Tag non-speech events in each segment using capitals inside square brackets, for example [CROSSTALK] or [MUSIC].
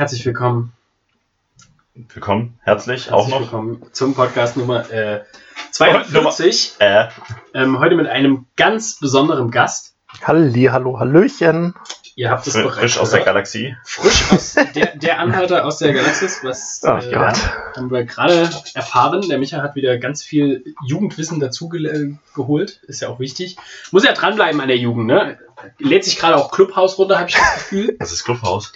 Herzlich willkommen. Willkommen, herzlich, Herzlich auch noch. willkommen zum Podcast Nummer äh, 42. Äh, Ähm, heute mit einem ganz besonderen Gast. Halli, hallo, hallöchen. Ihr habt es fr- bereits frisch aus der. Galaxie. Frisch aus der, der Anhalter aus der Galaxis. Was Ach äh, haben wir gerade erfahren. Der Micha hat wieder ganz viel Jugendwissen dazu ge geholt. Ist ja auch wichtig. Muss ja dranbleiben an der Jugend, ne? Lädt sich gerade auch Clubhaus runter, habe ich das Gefühl. [LAUGHS] Das ist Clubhaus.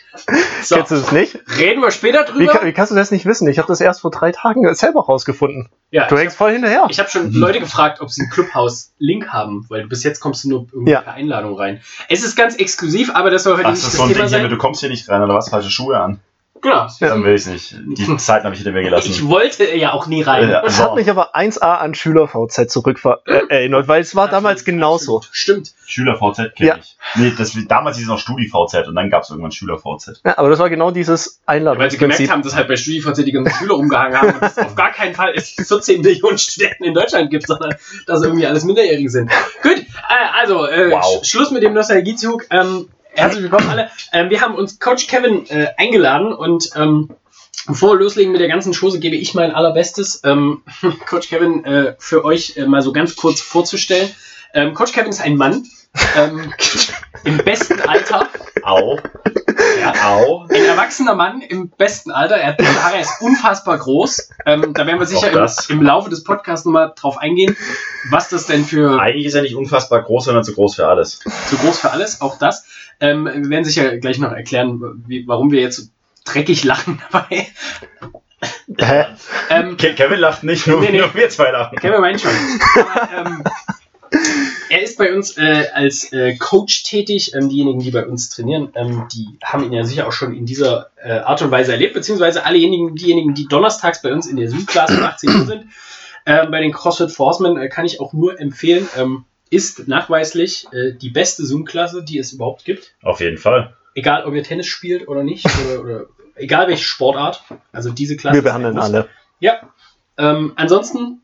So, Kennst du es nicht? reden wir später Wie, drüber. ka- wie kannst du das nicht wissen? Ich habe das erst vor drei Tagen selber rausgefunden. ja, Du hängst voll hinterher. Ich habe schon Leute gefragt, ob sie einen Clubhouse-Link haben, weil bis jetzt kommst du nur irgendwie Ja. per Einladung rein. Es ist ganz exklusiv, aber das soll heute Ach, nicht das das so ein Thema Ding hier, sein. mit, du kommst hier nicht rein oder was? Falsche Schuhe an. Genau. Ja. Dann will ich nicht. Die [LAUGHS] Zeiten habe ich hinter mir gelassen. Ich wollte ja auch nie rein. Ja. Es hat mich aber 1A an Schüler-VZ zurückerinnert, weil es war damals Absolut, genauso. absolut. Stimmt. Schüler-VZ kenne Ja. ich. Nee, das, damals hieß es noch Studi-VZ und dann gab es irgendwann Schüler-VZ. Ja, aber das war genau dieses Weil sie gemerkt haben, dass halt bei StudiVZ die ganzen Schüler rumgehangen haben und es auf gar keinen Fall es 14 Millionen Studenten in Deutschland gibt, sondern dass irgendwie alles Minderjährige sind. Gut, äh, also äh, Wow. Sch Schluss mit dem Nostalgiezug. Ähm, herzlich willkommen alle. Ähm, wir haben uns Coach Kevin äh, eingeladen und ähm, Bevor wir loslegen mit der ganzen Chose, gebe ich mein allerbestes, ähm, [LAUGHS] Coach Kevin äh, für euch äh, mal so ganz kurz vorzustellen. Ähm, Coach Kevin ist ein Mann ähm, [LAUGHS] im besten Alter, Au. Ja. Au. ein erwachsener Mann im besten Alter. Er hat Haare, er ist unfassbar groß. Ähm, da werden wir sicher im, im Laufe des Podcasts nochmal drauf eingehen, was das denn für Eigentlich ist er nicht unfassbar groß, sondern zu groß für alles. zu groß für alles, auch das. Ähm, wir werden sicher gleich noch erklären, wie, warum wir jetzt so dreckig lachen dabei. Hä? Ähm, Ke Kevin lacht nicht, nur, Nee, nee. nur wir zwei lachen. Wir meinen schon. Aber, ähm, er ist bei uns äh, als äh, Coach tätig. Ähm, diejenigen, die bei uns trainieren, ähm, die haben ihn ja sicher auch schon in dieser äh, Art und Weise erlebt, beziehungsweise allejenigen, diejenigen, die donnerstags bei uns in der Zoom-Klasse um 18 Uhr sind. Ähm, bei den CrossFit Forcemen äh, kann ich auch nur empfehlen, ähm, ist nachweislich äh, die beste Zoom-Klasse, die es überhaupt gibt. Auf jeden Fall. Egal, ob ihr Tennis spielt oder nicht, oder, oder egal welche Sportart. Also diese Klasse. Wir behandeln alle. Ja. Ähm, ansonsten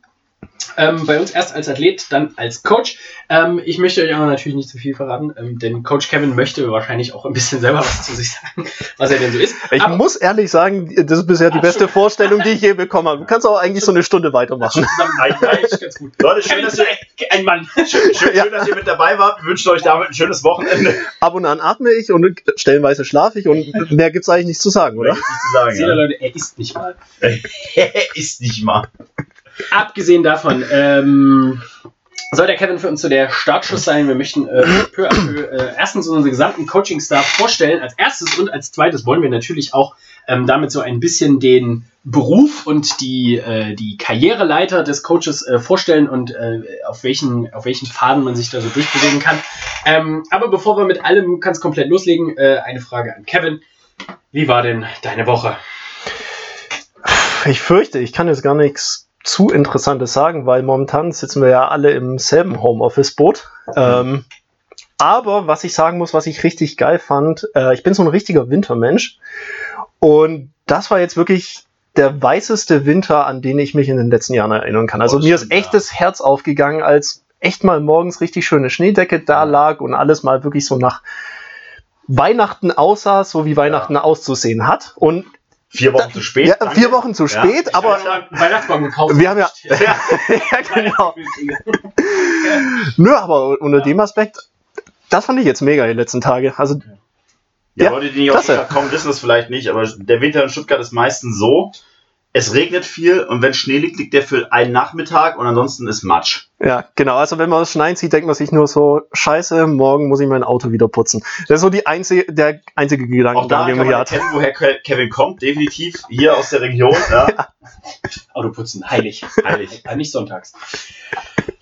ähm, bei uns erst als Athlet, dann als Coach. Ähm, ich möchte euch aber natürlich nicht zu viel verraten, ähm, denn Coach Kevin möchte wahrscheinlich auch ein bisschen [LAUGHS] selber was zu sich sagen, was er denn so ist. Ich Aber- muss ehrlich sagen, das ist bisher die Ach, beste schon. Vorstellung, die ich je bekommen habe. Du kannst auch eigentlich so eine Stunde weitermachen. zusammen eigentlich ganz gut. Leute, schön, Kevin dass ist ihr, ein, ein Mann. schön, schön, Ja. schön, dass ihr mit dabei wart. Wir wünschen euch damit ein schönes Wochenende. Ab und an atme ich und stellenweise schlafe ich und mehr gibt's eigentlich nicht zu sagen, Mehr oder? gibt's nicht zu sagen. Seht ihr, Ja. Leute, er isst nicht mal. [LAUGHS] ist nicht mal. Abgesehen davon, ähm, soll der Kevin für uns so der Startschuss sein. Wir möchten äh, peu à peu äh, erstens unseren gesamten Coaching-Staff vorstellen. Als erstes und als zweites wollen wir natürlich auch ähm, damit so ein bisschen den Beruf und die, äh, die Karriereleiter des Coaches äh, vorstellen und äh, auf, welchen, auf welchen Pfaden man sich da so durchbewegen kann. Ähm, aber bevor wir mit allem ganz komplett loslegen, äh, eine Frage an Kevin. Wie war denn deine Woche? Ich fürchte, ich kann jetzt gar nichts zu Interessantes sagen, weil momentan sitzen wir ja alle im selben Homeoffice-Boot. Ähm, aber was ich sagen muss, was ich richtig geil fand, äh, ich bin so ein richtiger Wintermensch. Und das war jetzt wirklich der weißeste Winter, an den ich mich in den letzten Jahren erinnern kann. Also Oh, mir ist echt ja. das Herz aufgegangen, als echt mal morgens richtig schöne Schneedecke da lag und alles mal wirklich so nach Weihnachten aussah, so wie Weihnachten auszusehen hat. Und Vier Wochen zu spät. ja, danke. vier Wochen zu Ja. spät, aber Weihnachtsbaum gekauft. wir haben ja, [LAUGHS] [LAUGHS] ja, genau. [LAUGHS] Nö, aber unter dem Aspekt, das fand ich jetzt mega die letzten Tage. Also, Ja, Ja, Leute, die nicht klasse. Stuttgart kommen, wissen das vielleicht nicht, aber der Winter in Stuttgart ist meistens so, es regnet viel und wenn Schnee liegt, liegt der für einen Nachmittag und ansonsten ist Matsch. ja, genau. Also, wenn man das Schneien sieht, denkt man sich nur so, scheiße, morgen muss ich mein Auto wieder putzen. Das ist so die einzige, der einzige Gedankengang, den kann man hier hat. erkennen, woher Ke- Kevin kommt, definitiv hier aus der Region. Ja. [LAUGHS] Autoputzen, heilig. Heilig. Äh, nicht sonntags.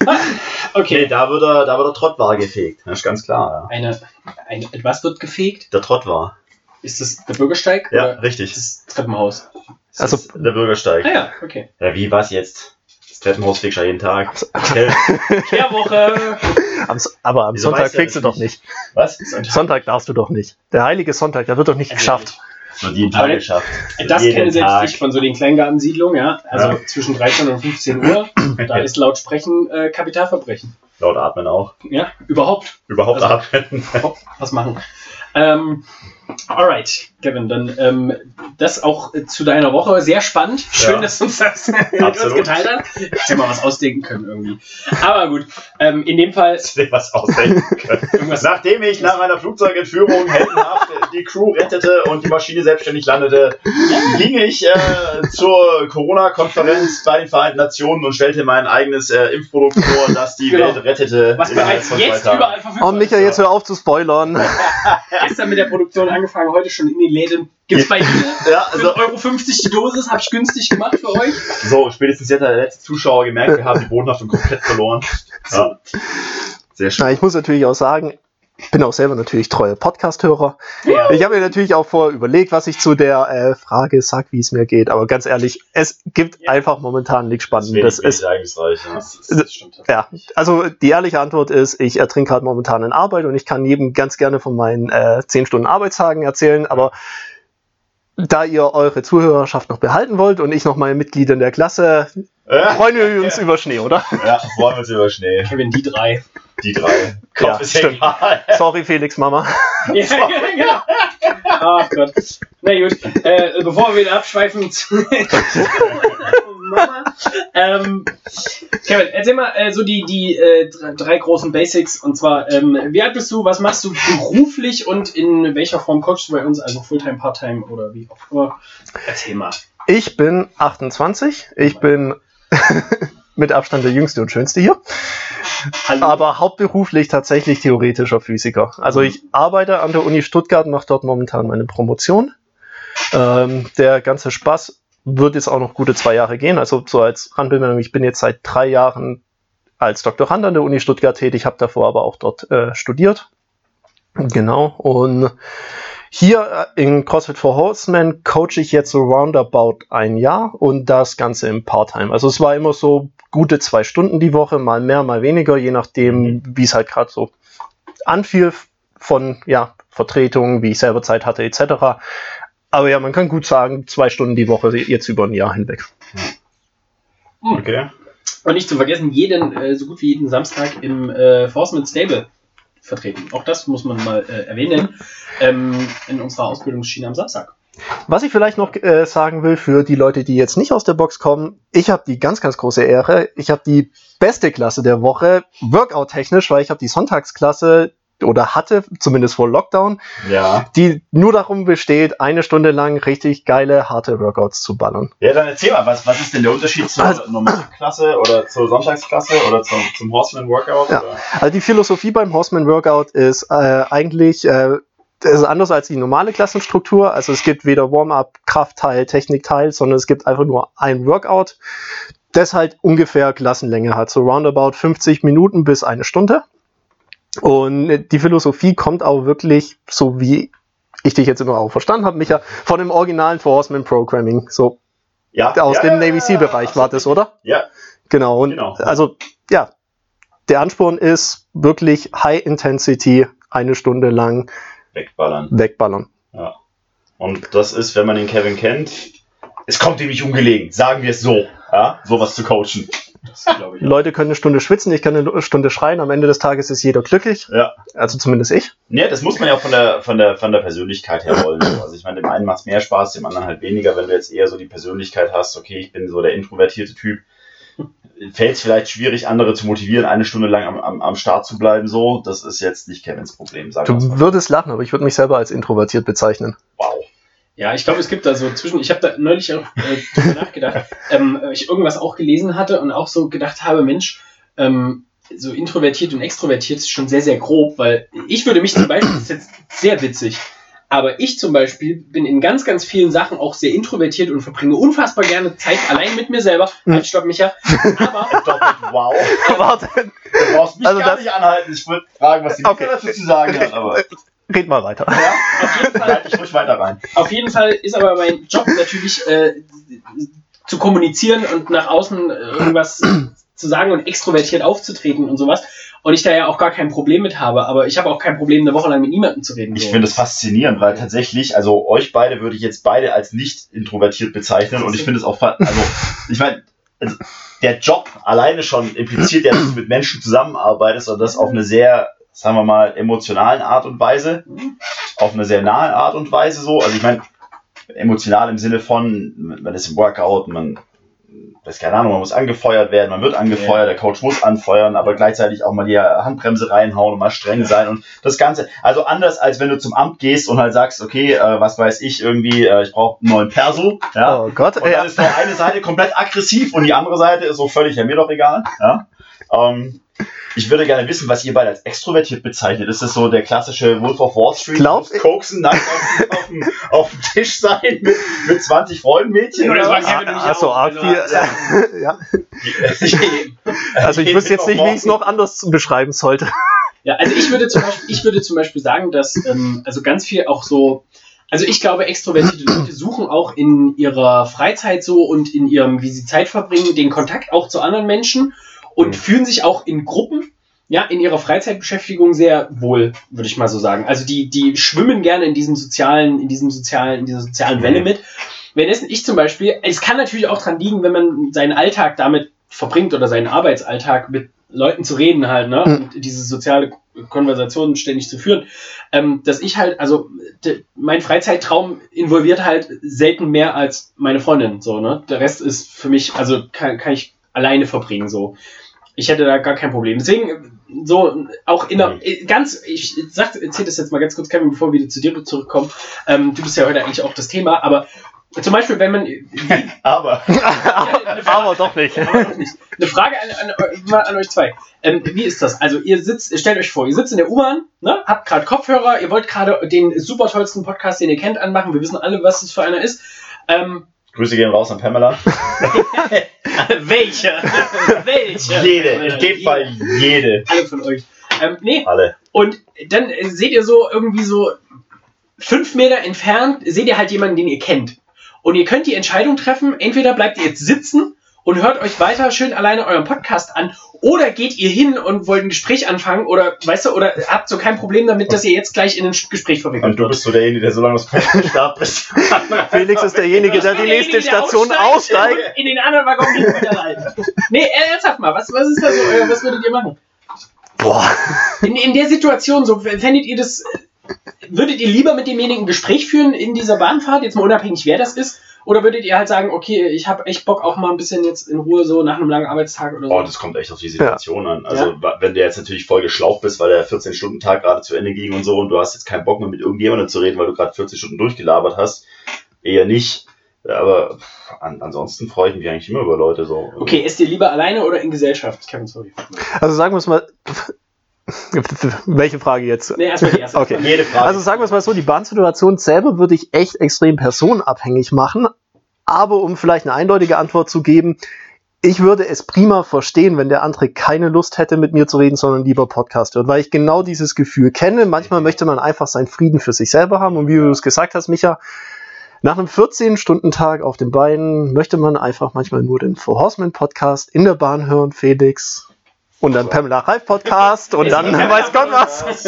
Ah, Okay, okay. da wird er, da wird der Trottwar gefegt. Das ist ganz klar, ja. Eine, ein, was wird gefegt? Der Trottwar. Ist das der Bürgersteig? Ja, Oder richtig. ist das Treppenhaus? Also- ist der Bürgersteig. Ah ja, okay. Ja, wie was jetzt? Das Treppenhaus fegst du jeden Tag. Kehrwoche. [LAUGHS] Am, aber am Wieso Sonntag kriegst du doch nicht. Was? Sonntag darfst du doch nicht. Der heilige Sonntag, der wird doch nicht geschafft. Noch jeden Aber Tag das- geschafft. Das jeden kenne selbst Tag. ich von so den Kleingartensiedlungen, ja. Also Ja. zwischen 13 und 15 Uhr. Da [LAUGHS] ist laut Sprechen äh, Kapitalverbrechen. Laut atmen auch. Ja, überhaupt. Überhaupt Also- atmen. was machen. Ähm, alright, Kevin, dann ähm, das auch zu deiner Woche. Sehr spannend. Schön, Ja. dass du uns das mit uns geteilt hast. Hätte mal was ausdenken können irgendwie. Aber gut, ähm, in dem Fall sich was ausdenken können. Nachdem ich nach einer Flugzeugentführung heldenhaft die Crew rettete und die Maschine selbstständig landete, ging ich äh, zur Corona-Konferenz bei den Vereinten Nationen und stellte mein eigenes äh, Impfprodukt vor, das die Genau. Welt rettete. Was bereits jetzt überall verfügbar Oh, Micha, ist. jetzt hör auf zu spoilern. [LAUGHS] Gestern mit der Produktion angefangen, heute schon in den Läden. Gibt's bei [LAUGHS] dir Ja, also, 1,50 Euro die Dosis, habe ich günstig gemacht für euch. so, spätestens jetzt hat der letzte Zuschauer gemerkt, wir haben die Bodenhaftung komplett verloren. [LAUGHS] Ja. Sehr schön. Na, ich muss natürlich auch sagen, bin auch selber natürlich treuer Podcast-Hörer. Ja. Ich habe mir natürlich auch vorher überlegt, was ich zu der äh, Frage sag, wie es mir geht. Aber ganz ehrlich, es gibt Ja. einfach momentan nichts Das Spannendes. Ja. Das, ist, das stimmt. ja, also die ehrliche Antwort ist, ich ertrinke gerade momentan in Arbeit und ich kann jedem ganz gerne von meinen äh, 10 Stunden Arbeitstagen erzählen, aber da ihr eure Zuhörerschaft noch behalten wollt und ich noch mal Mitglied in der Klasse, Ja, freuen wir uns über Schnee, oder? ja, freuen wir uns über Schnee. Kevin, die drei. Die drei. Kopf Ja, ist stimmt. egal. Sorry, Felix, Mama. [LAUGHS] Ja, genau. Ach Gott. Na gut, äh, bevor wir wieder abschweifen [LAUGHS] zu Mama. Ähm, Kevin, erzähl mal äh, so die, die äh, drei, drei großen Basics. Und zwar, ähm, wie alt bist du, was machst du beruflich und in welcher Form coachst du bei uns? Also Fulltime, Parttime oder wie auch immer. Erzähl mal. Ich bin 28. Ich bin [LAUGHS] mit Abstand der jüngste und schönste hier. Hallo. Aber hauptberuflich tatsächlich theoretischer Physiker. Also ich arbeite an der Uni Stuttgart, mache dort momentan meine Promotion. Ähm, der ganze Spaß wird jetzt auch noch gute zwei Jahre gehen. Also so als Randbemerkung, ich bin jetzt seit drei Jahren als Doktorand an der Uni Stuttgart tätig, habe davor aber auch dort äh, studiert. Genau. Und hier äh, in CrossFit for Horsemen coache ich jetzt so roundabout ein Jahr und das Ganze im Part-Time. Also es war immer so gute zwei Stunden die Woche, mal mehr, mal weniger, je nachdem, wie es halt gerade so anfiel von ja, Vertretungen, wie ich selber Zeit hatte, etc. Aber ja, man kann gut sagen, zwei Stunden die Woche jetzt über ein Jahr hinweg. Okay. Und nicht zu vergessen, jeden, äh, so gut wie jeden Samstag im äh, Forceman Stable vertreten. Auch das muss man mal äh, erwähnen. Ähm, in unserer Ausbildungsschiene am Samstag. Was ich vielleicht noch äh, sagen will für die Leute, die jetzt nicht aus der Box kommen, ich habe die ganz, ganz große Ehre. Ich habe die beste Klasse der Woche, Workout-technisch, weil ich habe die Sonntagsklasse oder hatte, zumindest vor Lockdown, Ja. die nur darum besteht, eine Stunde lang richtig geile, harte Workouts zu ballern. Ja, dann erzähl mal, was, was ist denn der Unterschied zur Also- normalen Klasse oder zur Sonntagsklasse oder zum, zum Horseman Workout? Ja. Also die Philosophie beim Horseman Workout ist äh, eigentlich äh, das ist anders als die normale Klassenstruktur. Also es gibt weder Warm-up, Kraftteil, Technikteil, sondern es gibt einfach nur ein Workout, das halt ungefähr Klassenlänge hat, so roundabout 50 Minuten bis eine Stunde. Und die Philosophie kommt auch wirklich, so wie ich dich jetzt immer auch verstanden habe, Micha, von dem originalen Horseman Programming. So Ja. aus ja, dem ja, Navy Seal Bereich ja, war das, oder? Ja. Genau. Und Genau. also, ja, der Ansporn ist wirklich High Intensity, eine Stunde lang Wegballern. wegballern. Und das ist, wenn man den Kevin kennt, es kommt ihm nicht ungelegen, sagen wir es so, ja, sowas zu coachen. Leute können eine Stunde schwitzen, ich kann eine Stunde schreien, am Ende des Tages ist jeder glücklich. Ja. Also zumindest ich. Ne, das muss man ja auch von der, von der, von der Persönlichkeit her wollen. Also ich meine, dem einen macht es mehr Spaß, dem anderen halt weniger. Wenn du jetzt eher so die Persönlichkeit hast, okay, ich bin so der introvertierte Typ, fällt es vielleicht schwierig, andere zu motivieren, eine Stunde lang am, am, am Start zu bleiben. So, das ist jetzt nicht Kevins Problem, sagen Du würdest lachen, aber ich würde mich selber als introvertiert bezeichnen. Wow. Ja, ich glaube, es gibt da so zwischen. Ich habe da neulich auch äh, drüber [LAUGHS] nachgedacht, ähm, weil ich irgendwas auch gelesen hatte und auch so gedacht habe, Mensch, ähm, so introvertiert und extrovertiert ist schon sehr, sehr grob, weil ich würde mich zum Beispiel, das ist jetzt sehr witzig, aber ich zum Beispiel bin in ganz, ganz vielen Sachen auch sehr introvertiert und verbringe unfassbar gerne Zeit allein mit mir selber. Hm. Halt, stopp, Micha. Aber [LAUGHS] Doppelt wow. [LAUGHS] Warte, Du brauchst mich Also gar das- nicht anhalten. Ich würde fragen, was die Okay. Dazu zu sagen hat, aber red mal weiter. ja, auf jeden Fall ich ruhig weiter rein. Auf jeden Fall ist aber mein Job natürlich äh, zu kommunizieren und nach außen äh, irgendwas zu sagen und extrovertiert aufzutreten und sowas. Und ich da ja auch gar kein Problem mit habe, aber ich habe auch kein Problem, eine Woche lang mit niemandem zu reden. Ich finde es faszinierend, weil tatsächlich, also euch beide würde ich jetzt beide als nicht introvertiert bezeichnen und ich finde es auch, also ich meine, also, der Job alleine schon impliziert ja, dass du mit Menschen zusammenarbeitest und das auf eine sehr sagen wir mal, emotionalen Art und Weise, auf eine sehr nahe Art und Weise so. Also ich meine, emotional im Sinne von, man ist im Workout, man das keine Ahnung, man muss angefeuert werden, man wird angefeuert, der Coach muss anfeuern, aber gleichzeitig auch mal die Handbremse reinhauen und mal streng sein und das Ganze. Also anders als wenn du zum Amt gehst und halt sagst, okay, äh, was weiß ich, irgendwie, äh, ich brauche einen neuen Perso. Ja? Oh Gott, und dann ja. ist noch eine Seite komplett aggressiv und die andere Seite ist so völlig, ja, mir doch egal. Ja? Ähm, ich würde gerne wissen, was ihr beide als extrovertiert bezeichnet. Ist das so der klassische Wolf of Wall Street? Glaub- Koksen, nackt auf, dem- auf, dem, Tisch sein mit, mit 20 Freundmädchen? Oder war was? Kevin Also arg Also, viel. Ja. Also ich wüsste jetzt nicht, wie ich es noch anders beschreiben sollte. [LAUGHS] Ja, also ich würde zum Beispiel, ich würde zum Beispiel sagen, dass ähm, also ganz viel auch so, also ich glaube, extrovertierte Leute suchen auch in ihrer Freizeit so und in ihrem, wie sie Zeit verbringen, den Kontakt auch zu anderen Menschen und Mhm. fühlen sich auch in Gruppen, ja, in ihrer Freizeitbeschäftigung sehr wohl, würde ich mal so sagen. Also die, die schwimmen gerne in diesem sozialen, in diesem sozialen, in dieser sozialen Welle Mhm. mit. Währenddessen ich zum Beispiel, es kann natürlich auch dran liegen, wenn man seinen Alltag damit verbringt oder seinen Arbeitsalltag mit Leuten zu reden halt, ne? Mhm. Und diese soziale Konversation ständig zu führen, ähm, dass ich halt, also mein Freizeittraum involviert halt selten mehr als meine Freundin, so, ne? Der Rest ist für mich, also kann, kann ich alleine verbringen, so. Ich hätte da gar kein Problem. Deswegen, so, auch in der, ganz, ich sag, erzähl das jetzt mal ganz kurz, Kevin, bevor wir wieder zu dir zurückkommen. Ähm, du bist ja heute eigentlich auch das Thema, aber zum Beispiel, wenn man, [LAUGHS] [LAUGHS] Aber Aber doch nicht. aber noch nicht. Eine Frage an, an, mal an euch zwei. Ähm, wie ist das? Also ihr sitzt, stellt euch vor, ihr sitzt in der U-Bahn, ne, habt gerade Kopfhörer, ihr wollt gerade den super tollsten Podcast, den ihr kennt, anmachen. Wir wissen alle, was das für einer ist. Ähm, Grüße gehen raus an Pamela. [LAUGHS] [LAUGHS] welche? [LAUGHS] welche? Jede, in dem Fall jede. Alle von euch. Ähm, nee, Alle. und dann äh, seht ihr so irgendwie so fünf Meter entfernt, seht ihr halt jemanden, den ihr kennt. Und ihr könnt die Entscheidung treffen, entweder bleibt ihr jetzt sitzen und hört euch weiter schön alleine euren Podcast an, oder geht ihr hin und wollt ein Gespräch anfangen, oder weißt du, oder habt so kein Problem damit, dass ihr jetzt gleich in ein Gespräch verwickelt Und du wird. bist so derjenige, der so lange das Podcast startet bist. Felix ist derjenige, der die nächste Station aussteigt. In den anderen Waggon geht wieder rein. Nee, ernsthaft mal, was, was ist da so, euer- was würdet ihr machen? Boah. In, in der Situation, so fändet ihr das, würdet ihr lieber mit demjenigen ein Gespräch führen in dieser Bahnfahrt, jetzt mal unabhängig, wer das ist, oder würdet ihr halt sagen, okay, ich habe echt Bock auch mal ein bisschen jetzt in Ruhe so nach einem langen Arbeitstag oder so? Oh, das kommt echt auf die Situation an. Also, wenn du jetzt natürlich voll geschlaucht bist, weil der 14-Stunden-Tag gerade zu Ende ging und so und du hast jetzt keinen Bock mehr mit irgendjemandem zu reden, weil du gerade 14 Stunden durchgelabert hast, eher nicht. Aber an, ansonsten freue ich mich eigentlich immer über Leute so. Okay, esst ihr lieber alleine oder in Gesellschaft? Kevin, sorry. Also sagen wir es mal. [LAUGHS] Welche Frage jetzt? Nee, erstmal die erste. [LAUGHS] Okay. Jede Frage. Also sagen wir es mal so, die Bahnsituation selber würde ich echt extrem personenabhängig machen. Aber um vielleicht eine eindeutige Antwort zu geben, ich würde es prima verstehen, wenn der andere keine Lust hätte, mit mir zu reden, sondern lieber Podcast hört, weil ich genau dieses Gefühl kenne. Manchmal möchte man einfach seinen Frieden für sich selber haben. Und wie du es gesagt hast, Micha, nach einem 14-Stunden-Tag auf den Beinen möchte man einfach manchmal nur den Four Horsemen Podcast in der Bahn hören, Felix. Und dann Pamela Reif Podcast und dann weiß Gott was.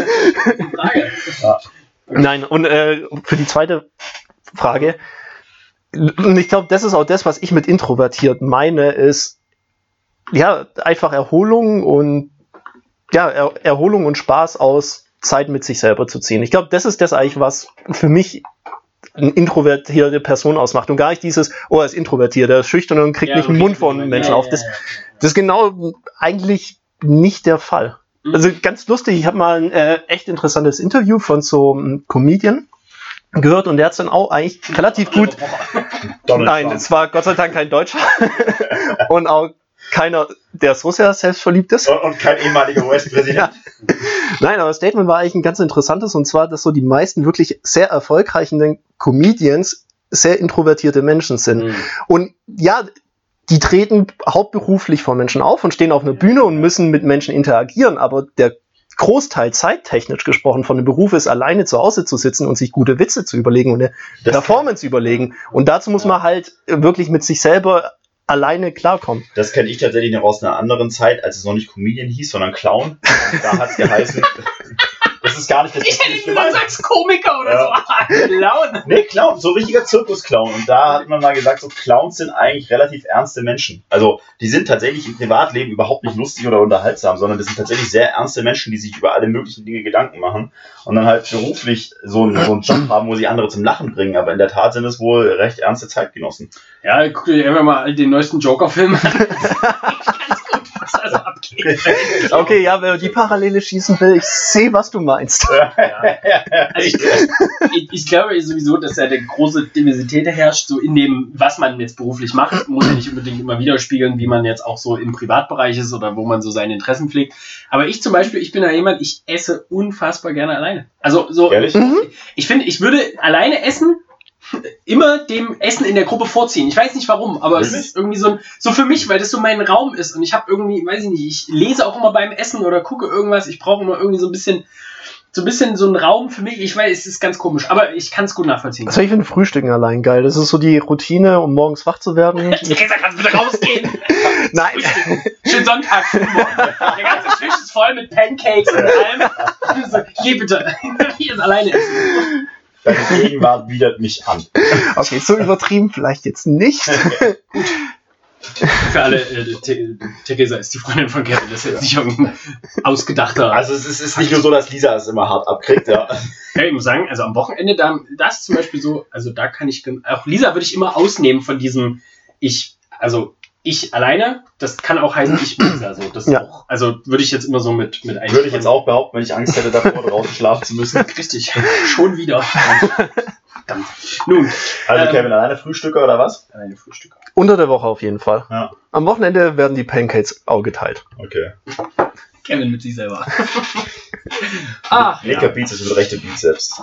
Nein, und äh, für die zweite Frage, und ich glaube, das ist auch das, was ich mit introvertiert meine, ist ja einfach Erholung und ja, er Erholung und Spaß aus Zeit mit sich selber zu ziehen. Ich glaube, das ist das eigentlich, was für mich eine introvertierte Person ausmacht und gar nicht dieses, oh, er ist introvertiert, er ist schüchtern und kriegt Ja, nicht den. Mund von Menschen Ja, auf. Das, das ist genau eigentlich nicht der Fall. Mhm. Also ganz lustig, ich habe mal ein äh, echt interessantes Interview von so einem Comedian gehört und der hat es dann auch eigentlich relativ gut. [LAUGHS] Nein, es war Gott sei Dank kein Deutscher [LAUGHS] und auch keiner, der so sehr selbstverliebt ist. Und, und kein ehemaliger US-Präsident. Ja. Nein, aber das Statement war eigentlich ein ganz interessantes und zwar, dass so die meisten wirklich sehr erfolgreichen Comedians sehr introvertierte Menschen sind. Mhm. Und ja, die treten hauptberuflich vor Menschen auf und stehen auf einer Bühne und müssen mit Menschen interagieren, aber der Großteil zeittechnisch gesprochen von dem Beruf ist, alleine zu Hause zu sitzen und sich gute Witze zu überlegen und eine Das- Performance überlegen. Und dazu muss man halt wirklich mit sich selber alleine klarkommen. Das kenne ich tatsächlich noch aus einer anderen Zeit, als es noch nicht Comedian hieß, sondern Clown. Da hat es geheißen. [LAUGHS] das ist gar nicht das Ich hätte nicht gesagt, sagst Komiker oder so. [LAUGHS] Ah, Clown. Nee, Clown, so richtiger Zirkusclown. Und da hat man mal gesagt, so Clowns sind eigentlich relativ ernste Menschen. Also die sind tatsächlich im Privatleben überhaupt nicht lustig oder unterhaltsam, sondern das sind tatsächlich sehr ernste Menschen, die sich über alle möglichen Dinge Gedanken machen und dann halt beruflich so einen, so einen Job haben, wo sie andere zum Lachen bringen. Aber in der Tat sind es wohl recht ernste Zeitgenossen. Ja, guck dir einfach mal den neuesten Joker-Film an. [LAUGHS] [LAUGHS] Was da so abgeht. [LAUGHS] Okay, ja, wer die Parallele schießen will, ich sehe, was du meinst. [LAUGHS] Also ich, ich, ich glaube sowieso, dass da eine große Diversität herrscht, so in dem, was man jetzt beruflich macht, muss ja nicht unbedingt immer widerspiegeln, wie man jetzt auch so im Privatbereich ist oder wo man so seine Interessen pflegt. Aber ich zum Beispiel, ich bin da jemand, ich esse unfassbar gerne alleine. Also so, Ehrlich? ich finde, ich würde alleine essen immer dem Essen in der Gruppe vorziehen. Ich weiß nicht warum, aber es Wirklich? ist irgendwie so, ein, so für mich, weil das so mein Raum ist und ich habe irgendwie, weiß ich nicht, ich lese auch immer beim Essen oder gucke irgendwas. Ich brauche immer irgendwie so ein bisschen, so ein bisschen so einen Raum für mich. Ich weiß, es ist ganz komisch, aber ich kann es gut nachvollziehen. Also ich finde Frühstücken allein geil. Das ist so die Routine, um morgens wach zu werden. [LAUGHS] Theresa, kannst du bitte rausgehen? [LAUGHS] Nein. Schönen Sonntag. Der ganze Tisch ist voll mit Pancakes und allem. [LAUGHS] So, hier bitte. Hier ist alleine essen. Deine Gegenwart widert mich an. Okay, so übertrieben vielleicht jetzt nicht. [LAUGHS] Für alle, äh, Theresa ist die Freundin von Kevin. Das ist jetzt nicht irgendein ausgedachter. Also es ist, es ist nicht nur so, dass Lisa es immer hart abkriegt, ja. [LAUGHS] Ja, ich muss sagen, also am Wochenende, da, das zum Beispiel so, also da kann ich, auch Lisa würde ich immer ausnehmen von diesem, ich, also ich alleine, das kann auch heißen, ich mit Lisa, so, das Ja. auch, also würde ich jetzt immer so mit, mit Würde ich jetzt auch behaupten, wenn ich Angst hätte davor, draußen schlafen zu müssen. [LAUGHS] Richtig, schon wieder. Verdammt. Nun, Also Ähm, Kevin, alleine Frühstücker oder was? eine Frühstück. Unter der Woche auf jeden Fall. Ja. Am Wochenende werden die Pancakes auch geteilt. Okay. Kevin mit sich selber. [LAUGHS] Ach, Linker Bizeps und rechte Bizeps.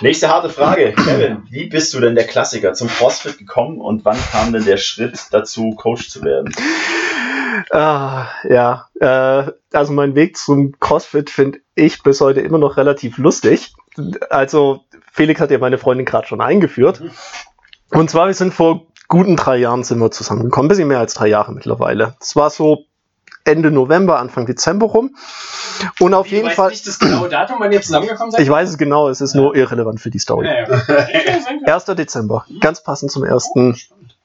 Nächste harte Frage. Kevin, wie bist du denn der Klassiker zum CrossFit gekommen und wann kam denn der Schritt dazu, Coach zu werden? Ah, ja, äh, also mein Weg zum CrossFit finde ich bis heute immer noch relativ lustig. Also Felix hat ja meine Freundin gerade schon eingeführt. Und zwar, wir sind vor guten drei Jahren sind wir zusammengekommen, bisschen mehr als drei Jahre mittlerweile. Es war so Ende November, Anfang Dezember rum. Und auf Ich jeden weiß Fall, nicht das genaue Datum, wann ihr zusammengekommen seid. ich weiß es genau, es ist nur irrelevant für die Story. Ja, ja. [LAUGHS] 1. Dezember, ganz passend zum ersten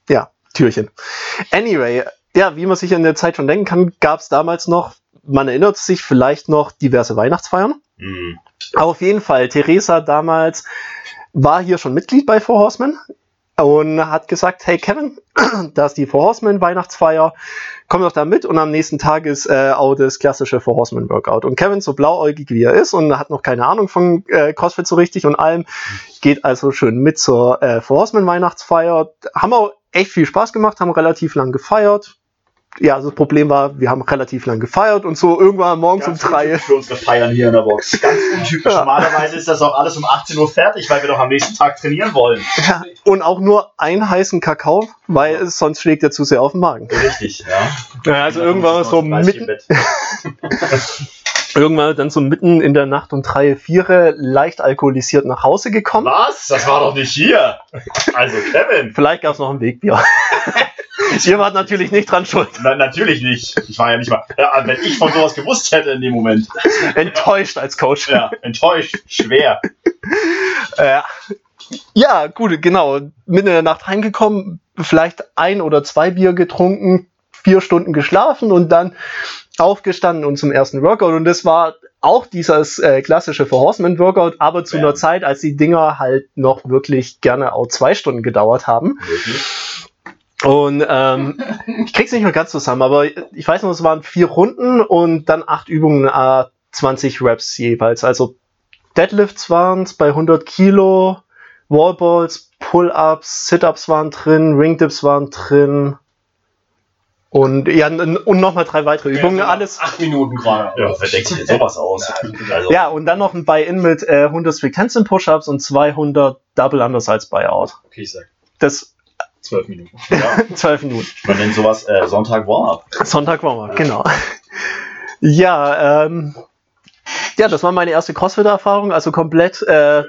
ja, Türchen. Anyway, ja, wie man sich in der Zeit schon denken kann, gab es damals noch, man erinnert sich vielleicht noch, diverse Weihnachtsfeiern. Hm. Aber auf jeden Fall, Theresa damals war hier schon Mitglied bei Four Horsemen und hat gesagt, hey Kevin, [CLEARS THROAT] da ist die Four Horsemen Weihnachtsfeier, komm doch da mit und am nächsten Tag ist äh, auch das klassische Four Horsemen Workout. Und Kevin, so blauäugig wie er ist und hat noch keine Ahnung von äh, CrossFit so richtig und allem, geht also schön mit zur äh, Four Horsemen Weihnachtsfeier. Haben auch echt viel Spaß gemacht, haben relativ lang gefeiert. Ja, also das Problem war, wir haben relativ lang gefeiert und so irgendwann morgens Ganz um drei. für unsere Feiern hier in der Box. Ganz untypisch. [LAUGHS] Ja. Normalerweise ist das auch alles um 18 Uhr fertig, weil wir doch am nächsten Tag trainieren wollen. Ja, und auch nur einen heißen Kakao, weil es sonst schlägt er zu sehr auf den Magen. Richtig, ja. Ja, also irgendwann so mitten. [LAUGHS] irgendwann dann so mitten in der Nacht um drei, vier leicht alkoholisiert nach Hause gekommen. Was? Das war doch nicht hier. Also Kevin. Vielleicht gab es noch ein Wegbier. [LAUGHS] Ihr wart natürlich nicht dran schuld. Na, natürlich nicht. Ich war ja nicht mal. Ja, wenn ich von sowas gewusst hätte in dem Moment. Enttäuscht als Coach. Ja, enttäuscht. Schwer. Äh, ja, gut, genau. Mitten in der Nacht heimgekommen, vielleicht ein oder zwei Bier getrunken, vier Stunden geschlafen und dann aufgestanden und zum ersten Workout. Und das war auch dieses äh, klassische For Horseman Workout, aber zu Bam. einer Zeit, als die Dinger halt noch wirklich gerne auch zwei Stunden gedauert haben. Wirklich? Und ähm, ich krieg's nicht mehr ganz zusammen, aber ich weiß noch, es waren vier Runden und dann acht Übungen, äh, 20 Reps jeweils. Also Deadlifts waren es bei 100 Kilo, Wallballs, Pull-ups, Sit-ups waren drin, Ringdips waren drin und ja und nochmal drei weitere Übungen. Ja, Alles. Acht Minuten gerade. Ja, wer denkt sich sowas aus? [LAUGHS] Also, Ja und dann noch ein Buy-in mit äh, 100 Strict Handstand Push-ups und 200 Double Undersides Buyout. Okay, ich sag Das zwölf Minuten. ja, [LAUGHS] zwölf Minuten. man nennt sowas äh, Sonntag Warm-up. Sonntag war mal, genau. Ja, ähm, ja, das war meine erste CrossFit-Erfahrung, also komplett äh,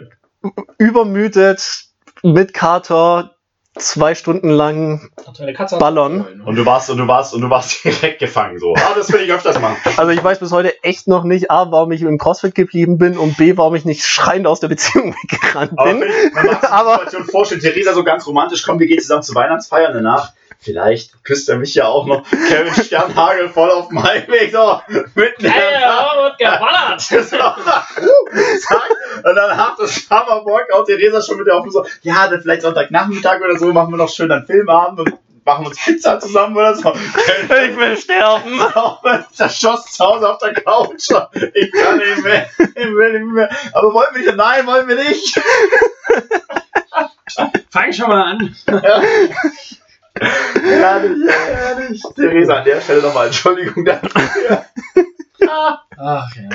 übermüdet, mit Kater, zwei Stunden lang Katze Ballern. Und du warst und du warst und du warst [LAUGHS] direkt gefangen so. Ah, das will ich öfters machen. Also ich weiß bis heute echt noch nicht, A, warum ich im CrossFit geblieben bin und B, warum ich nicht schreiend aus der Beziehung [LAUGHS] weggerannt Aber bin. wenn ich, man macht sich die Aber- Situation vorstellen, Theresa so ganz romantisch, komm, wir gehen zusammen zur Weihnachtsfeier danach. Vielleicht küsst er mich ja auch noch. Kevin Sternhagel voll auf dem Heimweg, so, mitten in der Nacht. wird geballert! [LAUGHS] Und dann hat das Hammer-Workout, Theresa schon mit der Hoffnung so, ja, dann vielleicht Sonntagnachmittag oder so, machen wir noch schön einen Filmabend und machen uns Pizza zusammen oder so. Ich will sterben. [LAUGHS] Zerschossen zu Hause auf der Couch. Ich kann nicht mehr. Ich will nicht mehr. Aber wollen wir nicht? Nein, wollen wir nicht. Fang schon mal an. Herrlich, herrlich. Theresa, an der Stelle nochmal Entschuldigung dafür. Ach ja.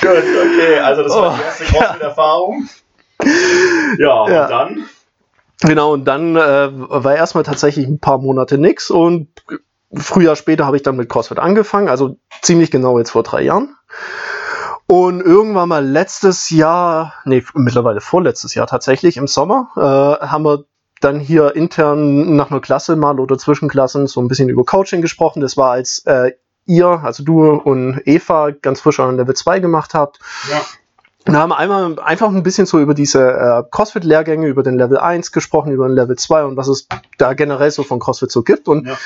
Gut, okay, also das war die Oh, erste CrossFit-Erfahrung. Ja, Ja. und dann? Genau, und dann äh, war erstmal tatsächlich ein paar Monate nix und Frühjahr später habe ich dann mit CrossFit angefangen, also ziemlich genau jetzt vor drei Jahren. Und irgendwann mal letztes Jahr, nee, mittlerweile vorletztes Jahr tatsächlich, im Sommer, äh, haben wir dann hier intern nach einer Klasse mal oder Zwischenklassen so ein bisschen über Coaching gesprochen. Das war, als äh, ihr, also du und Eva, ganz frisch an Level 2 gemacht habt. Ja. Und da haben wir einmal einfach ein bisschen so über diese äh, CrossFit-Lehrgänge, über den Level 1 gesprochen, über den Level 2 und was es da generell so von CrossFit so gibt. Und Ja.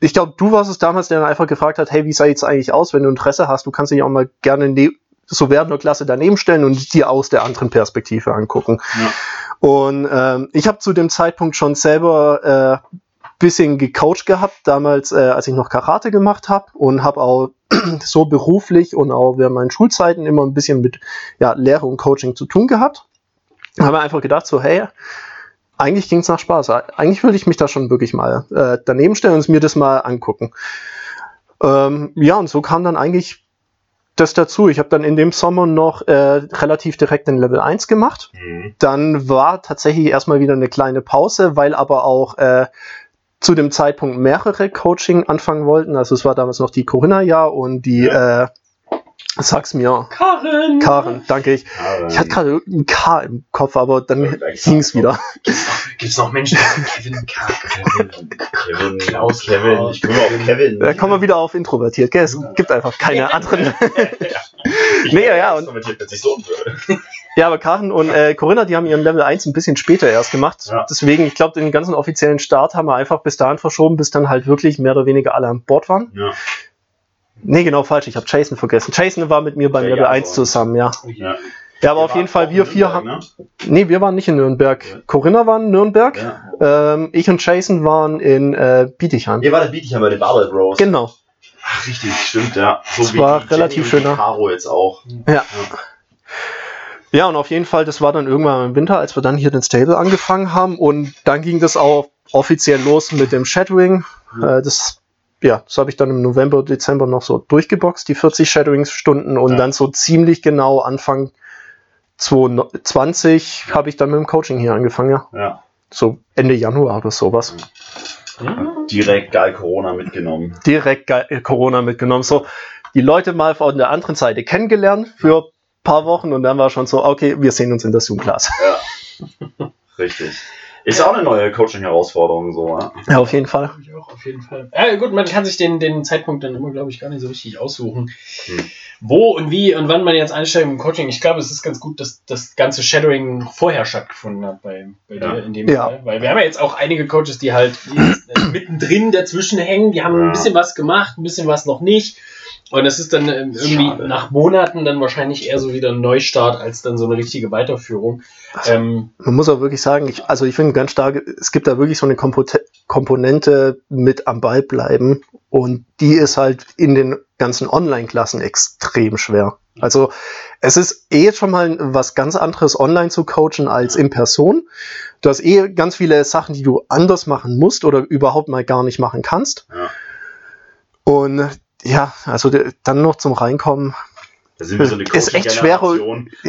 ich glaube, du warst es damals, der dann einfach gefragt hat, hey, wie sah jetzt eigentlich aus, wenn du Interesse hast? Du kannst dich auch mal gerne ne so während der Klasse daneben stellen und dir aus der anderen Perspektive angucken. Ja. Und ähm, ich habe zu dem Zeitpunkt schon selber äh, bisschen gecoacht gehabt, damals, äh, als ich noch Karate gemacht habe und habe auch [CLEARS THROAT] so beruflich und auch während meinen Schulzeiten immer ein bisschen mit ja, Lehre und Coaching zu tun gehabt. Habe einfach gedacht, so, hey, eigentlich ging es nach Spaß. Eigentlich würde ich mich da schon wirklich mal äh, daneben stellen und mir das mal angucken. Ähm, ja, und so kam dann eigentlich das dazu. Ich habe dann in dem Sommer noch äh, relativ direkt den Level 1 gemacht. Mhm. Dann war tatsächlich erstmal wieder eine kleine Pause, weil aber auch äh, zu dem Zeitpunkt mehrere Coaching anfangen wollten. Also es war damals noch die Corinna-Jahr und die, äh, sag's mir, Karen! Karen, danke ich. Aber, Ich hatte gerade irgendein K im Kopf, aber dann ging's wieder. Gibt's noch Menschen, die heißen Kevin K. Kevin. Kevin, Klaus, Kevin, ich komme auf Kevin. Da kommen wir wieder auf introvertiert, gell? Es gibt einfach keine anderen. [LAUGHS] Ich Nee, ja, und- so würde. Ja, aber Karen und äh, Corinna, die haben ihren Level 1 ein bisschen später erst gemacht. Ja. Deswegen, ich glaube, den ganzen offiziellen Start haben wir einfach bis dahin verschoben, bis dann halt wirklich mehr oder weniger alle an Bord waren. Ja. Nee, genau falsch. Ich habe Jason vergessen. Jason war mit mir beim Ja, Level ja, 1 so. zusammen, ja. Ja. Ja, aber auf jeden Fall, wir vier haben. Ne? Nee, wir waren nicht in Nürnberg. Ja. Corinna war in Nürnberg. Ja. Ähm, ich und Jason waren in äh, Bietigheim. Ihr war der Bietigheim bei den Barbell Bros. Genau. Ach, richtig, stimmt, ja. So Das war relativ schöner. Caro jetzt auch. Ja. Ja, und auf jeden Fall, das war dann irgendwann im Winter, als wir dann hier den Stable angefangen haben. Und dann ging das auch offiziell los mit dem Shadowing. Äh, das, ja, das habe ich dann im November, Dezember noch so durchgeboxt, die 40 Shadowing-Stunden. Und Ja. dann so ziemlich genau Anfang 2020 habe ich dann mit dem Coaching hier angefangen, ja. Ja. So Ende Januar oder sowas. Direkt geil Corona mitgenommen. Direkt geil, äh, Corona mitgenommen. So, die Leute mal von der anderen Seite kennengelernt für ein paar Wochen und dann war schon so, okay, wir sehen uns in der Zoom-Class. [LAUGHS] Richtig. Ist auch eine neue Coaching-Herausforderung, so, ja. Ja, auf jeden Fall. Ich auch, auf jeden Fall. Ja, gut, man kann sich den, den Zeitpunkt dann immer, glaube ich, gar nicht so richtig aussuchen. Hm. Wo und wie und wann man jetzt einsteigt im Coaching. Ich glaube, es ist ganz gut, dass das ganze Shadowing vorher stattgefunden hat bei, bei Ja. dir in dem Ja. Fall. Weil wir haben ja jetzt auch einige Coaches, die halt äh, mittendrin dazwischen hängen. Die haben Ja. ein bisschen was gemacht, ein bisschen was noch nicht. Und es ist dann ähm, irgendwie Schade. nach Monaten dann wahrscheinlich eher so wieder ein Neustart als dann so eine richtige Weiterführung. Ähm, Man muss auch wirklich sagen, ich, also ich finde ganz stark, es gibt da wirklich so eine Komponente mit am Ball bleiben und die ist halt in den ganzen Online-Klassen extrem schwer. Also es ist eh schon mal was ganz anderes, online zu coachen als in Person. Du hast eh ganz viele Sachen, die du anders machen musst oder überhaupt mal gar nicht machen kannst. Ja. Und ja, also dann noch zum Reinkommen, Da sind wir so eine [LAUGHS] Ist echt.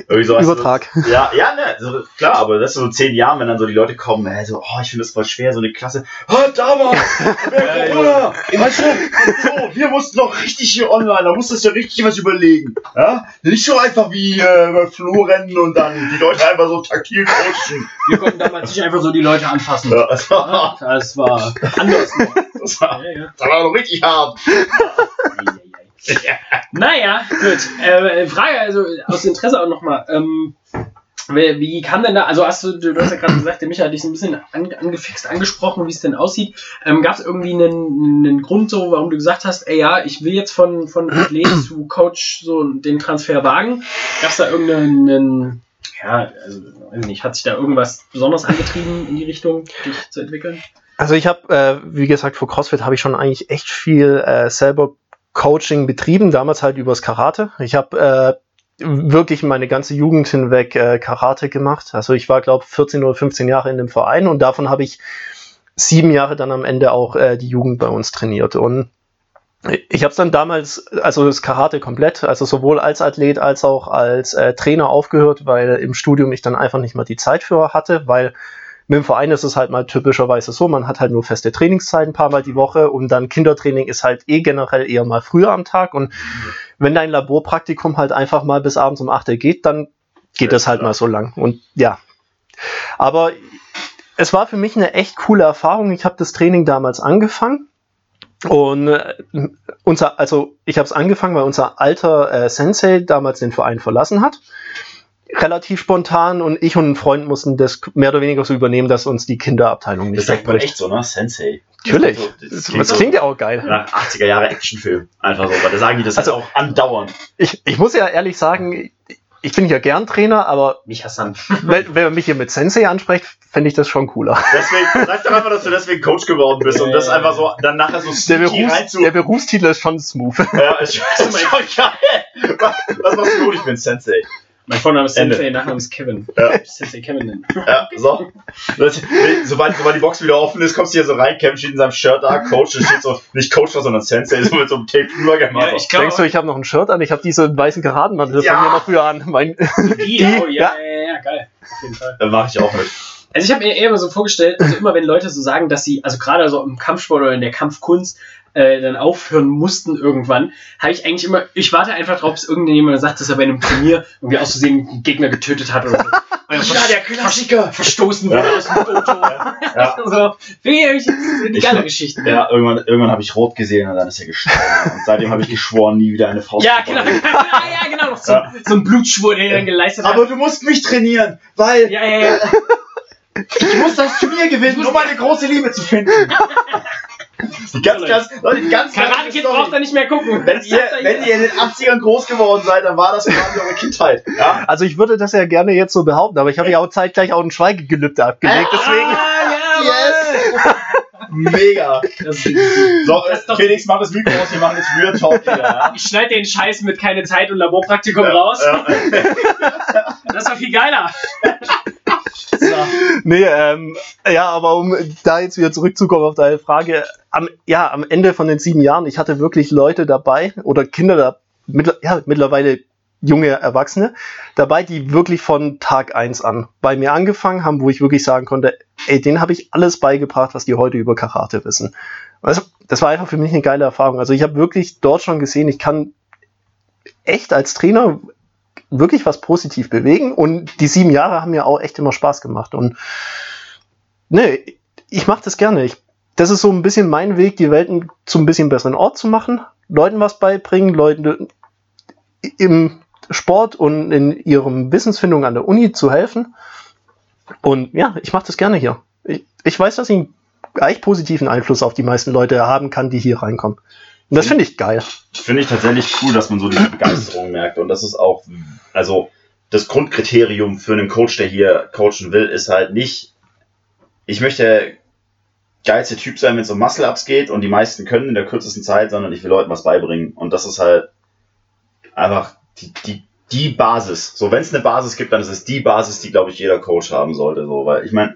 Irgendwie so, Übertrag. Ja, ja, ne, so, klar, aber das ist so zehn Jahren, wenn dann so die Leute kommen, ey, so, oh, ich finde das voll schwer, so eine Klasse. Oh, damals! [LAUGHS] Ja, Corona! Weißt du, so, wir mussten noch richtig hier online, da musstest du richtig was überlegen. Ja? Nicht so einfach wie äh, über Flur rennen und dann die Leute einfach so taktil coachen. Wir konnten damals nicht einfach so die Leute anfassen. Ja, das war, Das war anders. [LAUGHS] noch. das war, Ja, ja. das war noch richtig hart. [LAUGHS] Naja, gut. Äh, Frage, also aus Interesse auch nochmal. Ähm, wie kam denn da, also hast du, du hast ja gerade gesagt, der Micha hat dich so ein bisschen an, angefixt, angesprochen, wie es denn aussieht. Ähm, Gab es irgendwie einen, einen Grund, so, warum du gesagt hast, ey ja, ich will jetzt von, von Athlet zu Coach so den Transfer wagen? Gab es da irgendeinen, ja, also nicht, hat sich da irgendwas besonders angetrieben in die Richtung, dich zu entwickeln? Also ich habe, äh, wie gesagt, vor CrossFit habe ich schon eigentlich echt viel äh, selber Coaching betrieben, damals halt übers Karate. Ich habe äh, wirklich meine ganze Jugend hinweg äh, Karate gemacht. Also ich war, glaube 14 oder 15 Jahre in dem Verein und davon habe ich sieben Jahre dann am Ende auch äh, die Jugend bei uns trainiert. Und ich habe es dann damals, also das Karate komplett, also sowohl als Athlet als auch als äh, Trainer aufgehört, weil im Studium ich dann einfach nicht mehr die Zeit für hatte, weil mit dem Verein ist es halt mal typischerweise so, man hat halt nur feste Trainingszeiten ein paar Mal die Woche und dann Kindertraining ist halt eh generell eher mal früher am Tag und wenn dein Laborpraktikum halt einfach mal bis abends um 8 Uhr geht, dann geht das halt mal so lang und ja. Aber es war für mich eine echt coole Erfahrung. Ich habe das Training damals angefangen und äh, unser, also ich habe es angefangen, weil unser alter äh, Sensei damals den Verein verlassen hat. Relativ spontan und ich und ein Freund mussten das mehr oder weniger so übernehmen, dass uns die Kinderabteilung Das nicht sagt man echt so, ne? Sensei. Natürlich. Also, Das, das das so klingt ja auch geil. nach 80er Jahre Actionfilm. Einfach so, weil da sagen die das Also- halt auch andauernd. Ich, ich muss ja ehrlich sagen, ich bin ja gern Trainer, aber Mich Hassan. wenn, wenn man mich hier mit Sensei anspricht, fände ich das schon cooler. Deswegen, sag doch einfach, dass du deswegen Coach geworden bist und das einfach so dann nachher so Der, Berufs, der Berufstitel ist schon smooth. Ja, ist schon, ist [LAUGHS] schon geil. Was, was machst du gut? Ich bin Sensei. Mein Vorname ist Ende. Sensei, Nachname ist Kevin. Ja. Ich Sensei Kevin nennen. [LAUGHS] Ja, so. Das, sobald, sobald die Box wieder offen ist, kommst du hier so rein, Kevin steht in seinem Shirt da, Coach, da steht so, nicht Coach, sondern Sensei, so mit so einem Tape drüber gemacht. Ja, ich glaube, Denkst du, ich habe noch ein Shirt an? Ich habe diese weißen Karatenmantel Ja. von mir noch früher an. Mein, die, oh, ja, ja, ja, ja, geil. Auf jeden Fall. Dann mache ich auch mit. Also ich habe mir eher immer so vorgestellt, also immer wenn Leute so sagen, dass sie, also gerade so im Kampfsport oder in der Kampfkunst, äh, dann aufhören mussten irgendwann, habe ich eigentlich immer, ich warte einfach drauf, bis irgendjemand sagt, dass er bei einem Turnier irgendwie aus Versehen einen Gegner getötet hat oder so. [LAUGHS] Oder vers- der Klassiker. verstoßen wurde aus dem Auto. Ja. [LAUGHS] so, finde ich eine geile Geschichte. Ja, irgendwann, irgendwann habe ich rot gesehen und dann ist er gestorben. Und seitdem habe ich geschworen, nie wieder eine Faust Ja, zu genau. ballen. [LAUGHS] ja, ja, genau. Noch so, Ja. so ein Blutschwur, den er dann geleistet hat. Aber du musst mich trainieren, weil ja, ja, ja. ich muss das Turnier gewinnen, um meine große Liebe zu finden. Die ganz, ganz, Leute, die ganz Karate Kid braucht er nicht mehr gucken. Wenn Das ihr, wenn ihr in den 80ern groß geworden seid, dann war das quasi eure Kindheit. Ja? also ich würde das ja gerne jetzt so behaupten, aber ich habe ja auch zeitgleich auch ein Schweigegelübde abgelegt. Deswegen, Ah, ja, Mega. Das, So, Das ist doch- Felix, mach das Mikro aus, wir machen jetzt Real Talk wieder. Ja? ich schneide den Scheiß mit keine Zeit und Laborpraktikum raus. Ja, Das war viel geiler. Nee, ähm, ja, aber um da jetzt wieder zurückzukommen auf deine Frage, am, ja, am Ende von den sieben Jahren, ich hatte wirklich Leute dabei oder Kinder da, mittler- ja, mittlerweile junge Erwachsene dabei, die wirklich von Tag eins an bei mir angefangen haben, wo ich wirklich sagen konnte, ey, denen habe ich alles beigebracht, was die heute über Karate wissen. Also, das war einfach für mich eine geile Erfahrung. Also ich habe wirklich dort schon gesehen, ich kann echt als Trainer wirklich was positiv bewegen und die sieben Jahre haben mir auch echt immer Spaß gemacht und ne, ich mache das gerne. Ich, das ist so ein bisschen mein Weg, die Welt zu ein bisschen besseren Ort zu machen, Leuten was beibringen, Leuten im Sport und in ihrem Wissensfindung an der Uni zu helfen. Und ja, ich mache das gerne hier. Ich, ich weiß, dass ich einen eigentlich positiven Einfluss auf die meisten Leute haben kann, die hier reinkommen. Und das finde ich geil. Finde ich tatsächlich cool, dass man so diese Begeisterung merkt. Und das ist auch, also das Grundkriterium für einen Coach, der hier coachen will, ist halt nicht, ich möchte geilste Typ sein, wenn es um Muscle-Ups geht und die meisten können in der kürzesten Zeit, sondern ich will Leuten was beibringen. Und das ist halt einfach die, die, die Basis. So, wenn es eine Basis gibt, dann ist es die Basis, die, glaube ich, jeder Coach haben sollte. So, weil ich meine,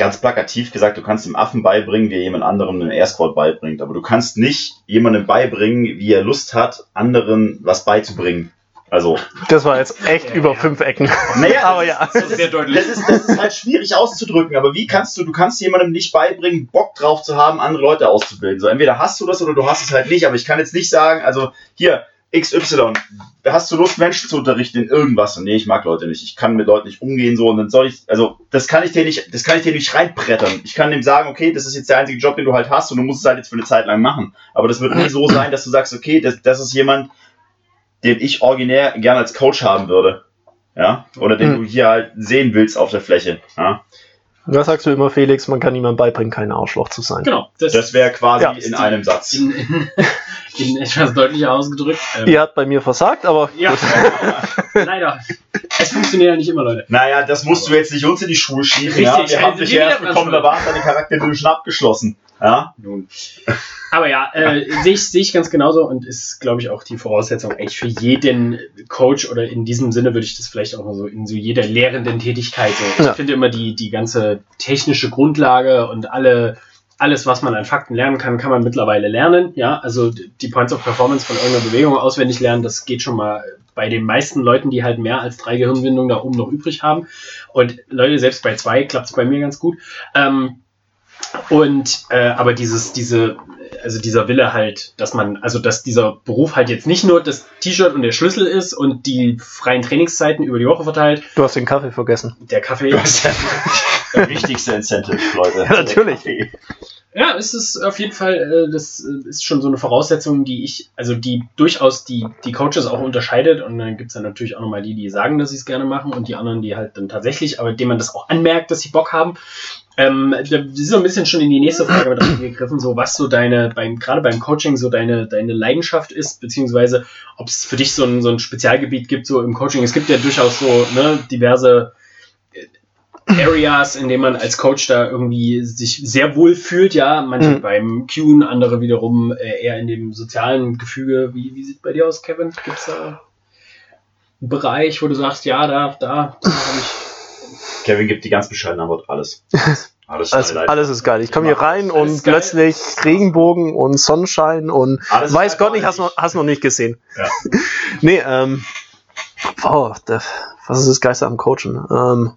ganz plakativ gesagt, du kannst dem Affen beibringen, wie er jemand anderem einen Air Squat beibringt. Aber du kannst nicht jemandem beibringen, wie er Lust hat, anderen was beizubringen. Also. Das war jetzt echt Ja, über ja. fünf Ecken. Naja, [LAUGHS] Aber ja. Das ist sehr deutlich. Das ist, das ist halt schwierig auszudrücken, aber wie kannst du, du kannst jemandem nicht beibringen, Bock drauf zu haben, andere Leute auszubilden. So, entweder hast du das oder du hast es halt nicht, aber ich kann jetzt nicht sagen, also hier, XY, hast du Lust, Menschen zu unterrichten in irgendwas? Und nee, ich mag Leute nicht. Ich kann mit Leuten nicht umgehen, so, und dann soll ich, also, das kann ich dir nicht, das kann ich dir nicht reinbrettern. Ich kann dem sagen, okay, das ist jetzt der einzige Job, den du halt hast, und du musst es halt jetzt für eine Zeit lang machen. Aber das wird nie so [CLEARS THROAT] sein, dass du sagst, okay, das, das ist jemand, den ich originär gern als Coach haben würde. Ja, oder den Mhm. du hier halt sehen willst auf der Fläche. Ja, Da sagst du immer, Felix, man kann niemandem beibringen, kein Arschloch zu sein. Genau. Das, das wäre quasi Ja. in einem Satz. in, in, [LAUGHS] in etwas deutlicher ausgedrückt. Ähm, Die hat bei mir versagt, aber ja, [LAUGHS] leider. Es funktioniert ja nicht immer, Leute. Naja, das musst du jetzt nicht uns in die Schuhe schieben. Richtig, ja? Wir also haben dich wir erst bekommen, da war deine Charaktere schon abgeschlossen. Ja? Nun. Aber ja, äh, sehe ich, sehe ich ganz genauso und ist, glaube ich, auch die Voraussetzung eigentlich für jeden Coach oder in diesem Sinne würde ich das vielleicht auch mal so in so jeder lehrenden Tätigkeit so. Ich Ja. finde immer die, die ganze technische Grundlage und alle, alles, was man an Fakten lernen kann, kann man mittlerweile lernen. Ja, also die Points of Performance von irgendeiner Bewegung auswendig lernen, das geht schon mal bei den meisten Leuten, die halt mehr als drei Gehirnwindungen da oben noch übrig haben. Und Leute, selbst bei zwei klappt es bei mir ganz gut. Ähm, und äh, aber dieses, diese, also dieser Wille halt, dass man, also dass dieser Beruf halt jetzt nicht nur das T-Shirt und der Schlüssel ist und die freien Trainingszeiten über die Woche verteilt, du hast den Kaffee vergessen. der Kaffee. Ist ja [LAUGHS] der wichtigste Incentive, Leute. Ja, natürlich. Ja, es ist auf jeden Fall, äh, das äh, ist schon so eine Voraussetzung, die ich, also die durchaus die, die Coaches auch unterscheidet. Und dann gibt's dann natürlich auch nochmal die, die sagen, dass sie es gerne machen und die anderen, die halt dann tatsächlich, aber denen man das auch anmerkt, dass sie Bock haben. Ähm, da ist so ein bisschen schon in die nächste Frage mit reingegriffen, so was so deine, beim, gerade beim Coaching so deine, deine Leidenschaft ist, beziehungsweise ob es für dich so ein, so ein Spezialgebiet gibt, so im Coaching. Es gibt ja durchaus so ne, diverse Areas, in denen man als Coach da irgendwie sich sehr wohl fühlt, ja, manche Mhm. beim Qen, andere wiederum äh, eher in dem sozialen Gefüge. Wie, wie sieht bei dir aus, Kevin? Gibt es da einen Bereich, wo du sagst, ja, da, da, da habe ich. Kevin gibt die ganz bescheidene Antwort, alles. [LAUGHS] Alles, Alles, alles ist geil. Ich komme hier rein Alles und geil. plötzlich Regenbogen und Sonnenschein und Alles weiß Gott nicht, hast noch, hast noch nicht gesehen. Ja. [LAUGHS] Nee, ähm, wow, der, was ist das Geiste am Coachen? Ähm,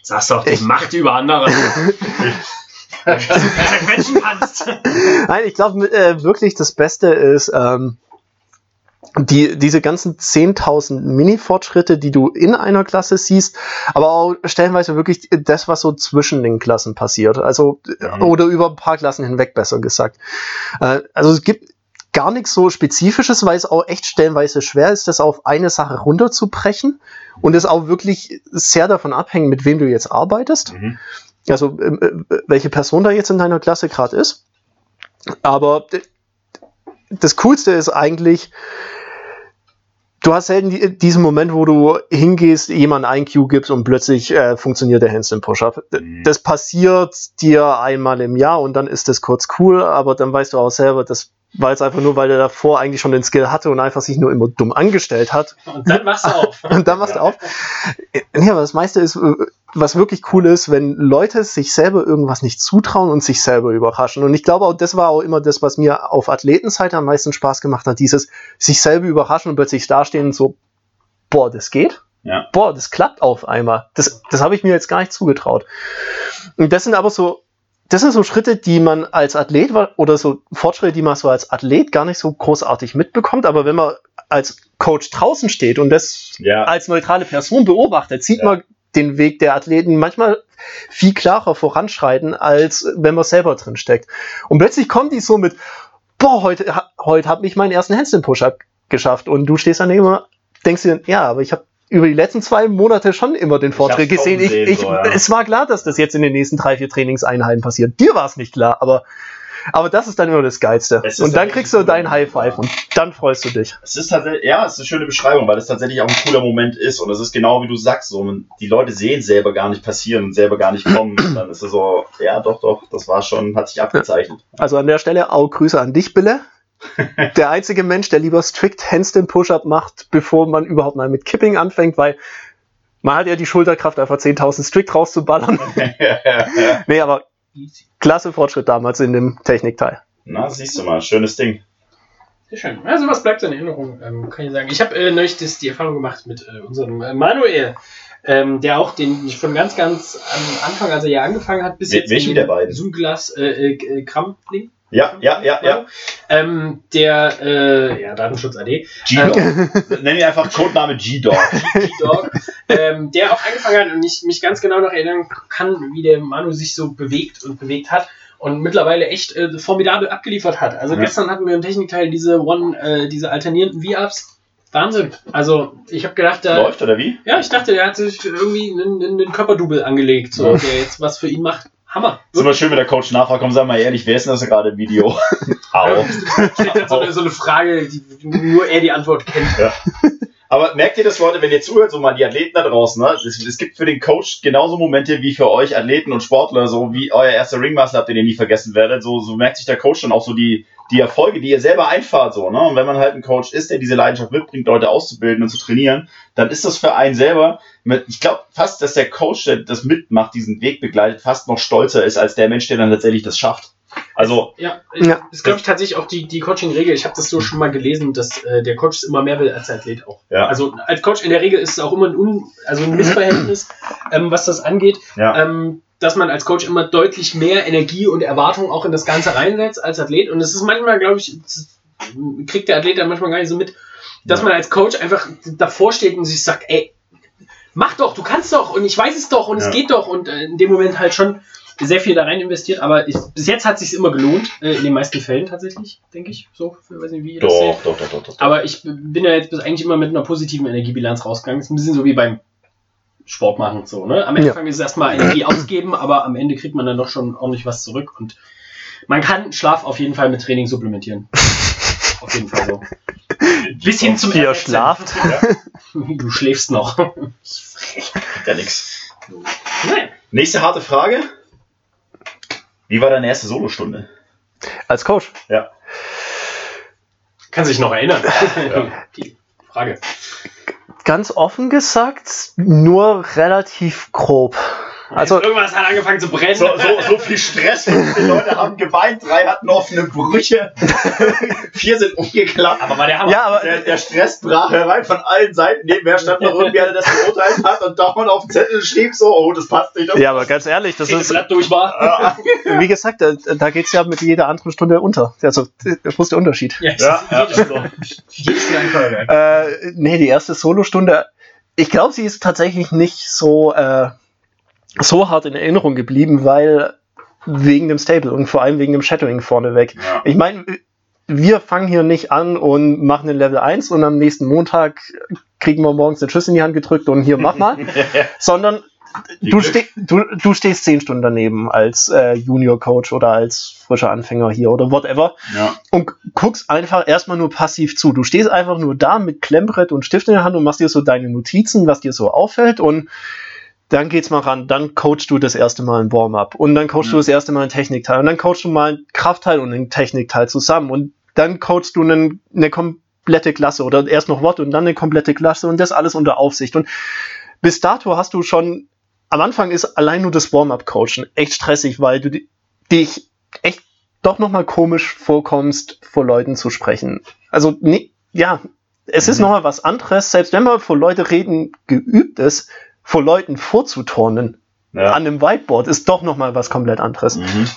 Sagst doch, die Ich- Macht über andere. [LAUGHS] dass du kannst. Nein, ich glaube äh, wirklich das Beste ist ähm, die, diese ganzen 10.000 Mini-Fortschritte, die du in einer Klasse siehst, aber auch stellenweise wirklich das, was so zwischen den Klassen passiert. Also, Mhm. oder über ein paar Klassen hinweg, besser gesagt. Äh, also es gibt gar nichts so Spezifisches, weil es auch echt stellenweise schwer ist, das auf eine Sache runterzubrechen und es auch wirklich sehr davon abhängt, mit wem du jetzt arbeitest Mhm. also ähm, äh, welche Person da jetzt in deiner Klasse gerade ist. Aber das Coolste ist eigentlich, du hast selten die, diesen Moment, wo du hingehst, jemand ein Cue gibst und plötzlich äh, funktioniert der Handstand Push-Up. Mhm. Das passiert dir einmal im Jahr und dann ist das kurz cool, aber dann weißt du auch selber, das war jetzt einfach nur, weil er davor eigentlich schon den Skill hatte und einfach sich nur immer dumm angestellt hat. Und dann wachst du [LAUGHS] auf. Und dann machst du auf. Nee, aber das meiste ist, äh, was wirklich cool ist, wenn Leute sich selber irgendwas nicht zutrauen und sich selber überraschen. Und ich glaube auch, das war auch immer das, was mir auf Athletenseite am meisten Spaß gemacht hat. Dieses sich selber überraschen und plötzlich dastehen und so, boah, das geht? Ja. Boah, das klappt auf einmal. Das, das habe ich mir jetzt gar nicht zugetraut. Und das sind aber so, das sind so Schritte, die man als Athlet oder so Fortschritte, die man so als Athlet gar nicht so großartig mitbekommt. Aber wenn man als Coach draußen steht und das Ja. als neutrale Person beobachtet, sieht Ja. man den Weg der Athleten manchmal viel klarer voranschreiten, als wenn man selber drin steckt. Und plötzlich kommen die so mit, boah, heute, heute habe ich meinen ersten Handstand-Push-Up geschafft. Und du stehst dann immer, denkst dir, ja, aber ich habe über die letzten zwei Monate schon immer den Fortschritt gesehen. Ich, ich, so, ja. Es war klar, dass das jetzt in den nächsten drei, vier Trainingseinheiten passiert. Dir war es nicht klar, aber, aber das ist dann immer das Geilste. Und dann kriegst du dein High Five und dann freust du dich. Es ist tatsächlich, ja, es ist eine schöne Beschreibung, weil es tatsächlich auch ein cooler Moment ist. Und es ist genau wie du sagst, so, die Leute sehen selber gar nicht passieren und selber gar nicht kommen. Und [CLEARS THROAT] dann ist es so, ja, doch, doch, das war schon, hat sich abgezeichnet. Also an der Stelle auch Grüße an dich, Bille. [LAUGHS] Der einzige Mensch, der lieber strikt Handstand Push-Up macht, bevor man überhaupt mal mit Kipping anfängt, weil Man hat ja die Schulterkraft, einfach 10.000 Strict rauszuballern. [LAUGHS] [LAUGHS] nee, aber klasse Fortschritt damals in dem Technikteil. Na, siehst du mal, schönes Ding. Sehr schön. Also was bleibt in Erinnerung, ähm, kann ich sagen. Ich habe äh, neulich das, die Erfahrung gemacht mit äh, unserem äh, Manuel, ähm, der auch den von ganz, ganz am Anfang, als er ja angefangen hat, bis Wel- jetzt welchen der beiden? Zoom-Glas äh, äh, Krampling. Ja, ja, ja, ja. Ähm, der, äh, ja, Datenschutz AD, G-Dog. [LAUGHS] Nenn ihn einfach Codename G-Dog. [LAUGHS] Dog, ähm, der auch angefangen hat und ich mich ganz genau noch erinnern kann, wie der Manu sich so bewegt und bewegt hat und mittlerweile echt äh, formidabel abgeliefert hat. Also Ja. gestern hatten wir im Technikteil diese One, äh, diese alternierenden V-Ups. Wahnsinn. Also ich habe gedacht, da, Läuft oder wie? ja, ich dachte, der hat sich irgendwie einen, einen, einen Körperdouble angelegt, so, Ja. der jetzt was für ihn macht. Hammer. Ist immer schön, wenn der Coach nachfragt, komm, sag mal ehrlich, wer ist denn das gerade im Video? [LAUGHS] Au. So, eine, so eine Frage, die nur er die Antwort kennt. Aber merkt ihr das, Leute, wenn ihr zuhört, so mal die Athleten da draußen, ne? Es, es gibt für den Coach genauso Momente wie für euch Athleten und Sportler, so wie euer erster Ringmaster habt, den ihr nie vergessen werdet. So, so merkt sich der Coach dann auch so die, die Erfolge, die ihr selber einfahrt, so, ne? Und wenn man halt ein Coach ist, der diese Leidenschaft mitbringt, Leute auszubilden und zu trainieren, dann ist das für einen selber, mit, ich glaube fast, dass der Coach, der das mitmacht, diesen Weg begleitet, fast noch stolzer ist als der Mensch, der dann tatsächlich das schafft. Also, Ja, ich, Ja. ist, glaube ich, tatsächlich auch die, die Coaching-Regel. Ich habe das so schon mal gelesen, dass äh, der Coach es immer mehr will als der Athlet auch. Ja. Also als Coach in der Regel ist es auch immer ein, Un also ein Missverhältnis, [CLEARS THROAT] ähm, was das angeht. ja. Ähm, dass man als Coach immer deutlich mehr Energie und Erwartung auch in das Ganze reinsetzt als Athlet. Und es ist manchmal, glaube ich, das kriegt der Athlet dann manchmal gar nicht so mit, dass man als Coach einfach davor steht und sich sagt, ey, mach doch, du kannst doch und ich weiß es doch und Ja. es geht doch und äh, in dem Moment halt schon sehr viel da rein investiert, aber ich, bis jetzt hat sich immer gelohnt, äh, in den meisten Fällen tatsächlich, denke ich. So, ich weiß nicht, wie ihr das seht. Doch, doch, doch, doch, doch. Aber ich bin ja jetzt bis eigentlich immer mit einer positiven Energiebilanz rausgegangen. ist ein bisschen so wie beim Sport machen. So, ne? Am Ja. Anfang ist es erstmal Energie ausgeben, aber am Ende kriegt man dann doch schon ordentlich was zurück. Und man kann Schlaf auf jeden Fall mit Training supplementieren. [LAUGHS] auf jeden Fall so. Bis hin zum Ihr schlaft. [LAUGHS] Du schläfst noch. Ja, nix. Nein. Nächste harte Frage. Wie war deine erste Solostunde? Als Coach. Ja. Kann sich noch erinnern. [LAUGHS] Ja. Frage. Ganz offen gesagt, nur relativ grob. Also, Irgendwas hat angefangen zu brennen. So, so, so viel Stress. [LAUGHS] 15 Leute haben geweint, drei hatten offene Brüche, [LAUGHS] vier sind umgeklappt. aber war der Hammer. ja, aber Der, der Stress brach herein von allen Seiten. Nebenher stand noch irgendwer, der das beurteilt hat und dauernd auf dem Zettel schrieb so, oh, das passt nicht. Das ja, aber ganz ehrlich, das das ist, Blatt durch war. [LAUGHS] wie gesagt, da, da geht's ja mit jeder anderen Stunde unter. Also, das ist der Unterschiid. Ja, Ja, ja, Stunde ein Feuerwerk. Äh, nee, die erste Solostunde, ich glaube, sie ist tatsächlich nicht so, äh, so hart in Erinnerung geblieben, weil wegen dem Stable und vor allem wegen dem Shadowing vorneweg. Ja. Ich meine, wir fangen hier nicht an und machen den Level 1 und am nächsten Montag kriegen wir morgens den Schuss in die Hand gedrückt und hier mach mal, [LAUGHS] sondern du, ste du, du stehst zehn Stunden daneben als äh, Junior Coach oder als frischer Anfänger hier oder whatever Ja. und guckst einfach erstmal nur passiv zu. Du stehst einfach nur da mit Klemmbrett und Stift in der Hand und machst dir so deine Notizen, was dir so auffällt und dann geht's mal ran. Dann coachst du das erste Mal ein Warm-up und dann coachst Ja. du das erste Mal ein Technikteil und dann coachst du mal ein Kraftteil und ein Technikteil zusammen und dann coachst du einen, eine komplette Klasse oder erst noch Wort und dann eine komplette Klasse und das alles unter Aufsicht. Und bis dato hast du schon, am Anfang ist allein nur das Warm-up-Coachen echt stressig, weil du di- dich echt doch nochmal komisch vorkommst, vor Leuten zu sprechen. Also, nee, ja, es ist Mhm. nochmal was anderes, selbst wenn man vor Leute reden geübt ist, vor Leuten vorzuturnen Ja. an einem Whiteboard ist doch nochmal was komplett anderes. Mhm.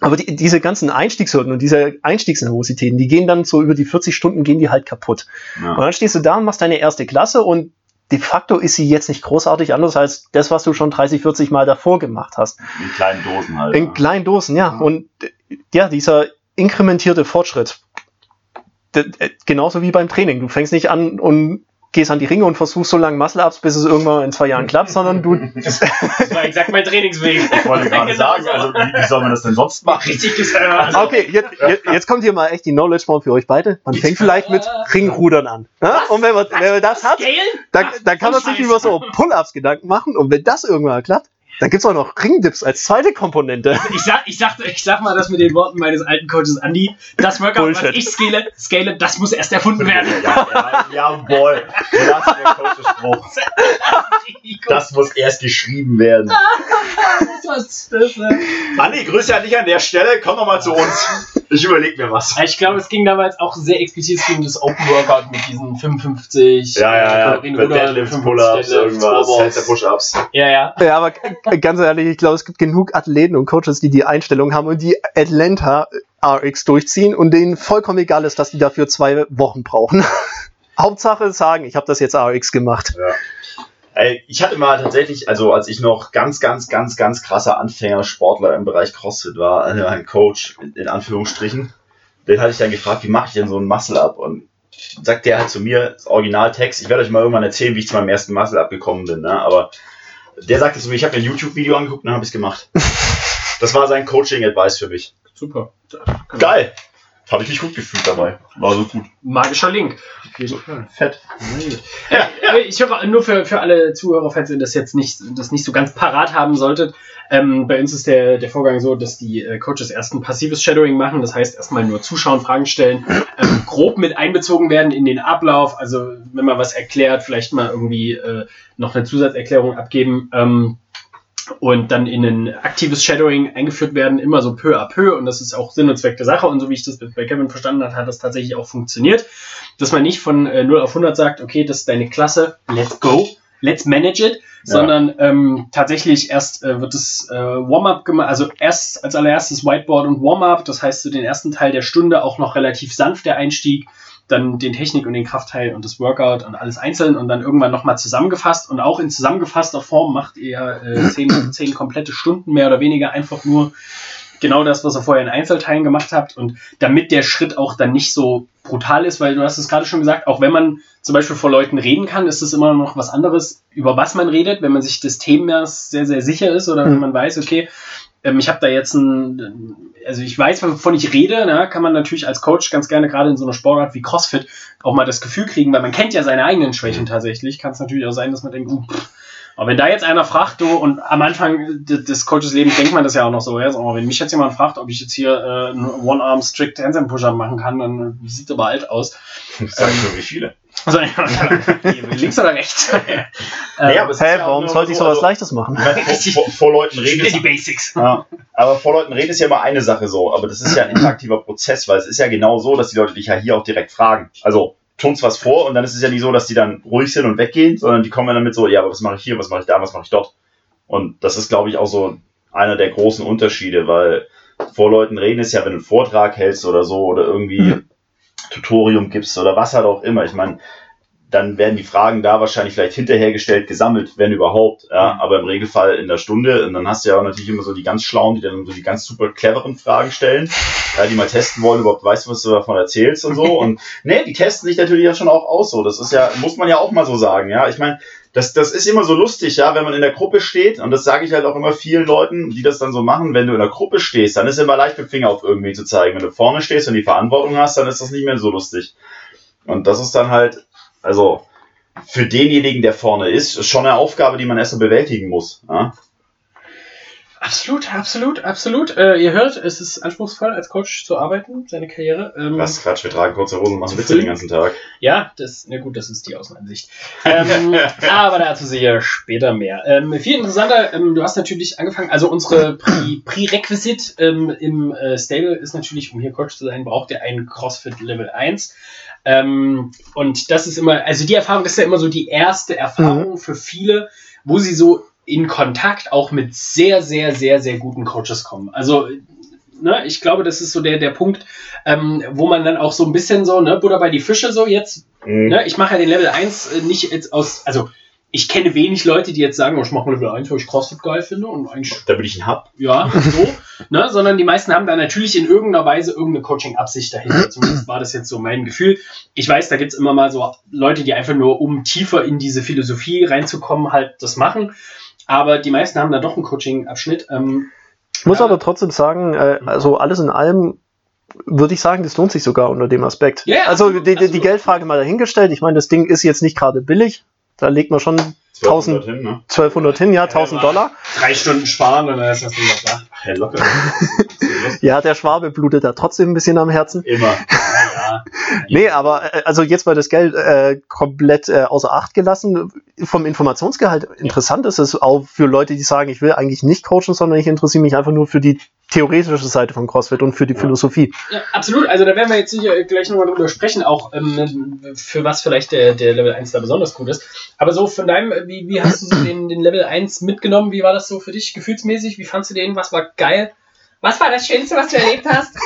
Aber die, diese ganzen Einstiegshürden und diese Einstiegsnervositäten, die gehen dann so über die 40 Stunden, gehen die halt kaputt. Und Ja. dann stehst du da und machst deine erste Klasse und de facto ist sie jetzt nicht großartig anders als das, was du schon 30, 40 Mal davor gemacht hast. In kleinen Dosen halt. In kleinen Dosen, ja. Und äh, ja, dieser inkrementierte Fortschritt, genauso wie beim Training. Du fängst nicht an und gehst an die Ringe und versuchst so lange Muscle-Ups, bis es irgendwann in zwei Jahren klappt, sondern du, [LAUGHS] Das war exakt mein Trainingsweg. Ich wollte gerade sagen, also wie, wie soll man das denn sonst machen? Richtig gesagt. okay, jetzt, jetzt, jetzt kommt hier mal echt die Knowledge Bomb für euch beide. Man fängt vielleicht mit Ringrudern an. Ja? Und wenn man, wenn man das hat, dann, dann kann man sich über so Pull-Ups Gedanken machen und wenn das irgendwann klappt, Da gibt's auch noch Ringdips als zweite Komponente. Ich sag, ich sag, ich sag mal das mit den Worten meines alten Coaches Andy. Das Workout, was Bullshit. ich scale, scale, das muss erst erfunden werden. Ja, ja, jawohl. Das ist der Coachespruch. [LAUGHS] Das muss erst geschrieben werden. das, was, das, äh, Andi, Grüße an dich an der Stelle. Komm doch mal zu uns. Ich überleg mir was. ich glaube, es ging damals auch sehr explizit es um das Open Workout mit diesen 55 Ja, ja, ja. Kalorien Mit oder Deadlifts, 55 Pull-Ups, irgendwas. Push-Ups. Ja, ja. Ja, aber [LAUGHS] ganz ehrlich, ich glaube, es gibt genug Athleten und Coaches, die die Einstellung haben und die Atlanta RX durchziehen und denen vollkommen egal ist, dass die dafür zwei Wochen brauchen. [LAUGHS] Hauptsache sagen, ich habe das jetzt RX gemacht. Ey, ich hatte mal tatsächlich, also als ich noch ganz, ganz, ganz, ganz krasser Anfänger-Sportler im Bereich CrossFit war, also ein Coach in- in Anführungsstrichen, den hatte ich dann gefragt, wie mache ich denn so ein Muscle-Up? Und sagt der halt zu mir, das Originaltext, ich werde euch mal irgendwann erzählen, wie ich zu meinem ersten Muscle-Up gekommen bin, ne? aber der sagte zu mir, ich habe mir ein YouTube-Video angeguckt und dann habe ich es gemacht. Das war sein Coaching-Advice für mich. Super. Geil! Habe ich mich gut gefühlt dabei. War so gut. Magischer Link. Auf jeden Fall. Fett. Ja, aber ich höre nur für, für alle Zuhörer, falls ihr das jetzt nicht, das nicht so ganz parat haben solltet. Ähm, bei uns ist der, der Vorgang so, dass die äh, Coaches erst ein passives Shadowing machen, das heißt erstmal nur zuschauen, Fragen stellen, ähm, grob mit einbezogen werden in den Ablauf. Also wenn man was erklärt, vielleicht mal irgendwie äh, noch eine Zusatzerklärung abgeben. Ähm, und dann in ein aktives Shadowing eingeführt werden, immer so peu à peu. Und das ist auch Sinn und Zweck der Sache. Und so wie ich das bei Kevin verstanden habe, hat das tatsächlich auch funktioniert. Dass man nicht von äh, 0 auf 100 sagt, okay, das ist deine Klasse, let's go, let's manage it, sondern ähm, tatsächlich erst äh, wird das äh, Warm-up gemacht, also erst als allererstes Whiteboard und Warm-up, das heißt so den ersten Teil der Stunde auch noch relativ sanft der Einstieg, dann den Technik- und den Kraftteil und das Workout und alles einzeln und dann irgendwann nochmal zusammengefasst und auch in zusammengefasster Form macht ihr äh, [CLEARS THROAT] zehn, zehn komplette Stunden mehr oder weniger einfach nur genau das, was ihr vorher in Einzelteilen gemacht habt und damit der Schritt auch dann nicht so brutal ist, weil du hast es gerade schon gesagt, auch wenn man zum Beispiel vor Leuten reden kann, ist es immer noch was anderes, über was man redet, wenn man sich des Themas sehr, sehr sicher ist oder wenn Mhm. man weiß, okay, ähm, ich habe da jetzt ein, also ich weiß, wovon ich rede, na, kann man natürlich als Coach ganz gerne gerade in so einer Sportart wie CrossFit auch mal das Gefühl kriegen, weil man kennt ja seine eigenen Schwächen tatsächlich. Kann es natürlich auch sein, dass man denkt, uh, pff. aber wenn da jetzt einer fragt, du, und am Anfang de- des Coaches Lebens denkt man das ja auch noch so, ja, so, wenn mich jetzt jemand fragt, ob ich jetzt hier äh, einen One-Arm Strict Handstand Push-Up machen kann, dann sieht aber alt aus. Sag ich nur, wie viele. Also, [LAUGHS] links oder rechts? [LAUGHS] Nee, aber es ist Hä, ja warum sollte ich so, sowas also- Leichtes machen? [LAUGHS] Vor, vor, vor Leuten reden ist die Basics. Ja, aber vor Leuten reden ist ja immer eine Sache so, aber das ist ja ein [CLEARS THROAT] interaktiver Prozess, weil es ist ja genau so, dass die Leute dich ja hier auch direkt fragen. Also tun's was vor und dann ist es ja nicht so, dass die dann ruhig sind und weggehen, sondern die kommen dann damit so, ja, aber was mache ich hier, was mache ich da, was mache ich dort. Und das ist, glaube ich, auch so einer der großen Unterschiede, weil vor Leuten reden ist ja, wenn du einen Vortrag hältst oder so oder irgendwie Mhm. [CLEARS THROAT] Tutorium gibst oder was halt auch immer. Ich meine, dann werden die Fragen da wahrscheinlich vielleicht hinterhergestellt, gesammelt, wenn überhaupt. Ja, Mhm. aber im Regelfall in der Stunde. Und dann hast du ja auch natürlich immer so die ganz schlauen, die dann so die ganz super cleveren Fragen stellen, ja, die mal testen wollen, überhaupt weißt du, was du davon erzählst und so. Und [LAUGHS] nee, die testen sich natürlich ja schon auch aus. So, das ist ja, muss man ja auch mal so sagen. Ja, ich meine, das, das ist immer so lustig, ja, wenn man in der Gruppe steht, und das sage ich halt auch immer vielen Leuten, die das dann so machen, wenn du in der Gruppe stehst, dann ist es immer leicht mit dem Finger auf irgendwie zu zeigen. Wenn du vorne stehst und die Verantwortung hast, dann ist das nicht mehr so lustig. Und das ist dann halt, also für denjenigen, der vorne ist, ist schon eine Aufgabe, die man erst so bewältigen muss. Ja? Absolut, absolut, absolut. Äh, ihr hört, es ist anspruchsvoll, als Coach zu arbeiten, seine Karriere. Ähm, Was Quatsch, wir tragen kurze Hosen und machen Witze den ganzen Tag. Ja, das, na gut, das ist die Außenansicht. Ähm, [LAUGHS] aber dazu sicher später mehr. Ähm, viel interessanter, ähm, du hast natürlich angefangen, also unsere Prerequisit ähm, im äh, Stable ist natürlich, um hier Coach zu sein, braucht ihr einen CrossFit Level 1. Ähm, und das ist immer, also die Erfahrung ist ja immer so die erste Erfahrung für viele, wo sie so in Kontakt auch mit sehr, sehr, sehr, sehr guten Coaches kommen. Also, ne, ich glaube, das ist so der, der Punkt, ähm, wo man dann auch so ein bisschen so, ne, Butter bei die Fische so jetzt, Mhm. Ne, ich mache ja den Level 1 äh, nicht jetzt aus, also ich kenne wenig Leute, die jetzt sagen, oh, ich mache Level 1, weil ich CrossFit geil finde und eigentlich, Damit ich ihn hab. ja, [LAUGHS] so, ne, sondern die meisten haben da natürlich in irgendeiner Weise irgendeine Coaching-Absicht dahinter. [LAUGHS] Zumindest war das jetzt so mein Gefühl. Ich weiß, da gibt's immer mal so Leute, die einfach nur, um tiefer in diese Philosophie reinzukommen, halt das machen. Aber die meisten haben da doch einen Coaching-Abschnitt. Ähm, Ich muss Ja. aber trotzdem sagen, äh, also alles in allem würde ich sagen, das lohnt sich sogar unter dem Aspekt. Ja, also die, die, die. Geldfrage mal dahingestellt. Ich meine, das Ding ist jetzt nicht gerade billig. Da legt man schon 1000 hin, ne? 1200 hin, ja, 1000 Dollar. Drei Stunden sparen und dann ist das Ding noch da. Ach, ja, locker. [LAUGHS] Ja, der Schwabe blutet da trotzdem ein bisschen am Herzen. Immer. [LAUGHS] Ja, Nee, aber äh, also jetzt mal das Geld äh, komplett äh, außer Acht gelassen. Vom Informationsgehalt interessant ist es auch für Leute, die sagen, ich will eigentlich nicht coachen, sondern ich interessiere mich einfach nur für die theoretische Seite von CrossFit und für die Philosophie. Ja, absolut. Also da werden wir jetzt sicher gleich nochmal drüber sprechen, auch ähm, für was vielleicht der, der Level 1 da besonders gut ist. Aber so von deinem, wie, wie hast du so den, den Level 1 mitgenommen? Wie war das so für dich gefühlsmäßig? Wie fandst du den? Was war geil? Was war das Schönste, was du erlebt hast?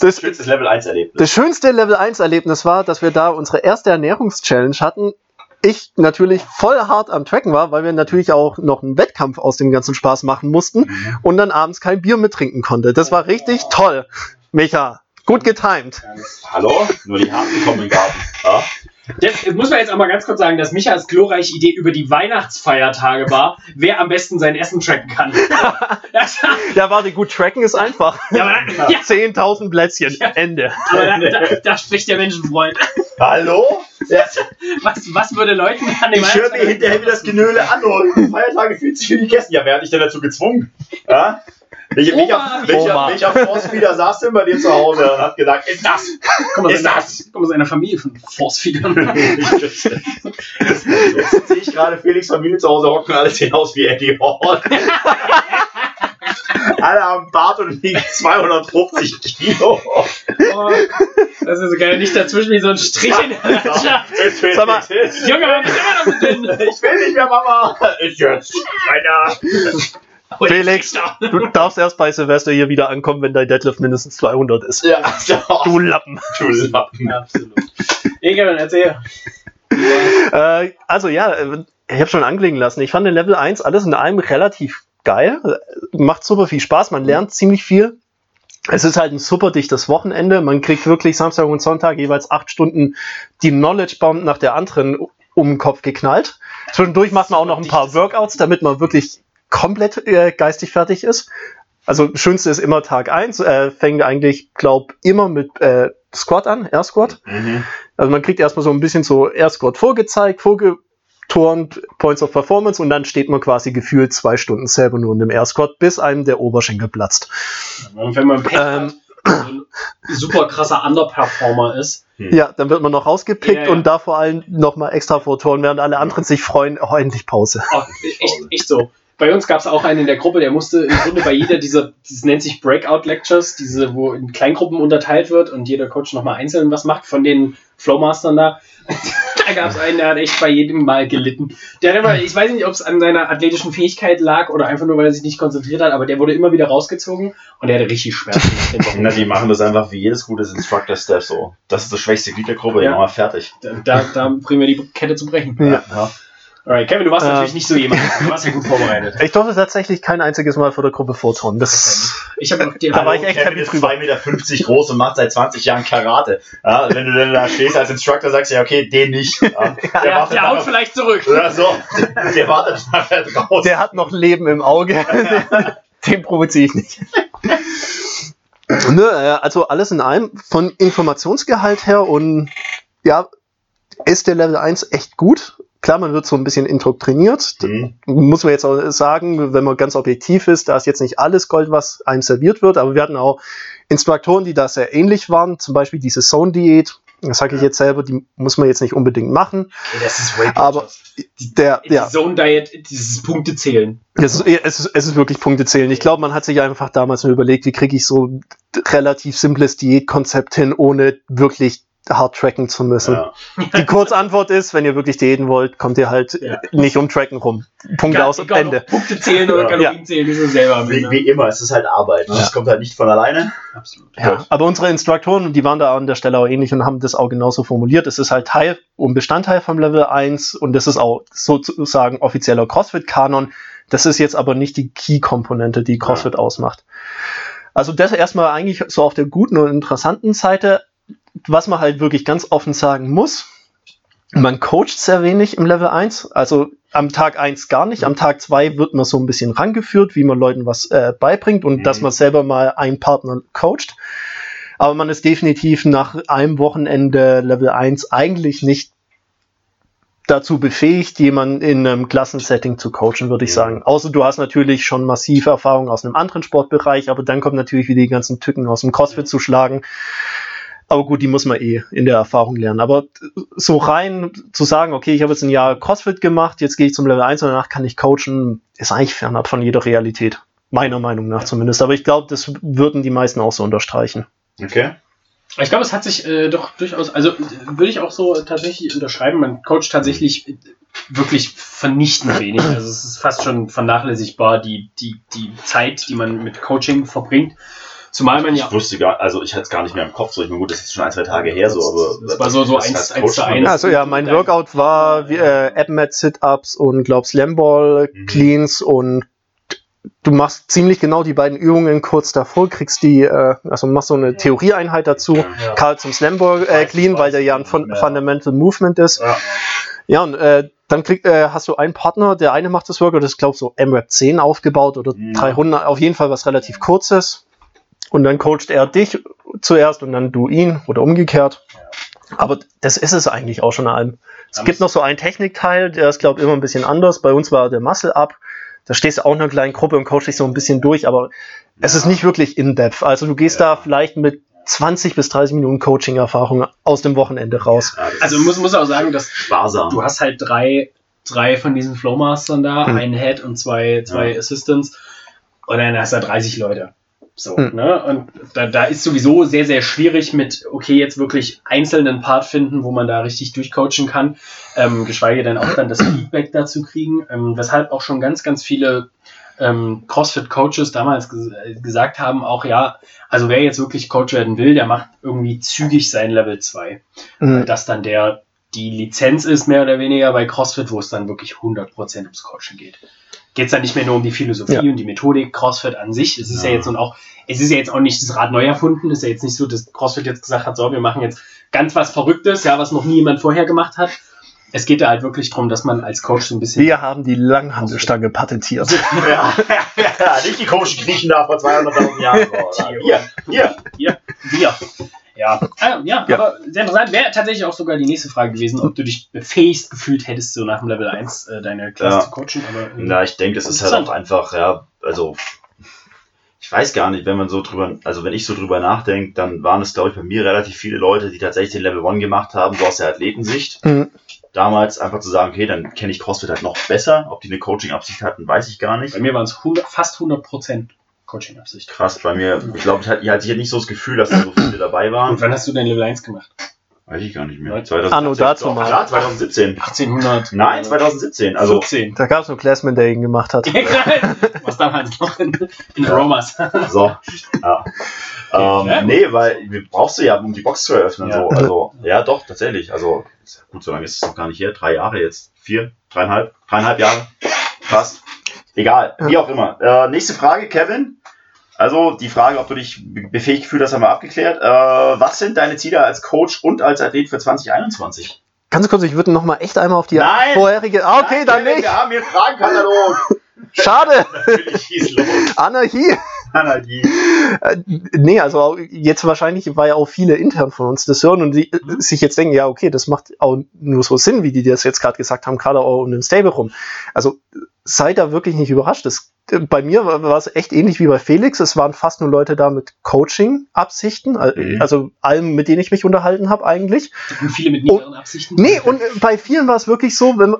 Das- schönstes Level 1 Erlebnis. Das schönste Level 1 Erlebnis war, dass wir da unsere erste Ernährungschallenge hatten. Ich natürlich voll hart am Tracken war, weil wir natürlich auch noch einen Wettkampf aus dem ganzen Spaß machen mussten Mhm. und dann abends kein Bier mit trinken konnte. Das war richtig toll. Micha, gut getimed. Hallo? Nur die Harten kommen in den Garten. Ja? Das muss man jetzt auch mal ganz kurz sagen, dass Michas glorreiche Idee über die Weihnachtsfeiertage war, wer am besten sein Essen tracken kann. [LAUGHS] Ja, warte, gut, tracken ist einfach. ja, ja, 10.000 Plätzchen, Ja. Ende. aber da, da, da spricht der Menschenfreund. Hallo? Ja, Was, was würde Leuten an dem ich höre mir hinterher wieder das Genöle an. Oh, Feiertage fühlt sich für die Gäste. Ja, wer hat dich denn dazu gezwungen? Ja? Welcher, welcher, Oma. welcher, Oma. welcher Force-Feeder saß denn bei dir zu Hause und hat gesagt, ist das? Komm aus, Ist einer, das? komm aus einer Familie von Force-Feedern. [LAUGHS] Jetzt sehe ich gerade Felix Familie zu Hause hocken, alle sehen aus wie Eddie Hall. [LAUGHS] alle am Bart und wiegen 250 Kilo. Oh, das ist so geil. Nicht dazwischen wie so ein Strich in der Landschaft. Sag mal, Junge, warum bist du immer noch so dünn? Ich will nicht mehr, Mama. Ich jetzt. Weiter. Felix, du darfst erst bei Silvester hier wieder ankommen, wenn dein Deadlift mindestens 200 ist. Ja, Du Lappen. du Lappen. Absolut. Egal, erzähl. Äh, also ja, äh, ich habe schon anklingen lassen. Ich fand den Level 1 alles in allem relativ geil. Macht super viel Spaß, man lernt ziemlich viel. Es ist halt ein super dichtes Wochenende. Man kriegt wirklich Samstag und Sonntag jeweils acht Stunden die Knowledge Bomb nach der anderen um den Kopf geknallt. Zwischendurch macht man auch noch ein paar Workouts, damit man wirklich komplett äh, geistig fertig ist. Also das Schönste ist immer Tag 1, äh, fängt eigentlich, glaub, immer mit äh, Squat an, Air Squat. Mhm. Also man kriegt erstmal so ein bisschen so Air Squat vorgezeigt, vorgeturnt, Points of Performance und dann steht man quasi gefühlt zwei Stunden selber nur in dem Air Squat, bis einem der Oberschenkel platzt. Und wenn man Pech Ähm. hat, so ein super krasser Underperformer ist, Ja, dann wird man noch rausgepickt Ja, ja. und da vor allem nochmal extra vorturnen, während alle anderen sich freuen, oh, endlich Pause. oh, echt, echt so. Bei uns gab es auch einen in der Gruppe, der musste im Grunde bei jeder dieser, das nennt sich Breakout Lectures, diese, wo in Kleingruppen unterteilt wird und jeder Coach nochmal einzeln was macht von den Flowmastern da. [LAUGHS] da gab es einen, der hat echt bei jedem Mal gelitten. Der hat immer, ich weiß nicht, ob es an seiner athletischen Fähigkeit lag oder einfach nur, weil er sich nicht konzentriert hat, aber der wurde immer wieder rausgezogen und der hatte richtig Schmerzen. [LAUGHS] Na, die machen das einfach wie jedes gutes Instructor-Step so. Das ist das schwächste Glied der Gruppe, Ja. ja. mal fertig. Da, da, da bringen wir die Kette zu brechen. Ja. Ja. Alright, Kevin, du warst Ähm. natürlich nicht so jemand. Du warst ja gut vorbereitet. [LAUGHS] Ich durfte tatsächlich kein einziges Mal vor der Gruppe vorturnen. Das, Ich habe noch die Da war ich echt Kevin ist drüber. 2,50 Meter groß und macht seit 20 Jahren Karate. Ja, wenn du dann da stehst als Instructor, sagst du ja, okay, den nicht. [LAUGHS] Ja, der, der, haut vielleicht zurück. Oder so. Der wartet nachher draußen. der hat noch Leben im Auge. [LAUGHS] Den provoziere ich nicht. Nö, äh, also alles in allem von Informationsgehalt her und ja, ist der Level 1 echt gut. Klar, man wird so ein bisschen indoktriniert. Mhm. Muss man jetzt auch sagen, wenn man ganz objektiv ist, da ist jetzt nicht alles Gold, was einem serviert wird, aber wir hatten auch Instruktoren, die da sehr ähnlich waren, zum Beispiel diese Zone-Diät. Das sage ich jetzt selber, die muss man jetzt nicht unbedingt machen. Das ist Weight Aber. Der, Die ja, Zone Diet, dieses Punkte zählen. es ist, es, ist, es ist wirklich Punkte zählen. Ich glaube, man hat sich einfach damals nur überlegt, wie kriege ich so ein relativ simples Diätkonzept hin, ohne wirklich hart tracken zu müssen. Ja. Die Kurzantwort ist, wenn ihr wirklich diäten wollt, kommt ihr halt Ja. nicht um Tracken rum. Punkt Egal- aus, egal, Ende. Punkte zählen oder Ja. Kalorien zählen, müssen wir selber Wie, wie immer, es ist halt Arbeit. Ne? Ja. Das kommt halt nicht von alleine. Absolut. Ja, aber unsere Instruktoren, die waren da an der Stelle auch ähnlich und haben das auch genauso formuliert. Es ist halt Teil und Bestandteil vom Level 1 und das ist auch sozusagen offizieller CrossFit-Kanon. Das ist jetzt aber nicht die Key-Komponente, die CrossFit ausmacht. Also das erstmal eigentlich so auf der guten und interessanten Seite, was man halt wirklich ganz offen sagen muss. Man coacht sehr wenig im Level 1, also am Tag 1 gar nicht. Am Tag 2 wird man so ein bisschen rangeführt, wie man Leuten was äh, beibringt und Mhm. dass man selber mal einen Partner coacht. Aber man ist definitiv nach einem Wochenende Level 1 eigentlich nicht dazu befähigt, jemanden in einem Klassensetting zu coachen, würde ich sagen. Außer du hast natürlich schon massive Erfahrung aus einem anderen Sportbereich, aber dann kommt natürlich wieder die ganzen Tücken aus dem CrossFit zu schlagen. Aber gut, die muss man eh in der Erfahrung lernen. Aber so rein zu sagen, okay, ich habe jetzt ein Jahr CrossFit gemacht, jetzt gehe ich zum Level 1 und danach kann ich coachen, ist eigentlich fernab von jeder Realität. Meiner Meinung nach zumindest. Aber ich glaube, das würden die meisten auch so unterstreichen. Okay. Ich glaube, es hat sich äh, doch durchaus, also würde ich auch so tatsächlich unterschreiben, man coacht tatsächlich äh, wirklich vernichtend wenig. Also es ist fast schon vernachlässigbar, die, die, die Zeit, die man mit Coaching verbringt. Zumal man ja Ich wusste gar, also ich hatte es gar nicht mehr im Kopf, so ich mir gut, das ist schon ein, zwei Tage her, so, aber. Das war so- so eins- eins zu eins. Also ja, mein Workout war wie, äh, AppMat Sit-Ups und glaub Slamball Mhm. Cleans und du machst ziemlich genau die beiden Übungen kurz davor, kriegst die, äh, also machst so eine Theorieeinheit dazu. Ja. Karl zum Slamball äh, Clean, weil der ja ein Fun ja. Fundamental Movement ist. Ja. Ja, und äh, dann krieg, äh, hast du einen Partner, der eine macht das Workout, das ist glaube so MRAP 10 aufgebaut oder Mhm. 300, auf jeden Fall was relativ kurzes. Und dann coacht er dich zuerst und dann du ihn oder umgekehrt. Aber das ist es eigentlich auch schon allem. Es Ja, gibt noch so einen Technikteil, der ist, glaube ich, immer ein bisschen anders. Bei uns war der Muscle Up. Da stehst du auch in einer kleinen Gruppe und coachst dich so ein bisschen durch, aber es ist nicht wirklich in-depth. Also du gehst Ja. da vielleicht mit 20 bis 30 Minuten Coaching-Erfahrung aus dem Wochenende raus. Ja, Also muss, muss auch sagen, dass sparsam. du hast halt drei, drei von diesen Flowmastern da, Hm. einen Head und zwei, zwei Ja. Assistants und dann hast du 30 Leute. So, Hm. ne? Und da, da ist sowieso sehr, sehr schwierig mit, okay, jetzt wirklich einzelnen Part finden, wo man da richtig durchcoachen kann, ähm, geschweige denn auch dann das Feedback dazu kriegen, ähm, weshalb auch schon ganz, ganz viele ähm, CrossFit-Coaches damals ges äh, gesagt haben, auch ja, also wer jetzt wirklich Coach werden will, der macht irgendwie zügig sein Level 2 weil Mhm. das dann der die Lizenz ist, mehr oder weniger bei CrossFit, wo es dann wirklich 100% ums Coaching geht. Geht es dann nicht mehr nur um die Philosophie Ja. und die Methodik CrossFit an sich. Es ist ja. Ja. jetzt nun auch, es ist ja jetzt auch nicht das Rad neu erfunden. Es ist ja jetzt nicht so, dass CrossFit jetzt gesagt hat, so, wir machen jetzt ganz was Verrücktes, ja, was noch nie jemand vorher gemacht hat. Es geht da halt wirklich darum, dass man als Coach so ein bisschen Wir haben die Langhandelstange patentiert. [LAUGHS] ja, ja, nicht die komischen Griechen da vor 200.000 Jahren. [LAUGHS] Hier, hier. Ja, wir. Ja, ah, ja, Ja. aber sehr interessant. Wäre tatsächlich auch sogar die nächste Frage gewesen, ob du dich befähigt gefühlt hättest, so nach dem Level 1 äh, deine Klasse Ja. zu coachen. Aber, äh, Na, ich denke, das ist halt auch einfach, ja, also ich weiß gar nicht, wenn man so drüber, also wenn ich so drüber nachdenke, dann waren es, glaube ich, bei mir relativ viele Leute, die tatsächlich den Level 1 gemacht haben, so aus der Athletensicht. Mhm. Damals einfach zu sagen, okay, dann kenne ich CrossFit halt noch besser. Ob die eine Coaching-Absicht hatten, weiß ich gar nicht. bei mir waren es 100, fast 100% Coaching-Absicht. Krass, bei mir, ich glaube, ich hatte, ich hatte nicht so das Gefühl, dass da so viele dabei waren. Und wann hast du dein Level 1 gemacht? Weiß ich gar nicht mehr. Anno dazu mal. Klar, 2017. 1800. Nein, 2017. Also, 14. Da gab es nur Classman, der ihn gemacht hat. [LAUGHS] Was damals noch in, in Romas. so. Ja. Ja, Ähm, nee, weil brauchst du ja, um die Box zu eröffnen. Ja. So. Also, ja, doch, tatsächlich. Also, gut, so lange ist es noch gar nicht her. Drei Jahre jetzt. Vier, dreieinhalb, dreieinhalb Jahre. Fast. Egal, wie auch immer. Äh, nächste Frage, Kevin. Also die Frage, ob du dich be- befähigt gefühlt hast, haben wir abgeklärt. Äh, was sind deine Ziele als Coach und als Athlet für 2021? Ganz kurz, ich würde noch mal echt einmal auf die Nein! vorherige. Ah, okay, Nein, dann Kevin, nicht. Wir haben hier Fragenkatalog. [LAUGHS] Schade. Anarchie. Anarchie. Äh, nee, also jetzt wahrscheinlich, weil ja auch viele intern von uns das hören und die äh, sich jetzt denken, ja, okay, das macht auch nur so Sinn, wie die das jetzt gerade gesagt haben, gerade auch um den Stable rum. Also seid da wirklich nicht überrascht. Das, bei mir war, war es echt ähnlich wie bei Felix. Es waren fast nur Leute da mit Coaching-Absichten, Mhm. also allen, mit denen ich mich unterhalten habe eigentlich. Und viele mit niederen Absichten. Nee, und bei vielen war es wirklich so, wenn, äh,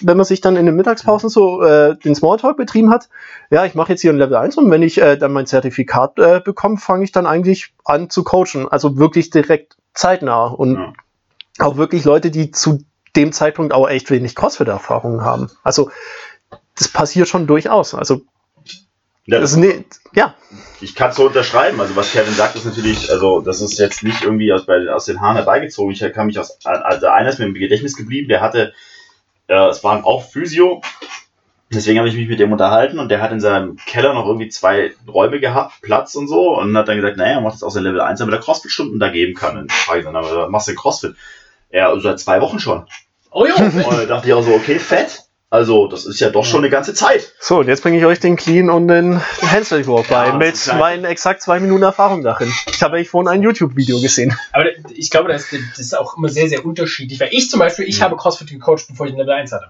wenn man sich dann in den Mittagspausen so äh, den Smalltalk betrieben hat, ja, ich mache jetzt hier ein Level 1 und wenn ich äh, dann mein Zertifikat äh, bekomme, fange ich dann eigentlich an zu coachen. Also wirklich direkt zeitnah. Und Ja. auch wirklich Leute, die zu dem Zeitpunkt auch echt wenig CrossFit-Erfahrung haben. Also das passiert schon durchaus. Also Ja, das, nee, ja, Ich kann es so unterschreiben. Also was Kevin sagt, ist natürlich, also das ist jetzt nicht irgendwie aus, bei, aus den Haaren herbeigezogen. Ich kann mich aus, also einer ist mir im Gedächtnis geblieben, der hatte, äh, es waren auch Physio, deswegen habe ich mich mit dem unterhalten und der hat in seinem Keller noch irgendwie zwei Räume gehabt, Platz und so und hat dann gesagt, naja, er macht jetzt aus der Level 1, damit er Crossfit-Stunden da geben kann. Und ich frage ich dann, aber machst du Crossfit? Ja, seit zwei Wochen schon. Oh jo, Und da dachte ich auch so, okay, fett. Also, das ist ja doch schon eine ganze Zeit. So, und jetzt bringe ich euch den Clean und den Handstand Walk bei, Ja, mit ja- meinen exakt zwei Minuten Erfahrung darin. Ich habe eigentlich vorhin ein YouTube-Video gesehen. Aber ich glaube, das, das ist auch immer sehr, sehr unterschiedlich. Weil ich zum Beispiel, ich habe CrossFit gecoacht, bevor ich Level 1 hatte.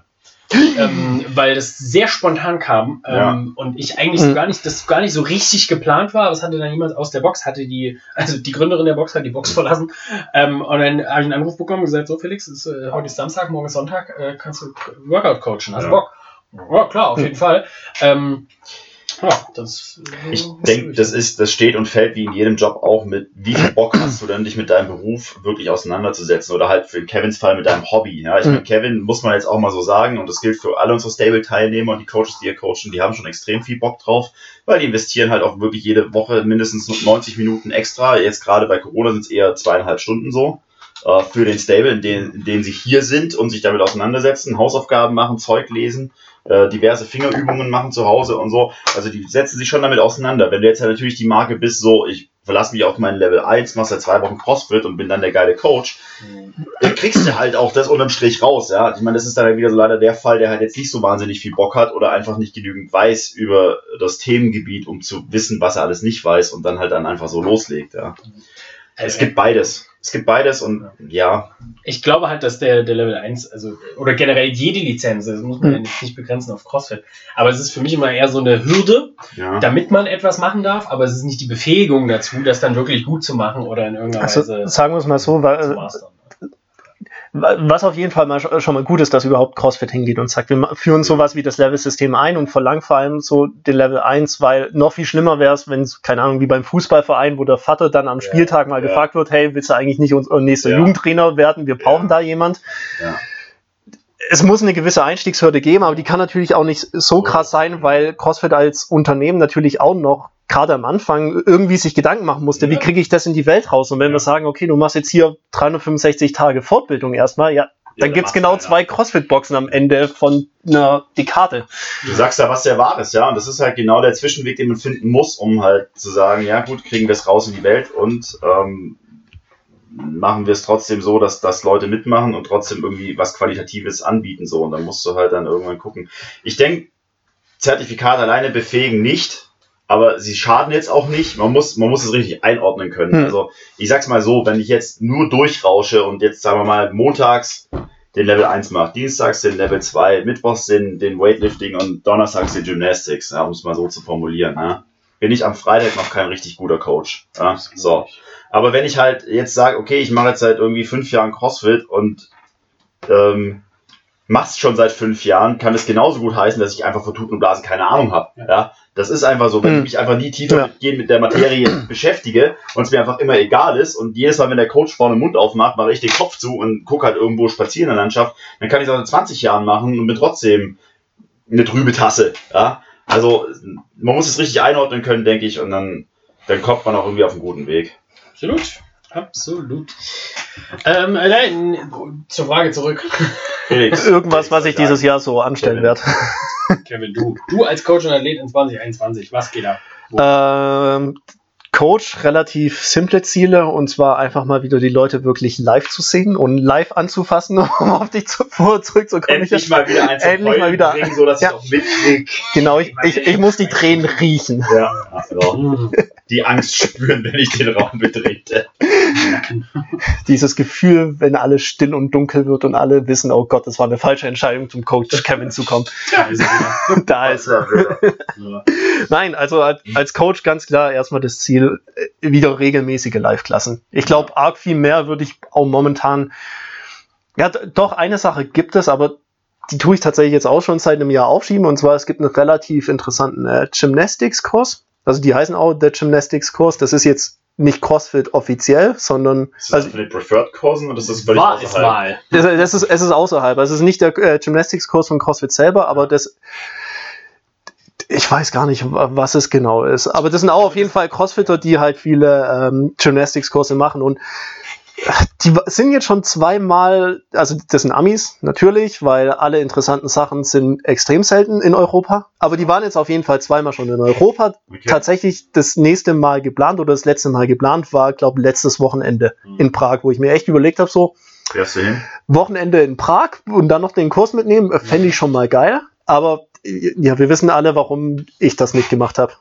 Ähm, weil das sehr spontan kam ähm, und ich eigentlich so Mhm. gar nicht, das gar nicht so richtig geplant war, aber es hatte dann jemand aus der Box, hatte die, also die Gründerin der Box hat die Box [LAUGHS] verlassen ähm, und dann habe ich einen Anruf bekommen und gesagt, so Felix, ist, äh, heute ist Samstag, morgen ist Sonntag, äh, kannst du Workout coachen, hast du Ja. Bock? Ja, klar, auf jeden Fall. Ähm, ja, das, äh, Ich denke, das ist, das steht und fällt wie in jedem Job auch mit, wie viel Bock [CLEARS THROAT] hast du denn, dich mit deinem Beruf wirklich auseinanderzusetzen oder halt für Kevins Fall mit deinem Hobby. Ja, ich Mhm. meine, Kevin muss man jetzt auch mal so sagen und das gilt für alle unsere Stable-Teilnehmer und die Coaches, die hier coachen, die haben schon extrem viel Bock drauf, weil die investieren halt auch wirklich jede Woche mindestens 90 Minuten extra. Jetzt gerade bei Corona sind es eher zweieinhalb Stunden so äh, für den Stable, in denen sie hier sind und sich damit auseinandersetzen, Hausaufgaben machen, Zeug lesen, äh, diverse Fingerübungen machen zu Hause und so. Also die setzen sich schon damit auseinander. Wenn du jetzt ja natürlich die Marke bist, so ich verlasse mich auf meinen Level 1, mach seit zwei Wochen CrossFit und bin dann der geile Coach, dann kriegst du halt auch das unterm Strich raus, ja. Ich meine, das ist dann halt wieder so leider der Fall, der halt jetzt nicht so wahnsinnig viel Bock hat oder einfach nicht genügend weiß über das Themengebiet, um zu wissen, was er alles nicht weiß und dann halt dann einfach so loslegt, ja. Es gibt beides. Es gibt beides und ja, Ich glaube halt, dass der, der Level 1, also, oder generell jede Lizenz, das muss man ja Hm. nicht, nicht begrenzen auf CrossFit, aber es ist für mich immer eher so eine Hürde, ja. damit man etwas machen darf, aber es ist nicht die Befähigung dazu, das dann wirklich gut zu machen oder in irgendeiner Also, Weise sagen wir es mal so, zu weil, mastern. Was auf jeden Fall mal sch- schon mal gut ist, dass überhaupt CrossFit hingeht und sagt, wir führen sowas wie das Level-System ein und verlangen vor allem so den Level 1, weil noch viel schlimmer wäre es, wenn es, keine Ahnung, wie beim Fußballverein, wo der Vater dann am Ja, Spieltag mal ja. gefragt wird, hey, willst du eigentlich nicht unser nächster Ja. Jugendtrainer werden? Wir brauchen da jemand. Ja. Es muss eine gewisse Einstiegshürde geben, aber die kann natürlich auch nicht so krass sein, weil CrossFit als Unternehmen natürlich auch noch gerade am Anfang irgendwie sich Gedanken machen musste, wie Ja. kriege ich das in die Welt raus? Und wenn wir sagen, okay, du machst jetzt hier 365 Tage Fortbildung erstmal, ja, dann dann gibt's genau keiner. zwei CrossFit-Boxen am Ende von einer Dekade. Du sagst ja was sehr Wahres, ja. Und das ist halt genau der Zwischenweg, den man finden muss, um halt zu sagen, ja gut, kriegen wir es raus in die Welt und ähm, machen wir es trotzdem so, dass, dass Leute mitmachen und trotzdem irgendwie was Qualitatives anbieten. So. Und dann musst du halt dann irgendwann gucken. Ich denke, Zertifikat alleine befähigen nicht, aber sie schaden jetzt auch nicht. Man muss, man muss es richtig einordnen können. Hm. Also ich sag's mal so, wenn ich jetzt nur durchrausche und jetzt sagen wir mal montags den Level 1 mache, dienstags den Level 2, mittwochs den, den Weightlifting und donnerstags den Gymnastics, ja, um es mal so zu formulieren, ja, bin ich am Freitag noch kein richtig guter Coach. Ja, so. Aber wenn ich halt jetzt sage, okay, ich mache jetzt seit irgendwie fünf Jahren CrossFit und ähm, mach's schon seit fünf Jahren, kann es genauso gut heißen, dass ich einfach von Tuten und Blasen keine Ahnung habe. Ja. Ja. Das ist einfach so, wenn Hm. ich mich einfach nie tiefer Ja. mit der Materie [CLEARS THROAT] beschäftige und es mir einfach immer egal ist und jedes Mal, wenn der Coach vorne den Mund aufmacht, mache ich den Kopf zu und gucke halt irgendwo spazieren in der Landschaft, dann kann ich es auch in 20 Jahren machen und bin trotzdem eine trübe Tasse. Ja? Also man muss es richtig einordnen können, denke ich, und dann, dann kommt man auch irgendwie auf einen guten Weg. Absolut. Absolut. Ähm, äh, nein, zur Frage zurück. Felix, [LAUGHS] Irgendwas, Felix, was ich dieses Jahr so anstellen werde. Kevin, du. Du als Coach und Athlet in 2021, was geht ab? Ähm, Coach, relativ simple Ziele und zwar einfach mal wieder die Leute wirklich live zu sehen und live anzufassen, [LAUGHS] um auf dich zu, zurückzukommen. Endlich mal wieder eins Endlich mal wieder. bringen, so dass Ja. ich auch mitkrieg. Genau, ich, ich, ich muss die Tränen riechen. Ja, also die Angst spüren, wenn ich den Raum betrete. Dieses Gefühl, wenn alles still und dunkel wird und alle wissen, oh Gott, das war eine falsche Entscheidung, zum Coach Kevin zu kommen. [LAUGHS] Da ist er. Da ist er. Nein, also als, als Coach ganz klar erstmal das Ziel, äh, wieder regelmäßige Live-Klassen. Ich glaube, arg viel mehr würde ich auch momentan. Ja, doch, eine Sache gibt es, aber die tue ich tatsächlich jetzt auch schon seit einem Jahr aufschieben. Und zwar, es gibt einen relativ interessanten äh, Gymnastics-Kurs. Also die heißen auch der Gymnastics-Kurs. Das ist jetzt nicht CrossFit offiziell, sondern Ist das also, für den Preferred-Kursen oder ist das völlig War es außerhalb? mal. das, das ist, es ist außerhalb. Also es ist nicht der äh, Gymnastics-Kurs von CrossFit selber, aber das. Ich weiß gar nicht, wa- was es genau ist. Aber das sind auch auf jeden Fall Crossfitter, die halt viele ähm, Gymnastics-Kurse machen. Und äh, die sind jetzt schon zweimal, also das sind Amis, natürlich, weil alle interessanten Sachen sind extrem selten in Europa. Aber die waren jetzt auf jeden Fall zweimal schon in Europa. Okay. Tatsächlich das nächste Mal geplant oder das letzte Mal geplant war, glaube letztes Wochenende Mhm. in Prag, wo ich mir echt überlegt habe, so? Wochenende in Prag und dann noch den Kurs mitnehmen, äh, fände ich schon mal geil. Aber ja, wir wissen alle, warum ich das nicht gemacht habe.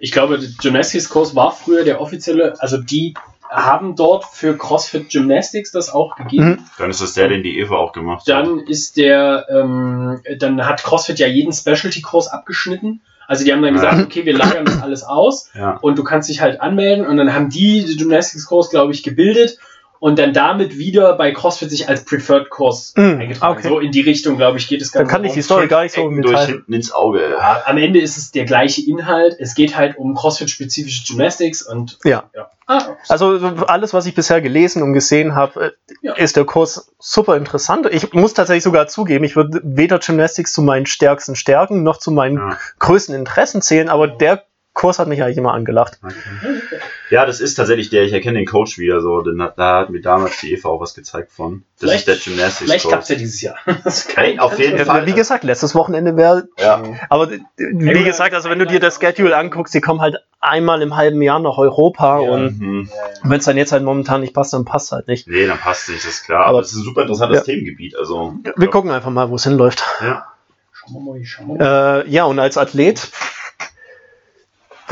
Ich glaube, der Gymnastics-Kurs war früher der offizielle, also die haben dort für CrossFit Gymnastics das auch gegeben. Mhm. Dann ist das der, den die Eva auch gemacht hat. Dann ist der, ähm, dann hat CrossFit ja jeden Specialty-Kurs abgeschnitten. Also die haben dann gesagt, Ja. okay, wir lagern das [COUGHS] alles aus Ja. und du kannst dich halt anmelden und dann haben die den Gymnastics-Kurs, glaube ich, gebildet und dann damit wieder bei CrossFit sich als Preferred-Kurs Mhm, eingetragen. okay. So in die Richtung, glaube ich, geht es Dann ganz kann ich die Story gar nicht so Ecken durch hinten ins Auge. ja, am Ende ist es der gleiche Inhalt. Es geht halt um CrossFit-spezifische Gymnastics und Ja. ja. Ah, Also alles, was ich bisher gelesen und gesehen habe, äh, Ja. ist der Kurs super interessant. Ich muss tatsächlich sogar zugeben, ich würde weder Gymnastics zu meinen stärksten Stärken noch zu meinen Ja. größten Interessen zählen, aber der Kurs hat mich eigentlich immer angelacht. Okay. Ja, das ist tatsächlich der, ich erkenne den Coach wieder so, denn da- da hat mir damals die Eva auch was gezeigt von. Das Vielleicht- ist der Gymnastics vielleicht klappt Coach. es ja dieses Jahr. [LAUGHS] Das Hey, auf jeden Fall. Wie gesagt, letztes Wochenende wäre, Ja. aber wie gesagt, also wenn du dir das Schedule anguckst, die kommen halt einmal im halben Jahr nach Europa Ja. und Mhm. wenn es dann jetzt halt momentan nicht passt, dann passt halt nicht. Nee, dann passt nicht, das ist klar. Aber- es ist ein super interessantes Ja. Themengebiet. Also, Wir gucken einfach mal, wo es hinläuft. ja. Schauen wir mal, schauen wir mal. Äh, ja, und als Athlet,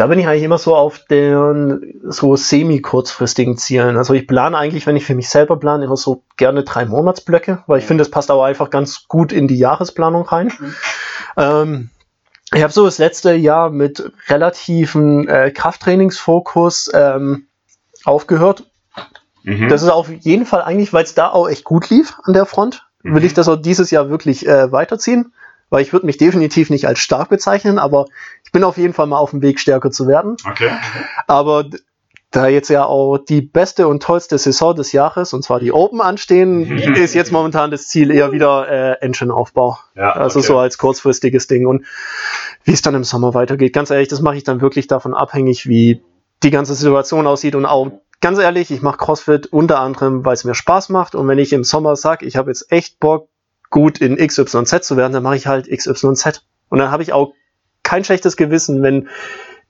da bin ich eigentlich immer so auf den so semi-kurzfristigen Zielen. Also ich plane eigentlich, wenn ich für mich selber plane, immer so gerne drei Monatsblöcke, weil ich finde, das passt auch einfach ganz gut in die Jahresplanung rein. Mhm. Ähm, ich habe so das letzte Jahr mit relativen äh, Krafttrainingsfokus ähm, aufgehört. Mhm. Das ist auf jeden Fall eigentlich, weil es da auch echt gut lief an der Front, will Mhm. ich das auch dieses Jahr wirklich äh, weiterziehen. Weil ich würde mich definitiv nicht als stark bezeichnen, aber ich bin auf jeden Fall mal auf dem Weg, stärker zu werden. okay. Aber da jetzt ja auch die beste und tollste Saison des Jahres, und zwar die Open anstehen, [LAUGHS] ist jetzt momentan das Ziel eher wieder äh, Engine-Aufbau. Ja, Also okay. so als kurzfristiges Ding. Und wie es dann im Sommer weitergeht, ganz ehrlich, das mache ich dann wirklich davon abhängig, wie die ganze Situation aussieht. Und auch ganz ehrlich, ich mache CrossFit unter anderem, weil es mir Spaß macht. Und wenn ich im Sommer sage, ich habe jetzt echt Bock, gut in XYZ zu werden, dann mache ich halt XYZ. Und dann habe ich auch kein schlechtes Gewissen, wenn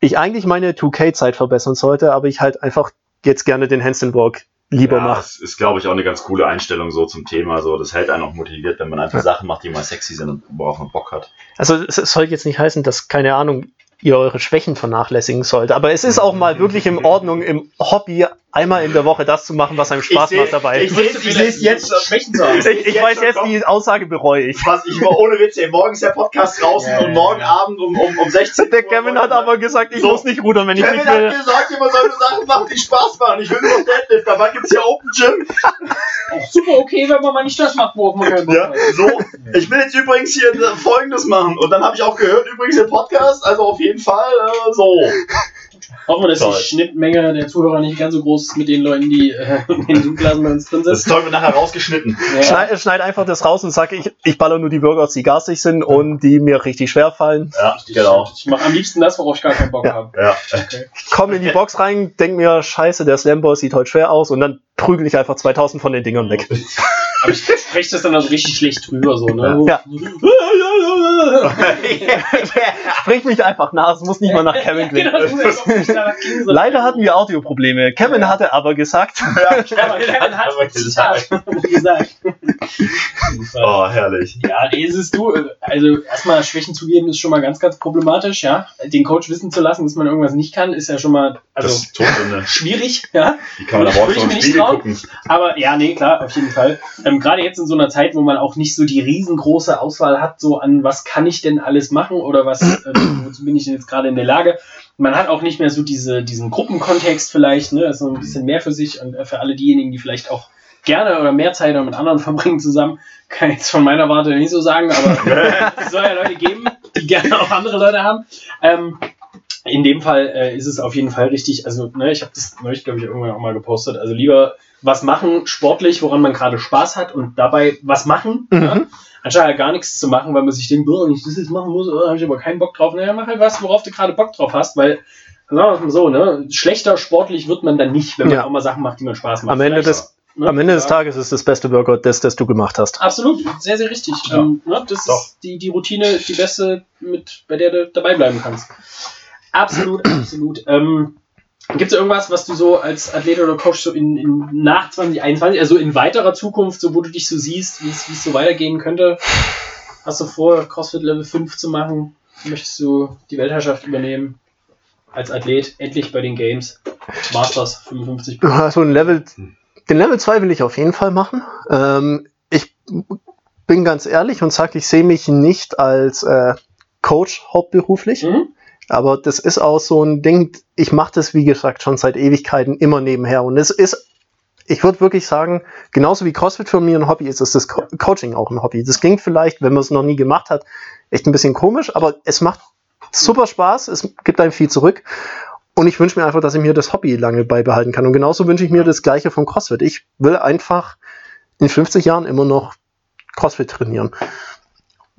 ich eigentlich meine 2K-Zeit verbessern sollte, aber ich halt einfach jetzt gerne den Walk lieber ja, mache. Das ist, glaube ich, auch eine ganz coole Einstellung so zum Thema. So, das hält einen auch motiviert, wenn man einfach Ja. Sachen macht, die mal sexy sind und worauf man Bock hat. Also es, es soll jetzt nicht heißen, dass, keine Ahnung, ihr eure Schwächen vernachlässigen sollt. Aber es ist auch mal wirklich in Ordnung, im Hobby einmal in der Woche das zu machen, was einem Spaß Ich seh- macht dabei. ich seh- ich seh's jetzt- Schwächen zu haben. Ich, ich weiß jetzt, die Aussage bereue ich. Was ich war ohne Witz, ey, morgen ist der Podcast draußen Ja, und morgen ja. Abend um, um, um 16 Der Kevin hat aber gesagt, ich So. muss nicht rudern, wenn ich Kevin nicht hat will. gesagt, man soll nur Sachen machen, die Spaß machen. Ich will nur Deadlift, dabei gibt's ja Open Gym. Super okay, wenn man mal nicht das macht, worauf man keinen Bock Ja, hat. so. Ich will jetzt übrigens hier Folgendes machen. Und dann habe ich auch gehört, übrigens im Podcast, also auf jeden Fall äh, so. Hoffen wir, dass Toll. die Schnittmenge der Zuhörer nicht ganz so groß ist mit den Leuten, die äh, [LAUGHS] in den Zoom-Klassen bei uns drin Das sitzen. ist toll, wird nachher rausgeschnitten. Ja. Schneid, schneid einfach das raus und sag, ich, ich baller nur die Workouts, die garstig sind und die mir richtig schwer fallen. Ja, Ich, genau. ich mache am liebsten das, worauf ich gar keinen Bock Ja. habe. Ja. Komm in die Box rein, denk mir, scheiße, der Slamboy sieht heute schwer aus und dann prügel ich einfach 2000 von den Dingern weg. [LAUGHS] Aber ich spreche das dann also richtig schlecht drüber, so, ne? Ja. [LAUGHS] Sprich mich einfach nach, es muss nicht mal nach Kevin [LAUGHS] klingen. Genau, Leider hatten wir Audioprobleme. Kevin hatte aber gesagt, Ja, aber Kevin hat Aber gesagt. oh, herrlich. Ja, es ist du. Also erstmal Schwächen zugeben ist schon mal ganz, ganz problematisch, ja. Den Coach wissen zu lassen, dass man irgendwas nicht kann, ist ja schon mal also schwierig, ja. Die kann man aber auch so ich im Spiegel gucken. Aber ja, nee, klar, auf jeden Fall. Ähm, Gerade jetzt in so einer Zeit, wo man auch nicht so die riesengroße Auswahl hat, so an was kann ich denn alles machen oder was, äh, wozu bin ich denn jetzt gerade in der Lage. Man hat auch nicht mehr so diese, diesen Gruppenkontext vielleicht, ne, das ist so ein bisschen mehr für sich und äh, für alle diejenigen, die vielleicht auch gerne oder mehr Zeit mit anderen [LAUGHS] verbringen zusammen, kann ich jetzt von meiner Warte nicht so sagen, aber [LAUGHS] es soll ja Leute geben, die gerne auch andere Leute haben. Ähm, in dem Fall äh, ist es auf jeden Fall richtig. Also, ne, ich habe das neulich, glaube ich, irgendwann auch mal gepostet. Also lieber was machen, sportlich, woran man gerade Spaß hat und dabei was machen, Mhm. ja? anstatt halt gar nichts zu machen, weil man sich denkt, wenn ich das jetzt machen muss, habe ich aber keinen Bock drauf. Naja, mach halt was, worauf du gerade Bock drauf hast, weil, sagen wir es mal so, ne, schlechter sportlich wird man dann nicht, wenn man Ja. auch mal Sachen macht, die man Spaß macht. am Ende, des, ne, am Ende des ja. Tages ist das beste Workout das, das du gemacht hast. Absolut, sehr, sehr richtig. Ja. Ähm, ne, das Doch. ist die, die Routine, die beste, mit, bei der du dabei bleiben kannst. Absolut, [CLEARS THROAT] absolut. Ähm, Gibt es irgendwas, was du so als Athlet oder Coach so in, in nach 2021, also in weiterer Zukunft, so wo du dich so siehst, wie es so weitergehen könnte? Hast du vor, CrossFit Level 5 zu machen? Möchtest du die Weltherrschaft übernehmen? Als Athlet, endlich bei den Games. Masters 55. Also ein Level, den Level 2 will ich auf jeden Fall machen. Ähm, ich bin ganz ehrlich und sage, ich sehe mich nicht als äh, Coach hauptberuflich. Mhm. Aber das ist auch so ein Ding, ich mache das, wie gesagt, schon seit Ewigkeiten immer nebenher. Und es ist, ich würde wirklich sagen, genauso wie CrossFit für mich ein Hobby ist, ist das Co Coaching auch ein Hobby. Das klingt vielleicht, wenn man es noch nie gemacht hat, echt ein bisschen komisch, aber es macht super Spaß, es gibt einem viel zurück. Und ich wünsche mir einfach, dass ich mir das Hobby lange beibehalten kann. Und genauso wünsche ich mir das Gleiche von CrossFit. Ich will einfach in 50 Jahren immer noch CrossFit trainieren.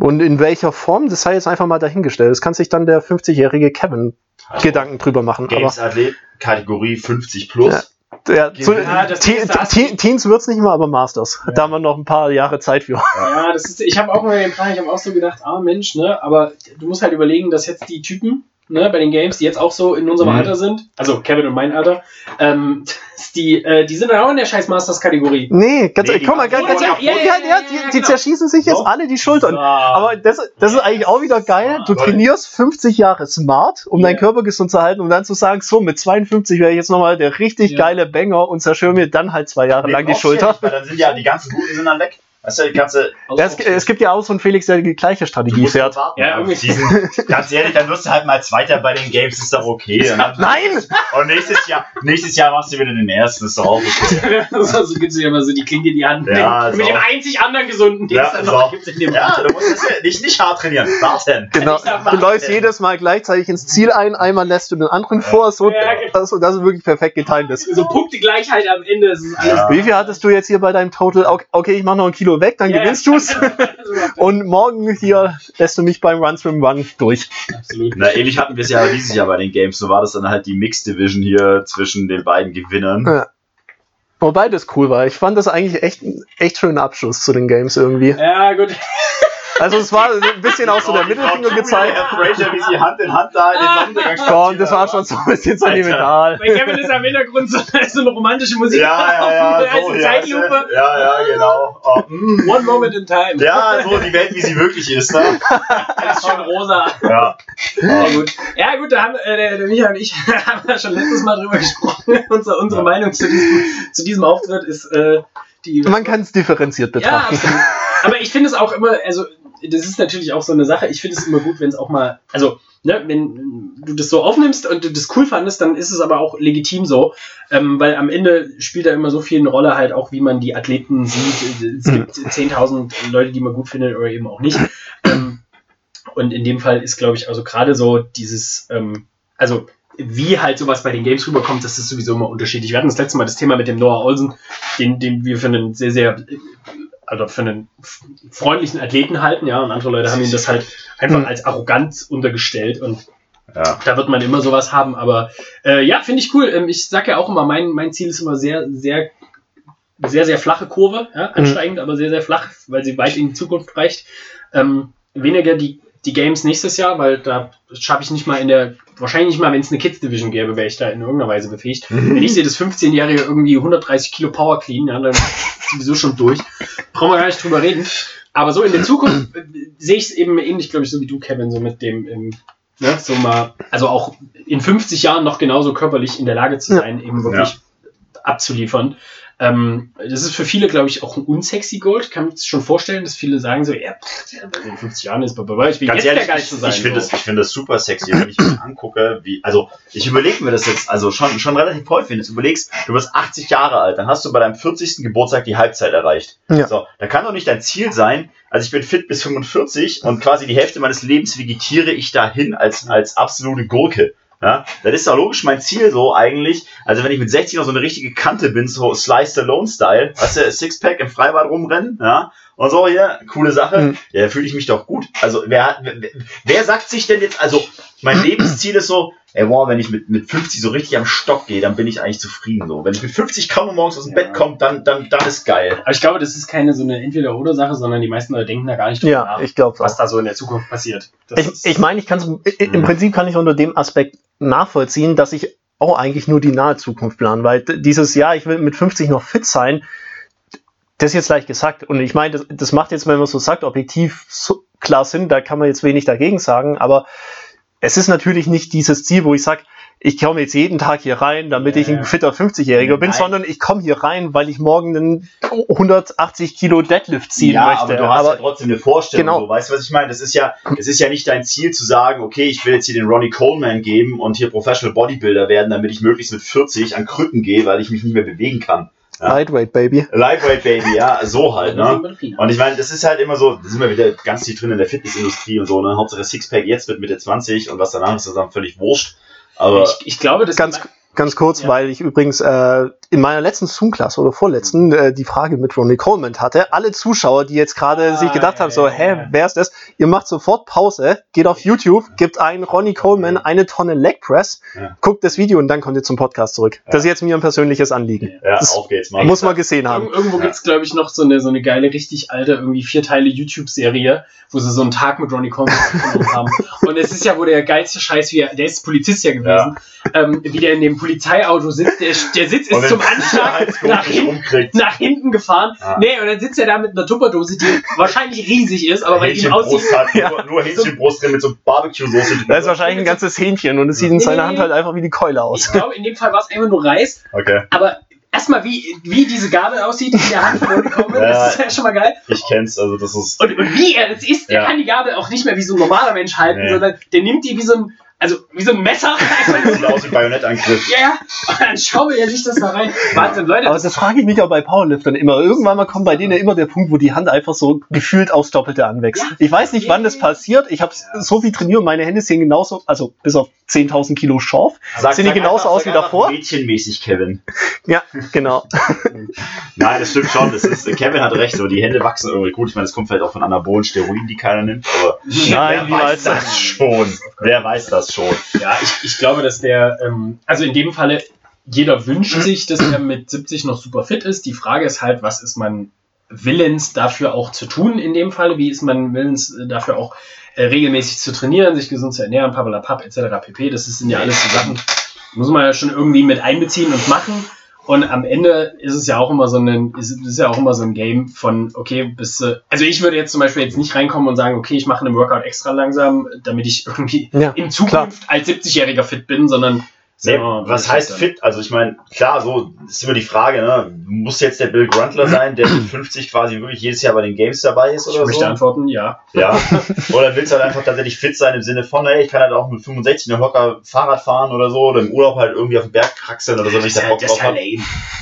Und in welcher Form, das sei jetzt einfach mal dahingestellt. Das kann sich dann der 50-jährige Kevin also, Gedanken drüber machen. Games Athlet, Kategorie 50 plus. Ja. Ja, zu, ja, Teens wird es nicht mehr, aber Masters. Ja. Da haben wir noch ein paar Jahre Zeit für. Ja, das ist, ich habe auch mal den Plan, ich habe auch so gedacht, ah Mensch, ne, aber du musst halt überlegen, dass jetzt die Typen, ne, bei den Games, die jetzt auch so in unserem mhm. Alter sind, also Kevin und mein Alter, ähm, [LAUGHS] die, äh, die sind dann auch in der scheiß Masters-Kategorie. Nee, ganz, nee, guck mal, ganz, ganz, ja, ja, ja, ja, die, die genau. zerschießen sich jetzt so. alle die Schultern. Aber das, das ist eigentlich auch wieder geil. Du trainierst 50 Jahre smart, um deinen Körper gesund zu halten, um dann zu sagen, so, mit 52 wäre ich jetzt nochmal der richtig geile Banger und zerstöre mir dann halt zwei Jahre nee, lang die Schulter. Dann sind ja die ganzen Guten sind dann weg. Weißt du, die ganze es, es, gibt ja auch so einen Felix, der die gleiche Strategie fährt. Ja, irgendwie. Diesen, ganz ehrlich, dann wirst du halt mal Zweiter bei den Games, ist doch okay. Dann, Nein! Und nächstes Jahr, nächstes Jahr machst du wieder den ersten, ist doch auch okay. [LAUGHS] also gibst du ja immer so die Klinke in die Hand. Ja, mit, dem einzig anderen gesunden, den ja, es dann so. noch gibt in dem Ja, du musst das ja nicht, nicht hart trainieren. Warten. Genau. Du läufst jedes Mal gleichzeitig ins Ziel ein, einmal lässt du den anderen vor, so, ja, genau. dass, dass es wirklich perfekt getimt ist. So Punktegleichheit am Ende. Ist alles ja. Wie viel hattest du jetzt hier bei deinem Total? Okay, ich mach noch ein Kilo weg, dann gewinnst du Tschüss. [LAUGHS] Und morgen hier lässt du mich beim Run Swim Run durch. Absolut. Na, ähnlich hatten wir es ja dieses Jahr bei den Games. So war das dann halt die Mixed Division hier zwischen den beiden Gewinnern. Ja. Wobei das cool war. Ich fand das eigentlich echt, echt schönen Abschluss zu den Games irgendwie. Ja, gut. Also es war ein bisschen auch so der [LAUGHS] Mittelfinger gezeigt. Herr Fraser, wie sie Hand in Hand da in den Sonnenuntergang ah. Und das war schon so ein bisschen sentimental. Bei Kevin ist am Hintergrund so, so eine romantische Musik. Ja, ja, ja. [LAUGHS] So, als Zeitlupe. Ja, ja, genau. Oh, mm. One moment in time. Ja, so die Welt, wie sie wirklich ist. Ne? Alles schön rosa. Ja. Ja, gut. Ja, gut, da haben äh, der, der Micha und ich [LAUGHS] haben ja schon letztes Mal drüber gesprochen. unsere, unsere ja. Meinung zu diesem, zu diesem Auftritt ist äh, die. Man kann es differenziert betrachten. Ja, absolut. Aber ich finde es auch immer, also das ist natürlich auch so eine Sache. Ich finde es immer gut, wenn es auch mal, also, ne, wenn du das so aufnimmst und du das cool fandest, dann ist es aber auch legitim so, ähm, weil am Ende spielt da immer so viel eine Rolle halt auch, wie man die Athleten sieht. Es gibt 10.000 Leute, die man gut findet oder eben auch nicht. Ähm, und in dem Fall ist, glaube ich, also gerade so dieses, ähm, also wie halt sowas bei den Games rüberkommt, das ist sowieso immer unterschiedlich. Wir hatten das letzte Mal das Thema mit dem Noah Olsen, den, den wir für einen sehr, sehr also für einen freundlichen Athleten halten, ja, und andere Leute haben ihm das halt einfach mhm. als Arroganz untergestellt und ja. da wird man immer sowas haben, aber äh, ja, finde ich cool. Ähm, ich sage ja auch immer, mein, mein Ziel ist immer sehr, sehr, sehr, sehr flache Kurve, ja, mhm. ansteigend, mhm. aber sehr, sehr flach, weil sie weit in die Zukunft reicht. Ähm, weniger die, die Games nächstes Jahr, weil da schaffe ich nicht mal in der wahrscheinlich mal, wenn es eine Kids Division gäbe, wäre ich da in irgendeiner Weise befähigt. Mhm. [LAUGHS] Wenn ich sehe, das 15-Jährige irgendwie 130 Kilo Power Clean, ja, dann ist sowieso schon durch. Brauchen wir gar nicht drüber reden. Aber so in der Zukunft äh, sehe ich es eben ähnlich, glaube ich, so wie du, Kevin, so mit dem, im, ne, so mal, also auch in 50 Jahren noch genauso körperlich in der Lage zu sein, eben wirklich ja. abzuliefern. Ähm, das ist für viele, glaube ich, auch ein unsexy Gold. Kann man sich schon vorstellen, dass viele sagen so, ja, in 50 Jahren ist bei ich will Ganz jetzt ehrlich, der Geilste sein. Ich, ich finde so. das, find das super sexy, wenn ich mir angucke, wie, also ich überlege mir das jetzt, also schon, schon relativ häufig, wenn du überlegst, du bist 80 Jahre alt, dann hast du bei deinem 40. Geburtstag die Halbzeit erreicht. Ja. So, da kann doch nicht dein Ziel sein, also ich bin fit bis 45 und quasi die Hälfte meines Lebens vegetiere ich dahin als, als absolute Gurke. Ja, das ist doch logisch mein Ziel so eigentlich. Also wenn ich mit 60 noch so eine richtige Kante bin, so Slice Alone Style, weißt du, Sixpack im Freibad rumrennen, ja, und so hier, coole Sache, mhm. ja, fühle ich mich doch gut. Also wer, wer, wer sagt sich denn jetzt, also mein [CLEARS THROAT] Lebensziel ist so, ey, wow, wenn ich mit, mit 50 so richtig am Stock gehe, dann bin ich eigentlich zufrieden so. Wenn ich mit 50 kaum morgens aus dem ja. Bett komme, dann, dann, dann ist geil. Aber ich glaube, das ist keine so eine Entweder-Oder-Sache, sondern die meisten Leute denken da gar nicht drüber ja, nach, ich was da so in der Zukunft passiert. Das ich, ich meine, ich kann im Prinzip kann ich unter dem Aspekt nachvollziehen, dass ich auch eigentlich nur die nahe Zukunft planen, weil dieses Jahr, ich will mit 50 noch fit sein, das ist jetzt leicht gesagt. Und ich meine, das, das macht jetzt, wenn man so sagt, objektiv so klar Sinn, da kann man jetzt wenig dagegen sagen, aber es ist natürlich nicht dieses Ziel, wo ich sage, ich komme jetzt jeden Tag hier rein, damit ich ein fitter 50-Jähriger bin, sondern ich komme hier rein, weil ich morgen einen 180 Kilo Deadlift ziehen ja, möchte. aber du hast ja trotzdem eine Vorstellung. Genau. So. Weißt du, was ich meine? Das ist ja, es ist ja nicht dein Ziel zu sagen, okay, ich will jetzt hier den Ronnie Coleman geben und hier Professional Bodybuilder werden, damit ich möglichst mit 40 an Krücken gehe, weil ich mich nicht mehr bewegen kann. Ja. Lightweight, Baby. Lightweight Baby, ja, so halt, ne? Und ich meine, das ist halt immer so, da sind wir wieder ganz tief drin in der Fitnessindustrie und so, ne? Hauptsache Sixpack jetzt mit Mitte 20 und was danach ist, ist dann völlig wurscht. Aber ich, ich glaube, das Ganz, ganz kurz, Ja. weil ich übrigens äh, in meiner letzten Zoom-Klasse oder vorletzten äh, die Frage mit Ronnie Coleman hatte. Alle Zuschauer, die jetzt gerade Ah, sich gedacht ja, haben, so, ja, hä, ja. wer ist das? Ihr macht sofort Pause, geht auf YouTube, gebt ein Ronnie Coleman eine Tonne Leg Press, Ja. guckt das Video und dann kommt ihr zum Podcast zurück. Das ist jetzt mir ein persönliches Anliegen. ja, das auf geht's mal. muss man gesehen haben. Irg irgendwo Ja. gibt's glaube ich, noch so eine, so eine geile, richtig alte, irgendwie vier Teile YouTube-Serie, wo sie so einen Tag mit Ronnie Coleman haben. [LAUGHS] Und es ist ja wohl der geilste Scheiß, wie er, der ist Polizist ja gewesen, ähm, wie der in dem Polizeiauto sitzt. Der, der Sitz ist zum Anschlag Sicherheitsgurt nach rumkriegt. nach hinten gefahren. Ja. Nee, und dann sitzt er da mit einer Tupperdose, die [LAUGHS] wahrscheinlich riesig ist, aber weil die ihm aussieht. Hat, nur, nur Hähnchenbrust drin mit so Barbecue-Soße Da ist wahrscheinlich ein ganzes Hähnchen und es sieht in Nee, seiner Hand halt einfach wie die Keule Ich aus. glaube, in dem Fall war es einfach nur Reis, Okay, aber erstmal, wie, wie diese Gabel aussieht in der Hand von Ronnie Coleman, Ja. das ist ja schon mal geil. ich kenn's, also das ist. Und, und wie er das isst, der Ja. kann die Gabel auch nicht mehr wie so ein normaler Mensch halten, Nee. sondern der nimmt die wie so ein, also wie so ein Messer. Sieht aus wie Bajonettangriff. ja, ja. Und dann schaubelt er sich das da rein. Wahnsinn, Leute. Aber Das, frage ich mich auch bei Powerliftern immer. Irgendwann mal kommt bei denen ja immer der Punkt, wo die Hand einfach so gefühlt aufs Doppelte anwächst. Ja. Ich weiß nicht, wann das Ja. passiert. Ich habe so viel trainiert und meine Hände sehen genauso, also bis auf 10.000 Kilo scharf. Sag- Sehen die genauso einfach- aus wie davor? Mädchenmäßig, Kevin. Ja, genau. [LAUGHS] [LAUGHS] Nein, das stimmt schon. Das ist, Kevin hat recht, so die Hände wachsen irgendwie gut. Ich meine, das kommt vielleicht auch von anabolen Steroiden, die keiner nimmt, aber Nein, wer weiß das schon. Wer weiß das schon. ja, ich, ich glaube, dass der, ähm, also in dem Falle, jeder wünscht sich, dass er mit 70 noch super fit ist. Die Frage ist halt, was ist man willens dafür auch zu tun in dem Falle? Wie ist man willens äh, dafür auch äh, regelmäßig zu trainieren, sich gesund zu ernähren, papalapap, etc. pp. Das sind ja alles so Sachen, muss man ja schon irgendwie mit einbeziehen und machen. Und am Ende ist es ja auch immer so ein, ist, ist ja auch immer so ein Game von, okay, bis, äh, also ich würde jetzt zum Beispiel jetzt nicht reinkommen und sagen, okay, ich mache einen Workout extra langsam, damit ich irgendwie Ja, in Zukunft als 70-Jähriger fit bin, sondern Nee, Ja, was heißt fit? Also ich meine, klar, so ist immer die Frage, ne? Muss jetzt der Bill Gruntler sein, der mit [CLEARS THROAT] 50 quasi wirklich jedes Jahr bei den Games dabei ist ich oder möchte so? antworten, ja. Ja. [LAUGHS] Oder willst du halt einfach tatsächlich fit sein im Sinne von, ey, ich kann halt auch mit 65 noch locker Fahrrad fahren oder so oder im Urlaub halt irgendwie auf den Berg kraxeln oder so, wenn ich da Bock ist drauf ja habe.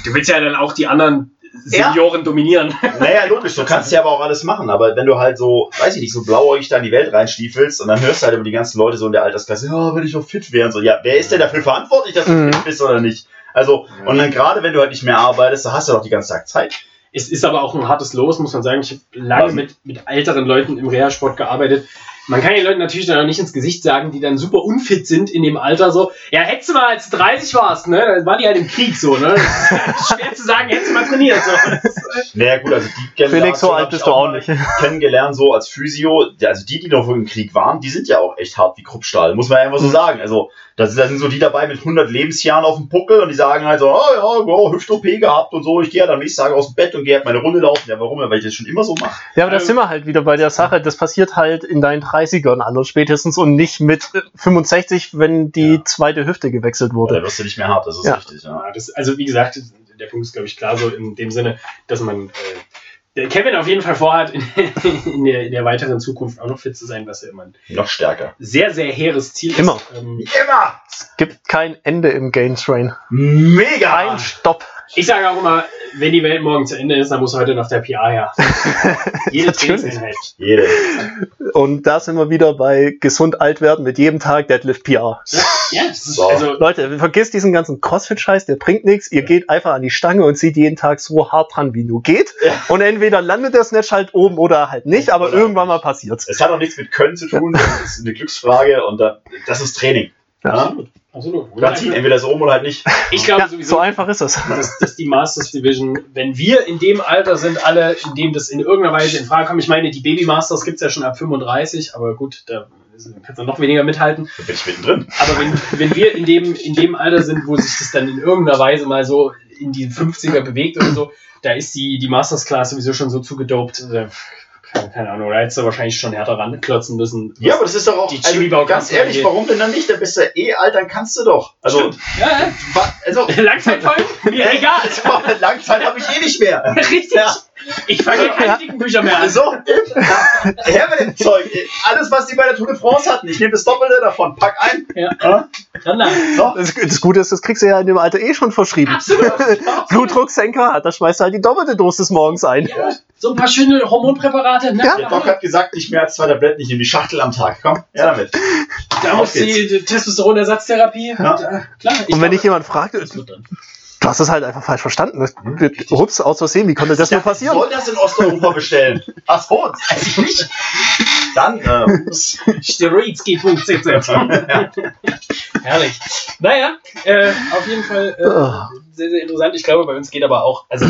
Du willst ja dann auch die anderen Senioren dominieren. [LAUGHS] Naja, logisch, du kannst ja aber auch alles machen, aber wenn du halt so, weiß ich nicht, so blauäugig da in die Welt reinstiefelst und dann hörst du halt über die ganzen Leute so in der Altersklasse, ja, will ich auch fit werden, so, ja, wer ist denn dafür verantwortlich, dass du Mhm. fit bist oder nicht? Also, und dann gerade wenn du halt nicht mehr arbeitest, da hast du doch die ganze Tag Zeit. Es ist aber auch ein hartes Los, muss man sagen. Ich habe lange Was? mit, mit älteren Leuten im Reha-Sport gearbeitet. Man kann den Leuten natürlich dann auch nicht ins Gesicht sagen, die dann super unfit sind in dem Alter, so, ja, hättest du mal als du 30 warst, ne, dann waren die halt im Krieg so, ne. Schwer zu sagen, hättest du mal trainiert, so. Naja, gut, also die Felix, so Generation alt bist du auch nicht. [LAUGHS] Kennengelernt, so als Physio, also die, die noch im Krieg waren, die sind ja auch echt hart wie Kruppstahl, muss man ja einfach so Mhm. sagen. Also, da sind, da sind so die dabei mit 100 Lebensjahren auf dem Puckel und die sagen halt so, oh ja, oh, Hüft-OP gehabt und so, ich gehe halt am nächsten Tag aus dem Bett und gehe halt meine Runde laufen. Ja, warum? Ja, weil ich das schon immer so mache. Ja, aber da Also- sind wir halt wieder bei der Sache. Das passiert halt in deinen 30ern an und spätestens und nicht mit äh, 65, wenn die Ja. zweite Hüfte gewechselt Da wurde. wirst du nicht mehr hart, das ist Ja. richtig, ja. Ja, das, also wie gesagt, der Punkt ist, glaube ich, klar so in dem Sinne, dass man äh, der Kevin auf jeden Fall vorhat, in, [LAUGHS] in, der, in der weiteren Zukunft auch noch fit zu sein, was ja immer ein Noch stärker. sehr, sehr hehres Ziel Immer. ist. Ähm, Immer! Es gibt kein Ende im Game Train. Mega! Ein Stopp. ich sage auch immer, wenn die Welt morgen zu Ende ist, dann muss heute noch der PR her. [LAUGHS] Jede Natürlich. Trainingseinheit. Jede. Und da sind wir wieder bei gesund alt werden mit jedem Tag Deadlift PR. Ja, [LAUGHS] ja das ist, So. also, Leute, vergisst diesen ganzen Crossfit-Scheiß, der bringt nichts. Ihr geht einfach an die Stange und zieht jeden Tag so hart dran, wie nur geht. Ja. Und entweder landet der Snatch halt oben oder halt nicht, aber Oder irgendwann mal passiert's. Es hat auch nichts mit Können zu tun, das ist eine Glücksfrage und da, das ist Training. Ja? absolut. absolut. Garantie, entweder so oben oder halt nicht. Ich glaube Ja, sowieso, so einfach ist es. dass, dass die Masters Division, wenn wir in dem Alter sind, alle, in dem das in irgendeiner Weise in Frage kommt, ich meine, die Baby Masters gibt es ja schon ab 35, aber gut, da kannst du noch weniger mithalten. Da bin ich mittendrin. Aber wenn, wenn wir in dem, in dem Alter sind, wo sich das dann in irgendeiner Weise mal so in die 50er bewegt oder so, da ist die, die Masters Class sowieso schon so zugedopt. äh, Keine, keine Ahnung, da hättest du wahrscheinlich schon härter ranklotzen müssen. Ja, aber das ist doch auch, Die also, ganz ehrlich, angeht. warum denn dann nicht? Dann bist du eh alt, dann kannst du doch. Also, Stimmt. Ja, also. [LAUGHS] Langzeitfolgen? [LAUGHS] Mir egal. [LAUGHS] Langzeit habe ich eh nicht mehr. Richtig. Ja. Ich fange keine dicken Bücher mehr an. Also, her mit dem Zeug. Alles, was die bei der Tour de France hatten, ich nehme das Doppelte davon. Pack ein. Ja. Ja. Dann, dann. So. Das, das Gute ist, das kriegst du ja in dem Alter eh schon verschrieben. Absolut. [LAUGHS] Blutdrucksenker hat, da schmeißt du halt die doppelte Dosis morgens ein. Ja, so ein paar schöne Hormonpräparate. Ne? Ja. Der Doc hat gesagt, nicht mehr als zwei Tabletten, ich nehme die Schachtel am Tag. Komm, ja damit. Da Auf muss die, Testosteronersatztherapie. Ja. Und, äh, klar, Und wenn dich jemand fragt, du hast es halt einfach falsch verstanden. Ups, aus Versehen, wie konnte das nur Ich passieren? soll das in Osteuropa bestellen? Ach so, das [LAUGHS] weiß ich nicht. Dann, äh, ups. Steroids.cz. [LAUGHS] Herrlich. Naja, äh, auf jeden Fall Ah. äh, sehr, sehr interessant. Ich glaube, bei uns geht aber auch, also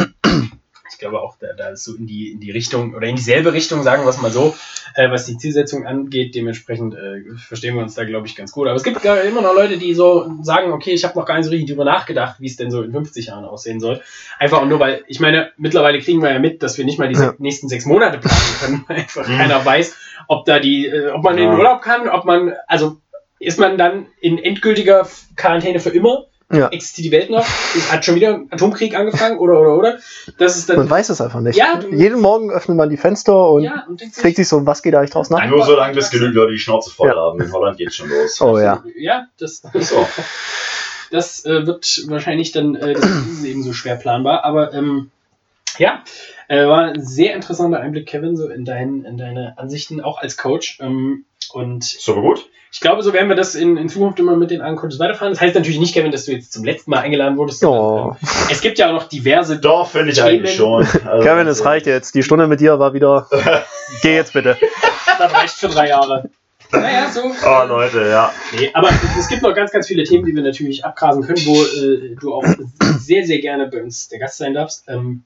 glaube auch, da, da ist so in die, in die Richtung oder in dieselbe Richtung, sagen wir es mal so, äh, was die Zielsetzung angeht. Dementsprechend äh, verstehen wir uns da, glaube ich, ganz gut. Aber es gibt gar immer noch Leute, die so sagen, okay, ich habe noch gar nicht so richtig drüber nachgedacht, wie es denn so in 50 Jahren aussehen soll. Einfach nur, weil, ich meine, mittlerweile kriegen wir ja mit, dass wir nicht mal die Ja. nächsten sechs Monate planen können, weil [LAUGHS] einfach Mhm. keiner weiß, ob da die, äh, ob man in Ja. den Urlaub kann, ob man, also ist man dann in endgültiger Quarantäne für immer? Ja. Existiert die Welt noch? Hat schon wieder ein Atomkrieg angefangen oder oder oder? Das ist Man dann weiß es einfach nicht. Ja, du- Jeden Morgen öffnet man die Fenster und ja und fragt sich so, was geht eigentlich draußen ab? Nein. Nur solange bis genügend Leute die Schnauze voll Ja. haben. In Holland geht's schon los. Oh ja. Ja, das, [LAUGHS] So. das äh, wird wahrscheinlich dann äh, das ist eben so schwer planbar. Aber ähm, ja, äh, war ein sehr interessanter Einblick, Kevin, so in, dein, in deine Ansichten, auch als Coach. Ähm, und So gut? ich glaube, so werden wir das in, in Zukunft immer mit den anderen Coaches weiterfahren. Das heißt natürlich nicht, Kevin, dass du jetzt zum letzten Mal eingeladen wurdest. Oh. Es gibt ja auch noch diverse. Doch, finde ich eigentlich schon. [LAUGHS] Also, Kevin, es reicht jetzt. Die Stunde mit dir war wieder. [LAUGHS] Geh jetzt bitte. Das reicht für drei Jahre. Naja, so. Oh, Leute, ja. Nee, aber es gibt noch ganz, ganz viele Themen, die wir natürlich abgrasen können, wo äh, du auch sehr, sehr gerne bei uns der Gast sein darfst. Ähm,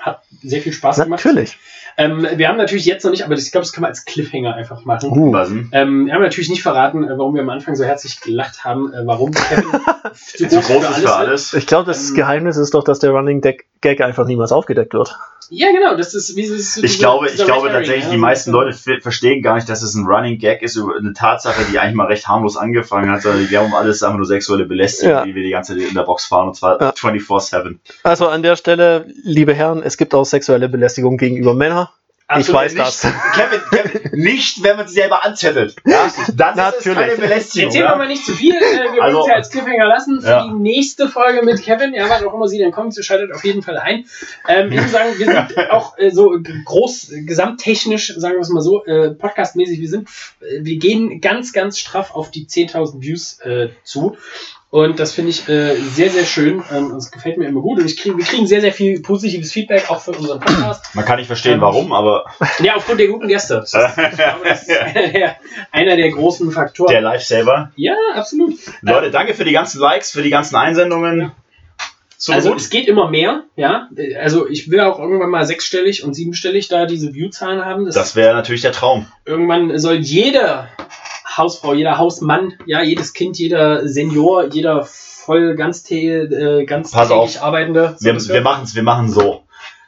hat sehr viel Spaß gemacht. Natürlich. Ähm, wir haben natürlich jetzt noch nicht, aber ich glaube, das kann man als Cliffhanger einfach machen. Uh. Ähm, wir haben natürlich nicht verraten, äh, warum wir am Anfang so herzlich gelacht haben, äh, warum Kevin zu [LAUGHS] groß ist für wird. alles. Ich glaube, das Ähm, Geheimnis ist doch, dass der Running Deck Gag einfach niemals aufgedeckt wird. Ja, genau, das ist wie es Ich glaube, ich glaube tatsächlich, die meisten Leute verstehen gar nicht, dass es ein Running Gag ist, über eine Tatsache, die eigentlich mal recht harmlos angefangen hat, sondern wir haben alles einfach nur sexuelle Belästigung, Ja. die wir die ganze Zeit in der Box fahren, und zwar Ja. 24-7. Also an der Stelle, liebe Herren, es gibt auch sexuelle Belästigung gegenüber Männern. Ich weiß nicht, das. [LAUGHS] Kevin, Kevin, nicht, wenn man sich selber anzettelt. Ja? Dann ist es Natürlich. keine Belästigung. Erzählen wir mal nicht zu viel. Äh, wir wollen Also- uns ja als Cliffhanger lassen für Ja. die nächste Folge mit Kevin. Ja, wann auch immer sie dann kommt, sie schaltet auf jeden Fall ein. Ähm, ich muss sagen, wir sind auch äh, so groß, äh, gesamttechnisch, sagen wir es mal so, äh, podcastmäßig, wir sind, äh, wir gehen ganz, ganz straff auf die 10.000 Views äh, zu. Und das finde ich äh, sehr, sehr schön. Ähm, das gefällt mir immer gut. Und ich krieg, wir kriegen sehr, sehr viel positives Feedback auch für unseren Podcast. [CLEARS THROAT] Man kann nicht verstehen, Ähm, warum, aber Ja, aufgrund der guten Gäste. [LAUGHS] Das ist, ich glaube, das ist einer [LAUGHS] der, einer der großen Faktoren. der Lifesaver. ja, absolut. Leute, danke für die ganzen Likes, für die ganzen Einsendungen. So also gut. es geht immer mehr, ja. Also ich will auch irgendwann mal sechsstellig und siebenstellig da diese View-Zahlen haben. Das Das wäre natürlich der Traum. irgendwann soll jede Hausfrau, jeder Hausmann, ja, jedes Kind, jeder Senior, jeder voll ganztä äh, ganztägig Arbeitende. so Wir, wir machen es wir machen's so.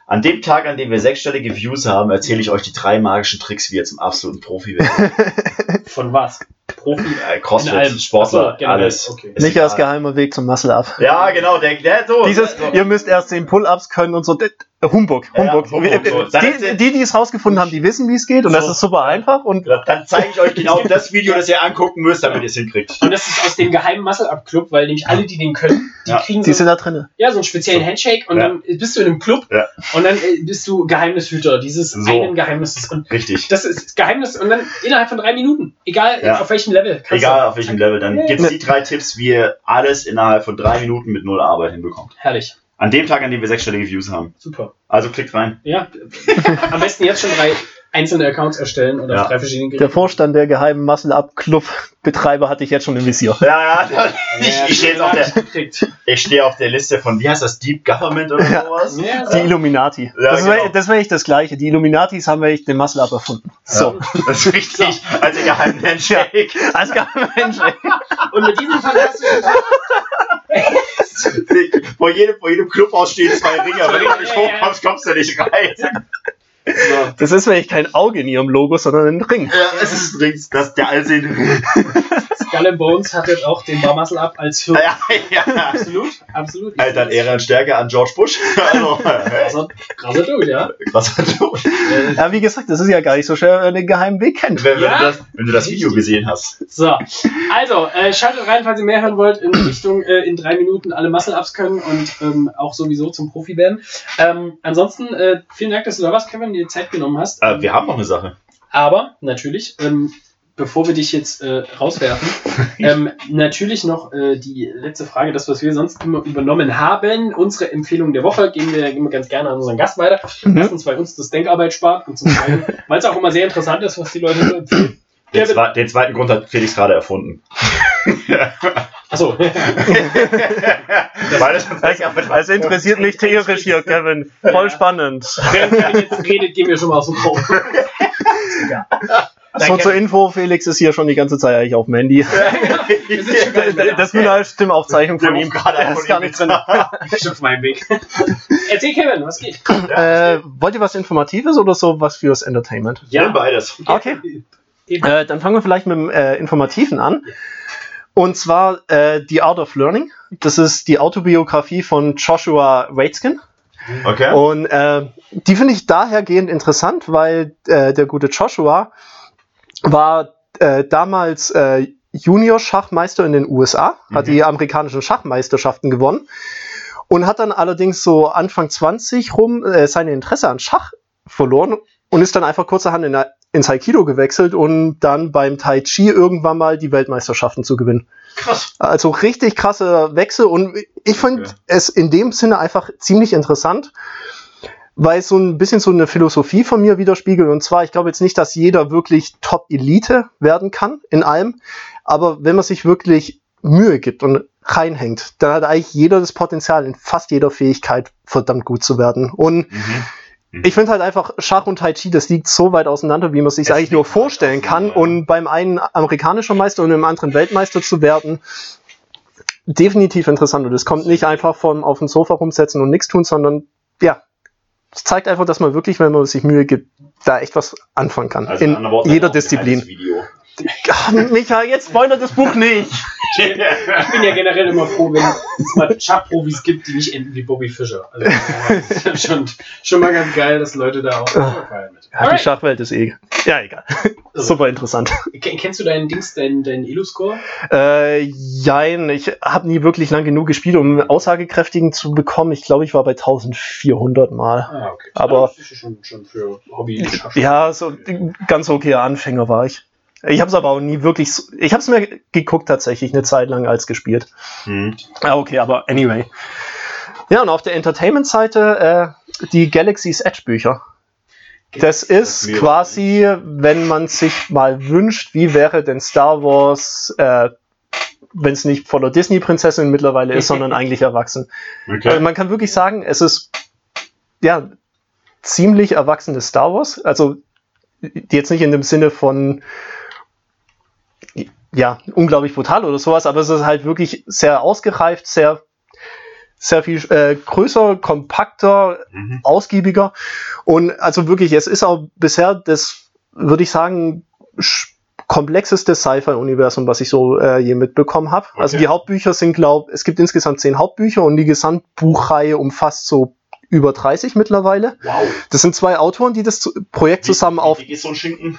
An dem Tag, an dem wir sechsstellige Views haben, erzähle ich euch die drei magischen Tricks, wie ihr zum absoluten Profi werdet. [LAUGHS] Von was? Profi? Äh, Crossfit, allem. Sportler, so, alles. Okay. Nicht als geheimer Weg zum Muscle-Up. Ja, genau, der, der so. Dieses, so. ihr müsst erst den Pull-Ups können und so. D- Humbug, Ja, ja, Humbug. Humbug. Die, die, die es rausgefunden haben, die wissen, wie es geht und das So. ist super einfach. Und Dann zeige ich euch genau das Video, das ihr angucken müsst, damit ihr es hinkriegt. Und das ist aus dem geheimen Muscle-Up-Club, weil nämlich alle, die den können, die Ja. kriegen die so sind da drin. Ja, so einen speziellen Handshake und Ja. dann bist du in einem Club Ja. und dann äh, bist du Geheimnishüter dieses So. einen Geheimnisses. Und Richtig. das ist das Geheimnis und dann innerhalb von drei Minuten, egal Ja. auf welchem Level. kannst Egal du- auf welchem Level, dann gibt es die drei Tipps, wie ihr alles innerhalb von drei Minuten mit null Arbeit hinbekommt. Herrlich, An dem Tag, an dem wir sechsstellige Views haben. super. Also klickt rein. Ja, [LAUGHS] am besten jetzt schon drei einzelne Accounts erstellen und Ja. auf drei verschiedenen Der Vorstand der geheimen Muscle-Up-Club-Betreiber hatte ich jetzt schon im Visier. Ja, ja, [LAUGHS] ich, ich stehe auf der, ich stehe auf der Liste von, wie heißt das, Deep Government oder Ja. sowas? Ja, Die Illuminati. Ja, das wäre genau. das wär echt das Gleiche. Die Illuminatis haben echt den Muscle-Up erfunden. So. Das ist richtig, als der geheimen Handshake. Als Mensch. [LAUGHS] Und mit diesem fantastischen vor, jedem, vor jedem Clubhaus stehen zwei Ringer. Wenn du nicht hochkommst, kommst du nicht rein. So, Das ist wirklich kein Auge in ihrem Logo, sondern ein Ring. Ja, es ist dringend, das ist der allsehende Ring. [LAUGHS] Skull and Bones hat jetzt auch den Bar Muscle Up als Firma. Ja, ja. Absolut, absolut. Alter, an Ehre und Stärke an George Bush. [LAUGHS] Also, [LAUGHS] Krasser, krasser Dude, ja. was hat du? Äh, Ja, wie gesagt, das ist ja gar nicht so schwer, wenn man den geheimen Weg kennt. Wenn, wenn, Ja. du das, wenn du das Video gesehen hast. So, also, äh, schaltet rein, falls ihr mehr hören wollt, in Richtung äh, in drei Minuten alle Muscle-Ups können und ähm, auch sowieso zum Profi werden. Ähm, ansonsten, äh, vielen Dank, dass du da warst, Kevin, dir Zeit genommen hast. Äh, wir haben noch eine Sache. Aber natürlich, ähm, bevor wir dich jetzt äh, rauswerfen, [LAUGHS] ähm, natürlich noch äh, die letzte Frage, das, was wir sonst immer übernommen haben. Unsere Empfehlung der Woche geben wir, geben wir ganz gerne an unseren Gast weiter. Mhm. Erstens, weil uns das Denkarbeit spart und zum Zweiten, [LAUGHS] weil es auch immer sehr interessant ist, was die Leute so empfehlen. Den, zwe den zweiten Grund hat Felix gerade erfunden. [LAUGHS] Achso, Weil es uns Also interessiert mich theoretisch hier, Kevin. Voll spannend. während Kevin jetzt redet, gehen wir schon mal aus dem Raum. So zur Info, Felix ist hier schon die ganze Zeit eigentlich auf dem Handy. Das ist [LAUGHS] eine Stimmaufzeichnung von ihm. gerade Er ist gar nicht drin. [LAUGHS] Ich auf meinem Weg. Erzähl Kevin, was geht? Äh, wollt ihr was Informatives oder so was fürs Entertainment? Ja, beides. Okay. Äh, dann fangen wir vielleicht mit dem äh, Informativen an. Und zwar äh, The Art of Learning. Das ist die Autobiografie von Joshua Waitzkin. Okay. Und äh, die finde ich dahergehend interessant, weil äh, der gute Joshua war äh, damals äh, Junior-Schachmeister in den USA, hat Mhm. die amerikanischen Schachmeisterschaften gewonnen und hat dann allerdings so Anfang 20 rum äh, seine Interesse an Schach verloren und ist dann einfach kurzerhand in, ins Aikido gewechselt und dann beim Tai Chi irgendwann mal die Weltmeisterschaften zu gewinnen. Krass. Also richtig krasser Wechsel und ich finde Okay. es in dem Sinne einfach ziemlich interessant, weil es so ein bisschen so eine Philosophie von mir widerspiegelt. Und zwar, ich glaube jetzt nicht, dass jeder wirklich Top-Elite werden kann in allem, aber wenn man sich wirklich Mühe gibt und reinhängt, dann hat eigentlich jeder das Potenzial, in fast jeder Fähigkeit verdammt gut zu werden. Und Mhm. Ich finde halt einfach, Schach und Tai Chi, das liegt so weit auseinander, wie man sich eigentlich nur vorstellen kann. Und beim einen amerikanischer Meister und im anderen Weltmeister zu werden, definitiv interessant. Und es kommt nicht einfach von auf dem Sofa rumsetzen und nichts tun, sondern ja, es zeigt einfach, dass man wirklich, wenn man sich Mühe gibt, da echt was anfangen kann. Also in Worten, jeder Disziplin. Video. Ach, [LAUGHS] Michael, jetzt spoilert das Buch nicht. Ich bin ja generell immer froh, wenn es mal Schachprofis gibt, die nicht enden wie Bobby Fischer. Also, das ist schon, schon mal ganz geil, dass Leute da auch feiern mit. Ja, die. Schachwelt ist eh. Ja, egal. Also, Super interessant. ken- Kennst du deinen Dings, deinen, deinen Elo-Score? Äh, jein, ich habe nie wirklich lang genug gespielt, um aussagekräftigen zu bekommen. Ich glaube, ich war bei 1400 Mal. Ah, okay. Aber- ja schon, schon für hobby. Ja, so ganz okayer Anfänger war ich. Ich habe es aber auch nie wirklich. Ich habe es mir geguckt tatsächlich eine Zeit lang als gespielt. Hm. Ah, okay, aber anyway. Ja, und auf der Entertainment-Seite äh, die Galaxy's Edge-Bücher. Das ist quasi, wenn man sich mal wünscht, wie wäre denn Star Wars, äh, wenn es nicht voller Disney-Prinzessin mittlerweile ist, sondern [LAUGHS] eigentlich erwachsen. Also Okay. man kann wirklich sagen, es ist ja ziemlich erwachsenes Star Wars. Also jetzt nicht in dem Sinne von ja, unglaublich brutal oder sowas, aber es ist halt wirklich sehr ausgereift, sehr, sehr viel äh, größer, kompakter, Mhm. ausgiebiger. Und also wirklich, es ist auch bisher das, würde ich sagen, komplexeste Sci-Fi-Universum, was ich so äh, je mitbekommen habe. Also Okay. die Hauptbücher sind, glaube es gibt insgesamt zehn Hauptbücher und die Gesamtbuchreihe umfasst so über 30 mittlerweile. Wow. Das sind zwei Autoren, die das Projekt zusammen auf Wie geht so ein Schinken?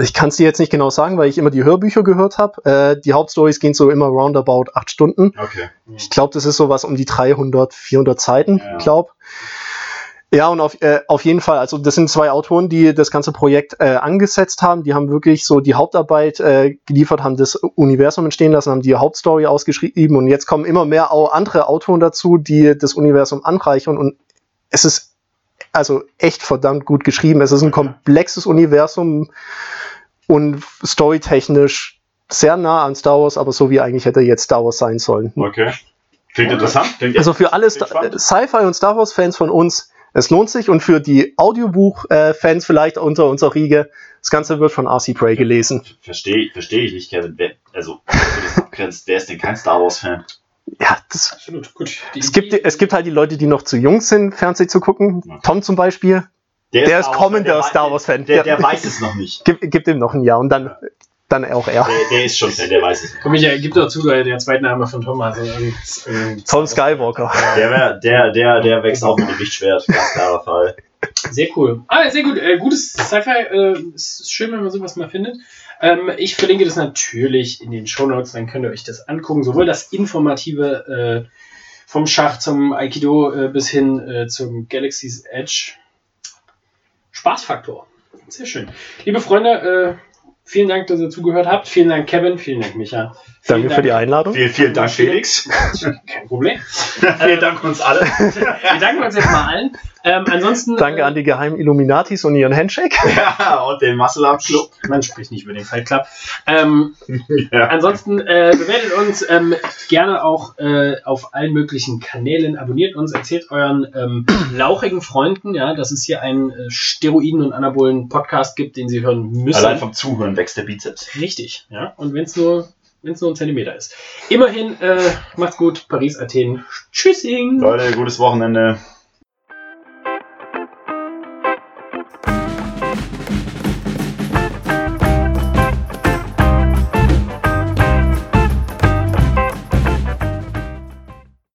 Ich kann es dir jetzt nicht genau sagen, weil ich immer die Hörbücher gehört habe. Äh, die Hauptstories gehen so immer roundabout acht Stunden. Okay. Ich glaube, das ist sowas um die 300, 400 Seiten, Ja. glaub. Ja, und auf, äh, auf jeden Fall, also das sind zwei Autoren, die das ganze Projekt äh, angesetzt haben. Die haben wirklich so die Hauptarbeit äh, geliefert, haben das Universum entstehen lassen, haben die Hauptstory ausgeschrieben und jetzt kommen immer mehr auch andere Autoren dazu, die das Universum anreichern und es ist also echt verdammt gut geschrieben. Es ist ein komplexes Universum und storytechnisch sehr nah an Star Wars, aber so wie eigentlich hätte jetzt Star Wars sein sollen. Okay. Klingt interessant. Klingt Also für alle. Sci-Fi und Star Wars-Fans von uns, es lohnt sich und für die Audiobuch-Fans vielleicht unter unserer Riege, das Ganze wird von R.C. Prey gelesen. Verstehe versteh ich nicht, Kevin. Wer, also, wenn du das abgrenzt, wer ist denn kein Star Wars-Fan? Ja, das, Absolut, gut. Die es, gibt, es gibt halt die Leute, die noch zu jung sind, Fernsehen zu gucken. Ja. Tom zum Beispiel, Der ist Star Wars-Fan, kommender der- Star Wars-Fan. Der, der Ja. weiß es noch nicht. [LAUGHS] gib, gib ihm noch ein Jahr und dann, dann auch er. Der, der ist schon Fan, der weiß es. Komm, ich äh, gib dazu, der, der zweite Name von Tom, also irgend- irgend- Tom Skywalker. Der, der, der, der wächst auch mit dem Lichtschwert. Ganz klarer Fall. Sehr cool. Ah, sehr gut. Äh, gutes Sci-Fi. Äh, es ist schön, wenn man sowas mal findet. Ähm, ich verlinke das natürlich in den Shownotes, dann könnt ihr euch das angucken. Sowohl das Informative äh, vom Schach zum Aikido äh, bis hin äh, zum Galaxy's Edge. Spaßfaktor. Sehr schön. Liebe Freunde, äh, vielen Dank, dass ihr zugehört habt. Vielen Dank, Kevin. Vielen Dank, Micha. Vielen Danke für die Einladung. Vielen, vielen Dank, Felix. [LAUGHS] Kein Problem. [LAUGHS] vielen Dank uns alle. [LAUGHS] Wir danken uns jetzt mal allen. Ähm, ansonsten. Danke an die geheimen Illuminatis und ihren Handshake. Ja, und den Muscle Up Club. Man spricht nicht über den Fight Club. Ähm, Ja. Ansonsten äh, bewertet uns ähm, gerne auch äh, auf allen möglichen Kanälen, abonniert uns, erzählt euren ähm, [CLEARS THROAT] lauchigen Freunden, ja, dass es hier einen äh, Steroiden- und anabolen Podcast gibt, den sie hören müssen. Allein vom Zuhören wächst der Bizeps. Richtig, ja. Und wenn es nur, wenn es nur ein Zentimeter ist. Immerhin, äh, macht's gut, Paris, Athen. Tschüssing! Leute, gutes Wochenende.